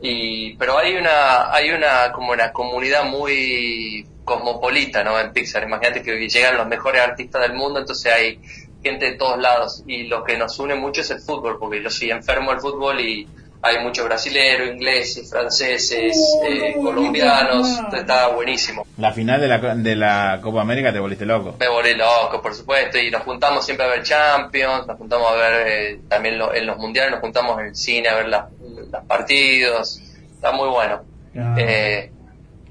Y, pero hay una, hay una, como una comunidad muy cosmopolita, ¿no? En Pixar. Imagínate que llegan los mejores artistas del mundo, entonces hay gente de todos lados. Y lo que nos une mucho es el fútbol, porque yo soy enfermo del fútbol y hay muchos brasileros, ingleses, franceses, eh, colombianos, entonces está buenísimo. La final de la, de la Copa América te volviste loco. Me volé loco, por supuesto, y nos juntamos siempre a ver Champions, nos juntamos a ver eh, también lo- en los mundiales, nos juntamos en el cine a ver los partidos, está muy bueno. Eh,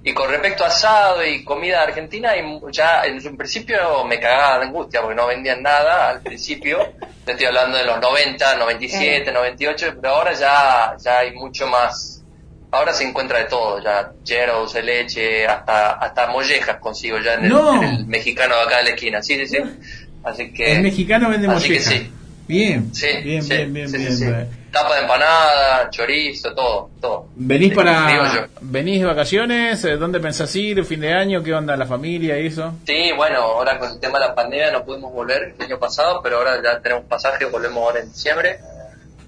y con respecto a asado y comida argentina, ya en un principio me cagaba de angustia porque no vendían nada al principio. Te estoy hablando de los 90, 97, 98, pero ahora ya, ya hay mucho más. Ahora se encuentra de todo, ya gyros, de leche, hasta, hasta mollejas consigo ya en el, No. en el mexicano de acá de la esquina. Sí, sí, sí. Así que. El mexicano vende así que molleja. sí. Bien, Sí, bien, sí, bien, bien, sí, bien. Tapa de empanada, chorizo, todo, todo. ¿Venís digo para yo. venís de vacaciones? Eh, ¿Dónde pensás ir? ¿Fin de año? ¿Qué onda la familia y eso? Sí, bueno, ahora con el tema de la pandemia no pudimos volver el año pasado, pero ahora ya tenemos pasaje, volvemos ahora en diciembre.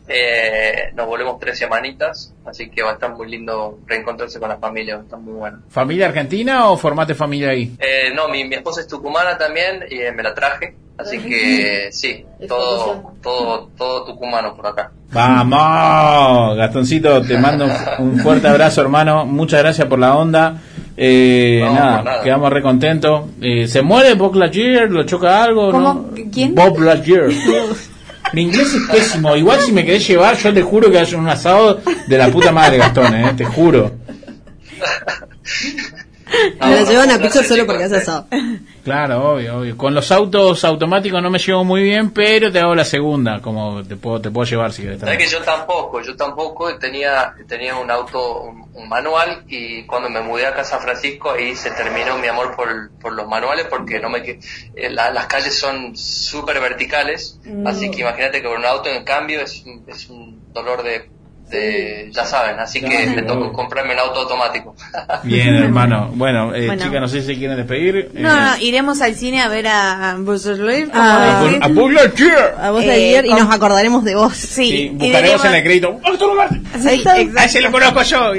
Eh, nos volvemos tres semanitas, así que va a estar muy lindo reencontrarse con la familia, va a estar muy bueno. ¿Familia argentina o formate familia ahí? Eh, no, mi, mi esposa es tucumana también y eh, me la traje, así que sí, todo, todo, todo tucumano por acá. Vamos, Gastoncito, te mando un, fuerte abrazo, hermano. Muchas gracias por la onda. Eh, No, nada, quedamos re contentos. Eh, ¿Se muere Bob Lightyear? ¿Lo choca algo? ¿Cómo? ¿no? ¿Quién? Bob Lightyear. Mi inglés es pésimo. Igual si me querés llevar, yo te juro que hay un asado de la puta madre, Gastón, eh, te juro. Me la llevan a Pixar solo porque hace asado. Claro, obvio, obvio. Con los autos automáticos no me llevo muy bien, pero te hago la segunda, como te puedo, te puedo llevar si querés. Sabes también. que yo tampoco, yo tampoco tenía, tenía un auto, un, un manual y cuando me mudé acá a San Francisco ahí se terminó mi amor por, por los manuales porque no me eh, la- las calles son súper verticales, Mm. así que imagínate que con un auto en cambio es, un- es un dolor de, de ya saben, así que me tocó comprarme un auto automático. Bien, hermano. Bueno, eh, Bueno. chicas, no sé si quieren despedir. No, Eh, no, iremos al cine a ver a Lightyear. como Ah. a a Lightyear. A vos Eh, y con- nos acordaremos de vos. Sí, Sí, buscaremos diremos- en el crédito. Sí. A ese lo conozco yo. a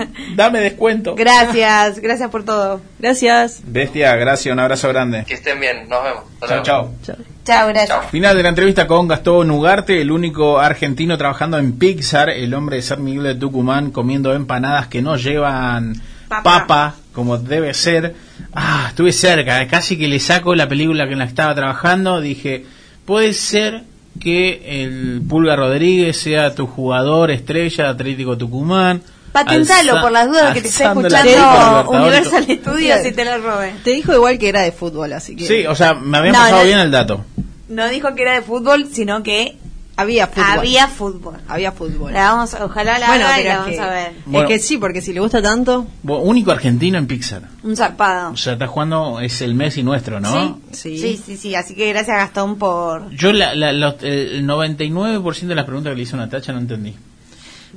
Dame descuento. Gracias, gracias por todo. Gracias. Bestia, gracias, un abrazo grande. que estén bien, nos vemos. Hasta Chao, luego. chao. Chao, gracias. Final de la entrevista con Gastón Ugarte, el único argentino trabajando en Pixar, el hombre de San Miguel de Tucumán comiendo empanadas que no llevan Papa. papa, como debe ser. Ah, estuve cerca, casi que le saco la película que en la que estaba trabajando. Dije, puede ser que el Pulga Rodríguez sea tu jugador estrella de Atlético Tucumán. Patentalo alza- por las dudas que te la escuchando. Universal Studios y te lo robe. Te dijo igual que era de fútbol, así que. Sí, o sea, me había No, pasado no. bien el dato. No dijo que era de fútbol, sino que había fútbol. había fútbol. Había fútbol. La vamos, ojalá la Bueno, haga y la vamos que- a ver. Bueno. Es que sí, porque si le gusta tanto. Único argentino en Pixar. Un zarpado. O sea, está jugando, es el Messi nuestro, ¿no? Sí, sí, sí, sí. Así que gracias Gastón por... Yo la, la- los- el 99% de las preguntas que le hizo Natacha no entendí.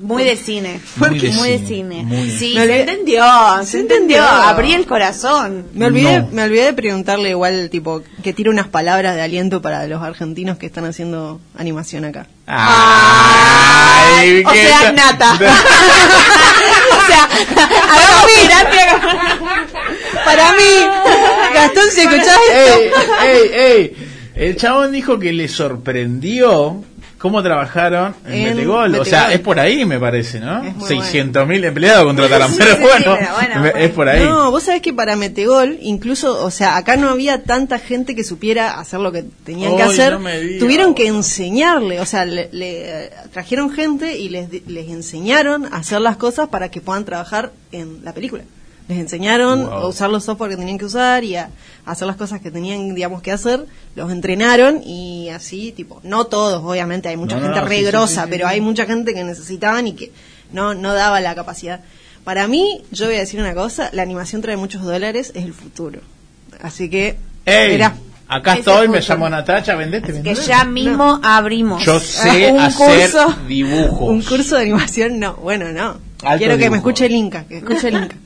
Muy de cine. Muy de Muy de cine. Sí, Me se entendió, se Se entendió. entendió. Abrí el corazón. Me olvidé, No. me olvidé de preguntarle igual, tipo, que tire unas palabras de aliento para los argentinos que están haciendo animación acá. Ay, o qué sea, ta- nata. o sea. Para mí, Gastón, si escuchás ¡Ey, esto. ey, ey! El chabón dijo que le sorprendió cómo trabajaron en, En Metegol. O sea, es por ahí, me parece, ¿no? Es muy 600 mil empleados contrataron. Sí, pero, sí, bueno, bueno, bueno. es por ahí. No, vos sabés que para Metegol, incluso, o sea, acá no había tanta gente que supiera hacer lo que tenían que hacer. no me digas. Tuvieron que enseñarle, o sea, le, le, trajeron gente y les, di- les enseñaron a hacer las cosas para que puedan trabajar en la película. Les enseñaron Wow. a usar los software que tenían que usar y a, a hacer las cosas que tenían, digamos, que hacer. Los entrenaron y así, tipo, no todos, obviamente, hay mucha No, gente no, re sí, sí, grosa, sí, sí, pero hay mucha gente que necesitaban y que no, no daba la capacidad. Para mí, yo voy a decir una cosa, la animación trae muchos dólares, es el futuro. Así que, ¡Ey! mirá, Acá estoy, me llamo Natacha, vendete, Que vendete. ya mismo abrimos. Yo sé un hacer curso. dibujos. un curso de animación, no, bueno, no. Alto Quiero que dibujo. me escuche el Inca, que escuche el Inca.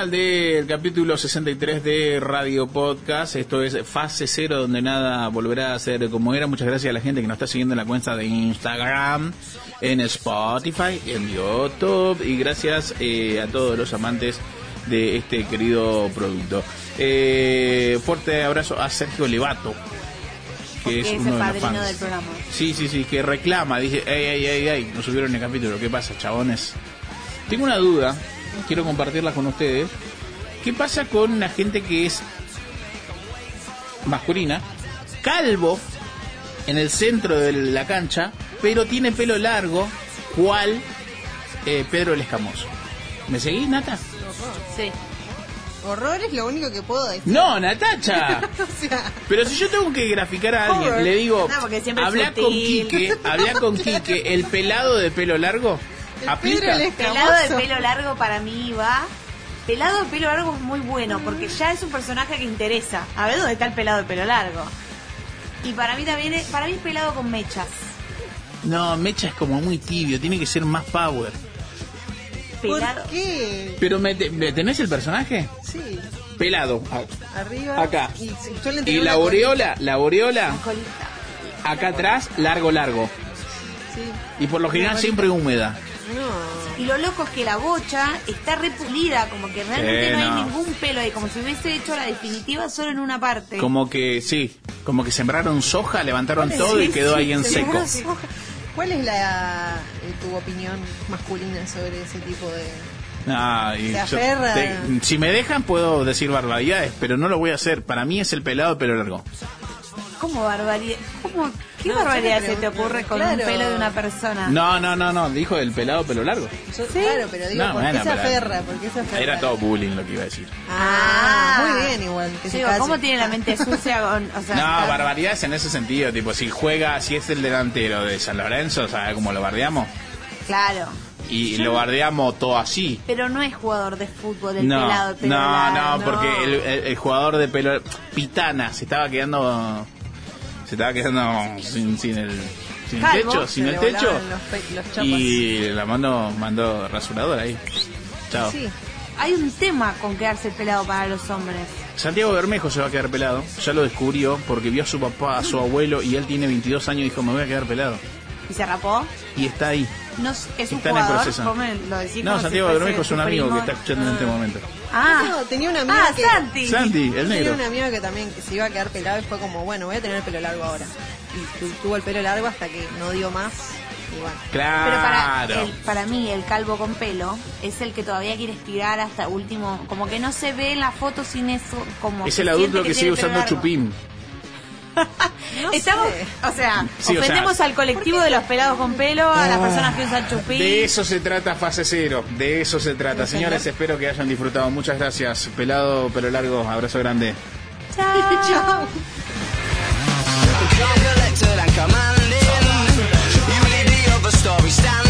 Final del capítulo 63 de Radio Podcast. Esto es fase cero, donde nada volverá a ser como era. Muchas gracias a la gente que nos está siguiendo en la cuenta de Instagram, en Spotify, en YouTube. Y gracias eh, a todos los amantes de este querido producto. Eh, fuerte abrazo a Sergio Levato. Que es es el uno de los fans. del programa. Sí, sí, sí, que reclama, dice, ey, ey, ey, ey, no subieron el capítulo, ¿qué pasa, chabones? Tengo una duda, quiero compartirla con ustedes. ¿Qué pasa con la gente que es masculina, calvo, en el centro de la cancha, pero tiene pelo largo, cual eh, Pedro el Escamoso? ¿Me seguís, Nata? Sí. Horror es lo único que puedo decir. No, Natacha. O sea, Pero si yo tengo que graficar a alguien, Horror. le digo, No, habla con. Quique, habla con Quique, el pelado de pelo largo, aplica. El Pelado de pelo largo para mí va. Pelado de pelo largo es muy bueno porque ya es un personaje que interesa. A ver dónde está el pelado de pelo largo. Y para mí también es, para mí es pelado con mechas. No, Mecha es como muy tibio, tiene que ser más power. Pelado. ¿Por qué? Pero me, te- me- ¿tenés el personaje? Sí, Pelado. a- arriba. Acá. Y, Y la aureola, la aureola, acá atrás, largo, largo. Sí. Y por lo general siempre húmeda. No. Y lo loco es que la bocha está repulida, como que realmente Sí, no, no. hay ningún pelo ahí, como si hubiese hecho la definitiva solo en una parte. Como que, sí, como que sembraron soja, levantaron todo y quedó sí, ahí en se seco. ¿Cuál es la eh, tu opinión masculina sobre ese tipo de yo- te- si me dejan puedo decir barbaridades, pero no lo voy a hacer. Para mí es el pelado de pelo largo. ¿Cómo barbaridad? ¿Cómo, ¿Qué No, barbaridad se te ocurre con claro. un pelo de una persona? No, no, no, no, dijo el pelado pelo largo. Yo- Claro, pero digo, No, ¿por bueno, qué se pero- aferra? ¿Por qué se aferra? Era todo bullying lo que iba a decir. Ah, Ah. muy bien igual. que digo. ¿cómo tiene la mente sucia con, o sea, No, está- barbaridades en ese sentido. Tipo, si juega, si es el delantero de San Lorenzo, ¿sabes cómo lo bardeamos? Claro. Y Yo lo no- bardeamos todo así. Pero no es jugador de fútbol el No, pelado, el pelo no, largo. no, porque el, el- el jugador de pelo Pitana se estaba quedando se estaba quedando sin, sin el sin el techo, sin el techo los los y la mando mandó rasurador ahí. Chao. Sí. Hay un tema con quedarse pelado para los hombres. Santiago Bermejo se va a quedar pelado, ya lo descubrió porque vio a su papá, a su abuelo y él tiene 22 años y dijo, "Me voy a quedar pelado." ¿Y se rapó? Y está ahí. No, es un Está en el jugador, proceso. ¿Vos me lo decís No, si Santiago Bermejo es un amigo que está escuchando en este momento. Ah, No, tenía una amiga ah que Santi. Santi, el tenía negro. una amiga que también que se iba a quedar pelado y fue como, bueno, voy a tener el pelo largo ahora. Y tu- tuvo el pelo largo hasta que no dio más. Y bueno. Pero para, Claro. el- para mí el calvo con pelo es el que todavía quiere estirar hasta último, como que no se ve en la foto sin eso, como Es el adulto que, sigue usando largo. chupín. No Estamos, sé. o sea, Sí, o ofendemos sea- al colectivo de los pelados con pelo, a las personas que usan chupín. De eso se trata fase cero, de eso se trata. Señores, espero que hayan disfrutado. Muchas gracias. Pelado, pelo largo, abrazo grande. Chao. story standing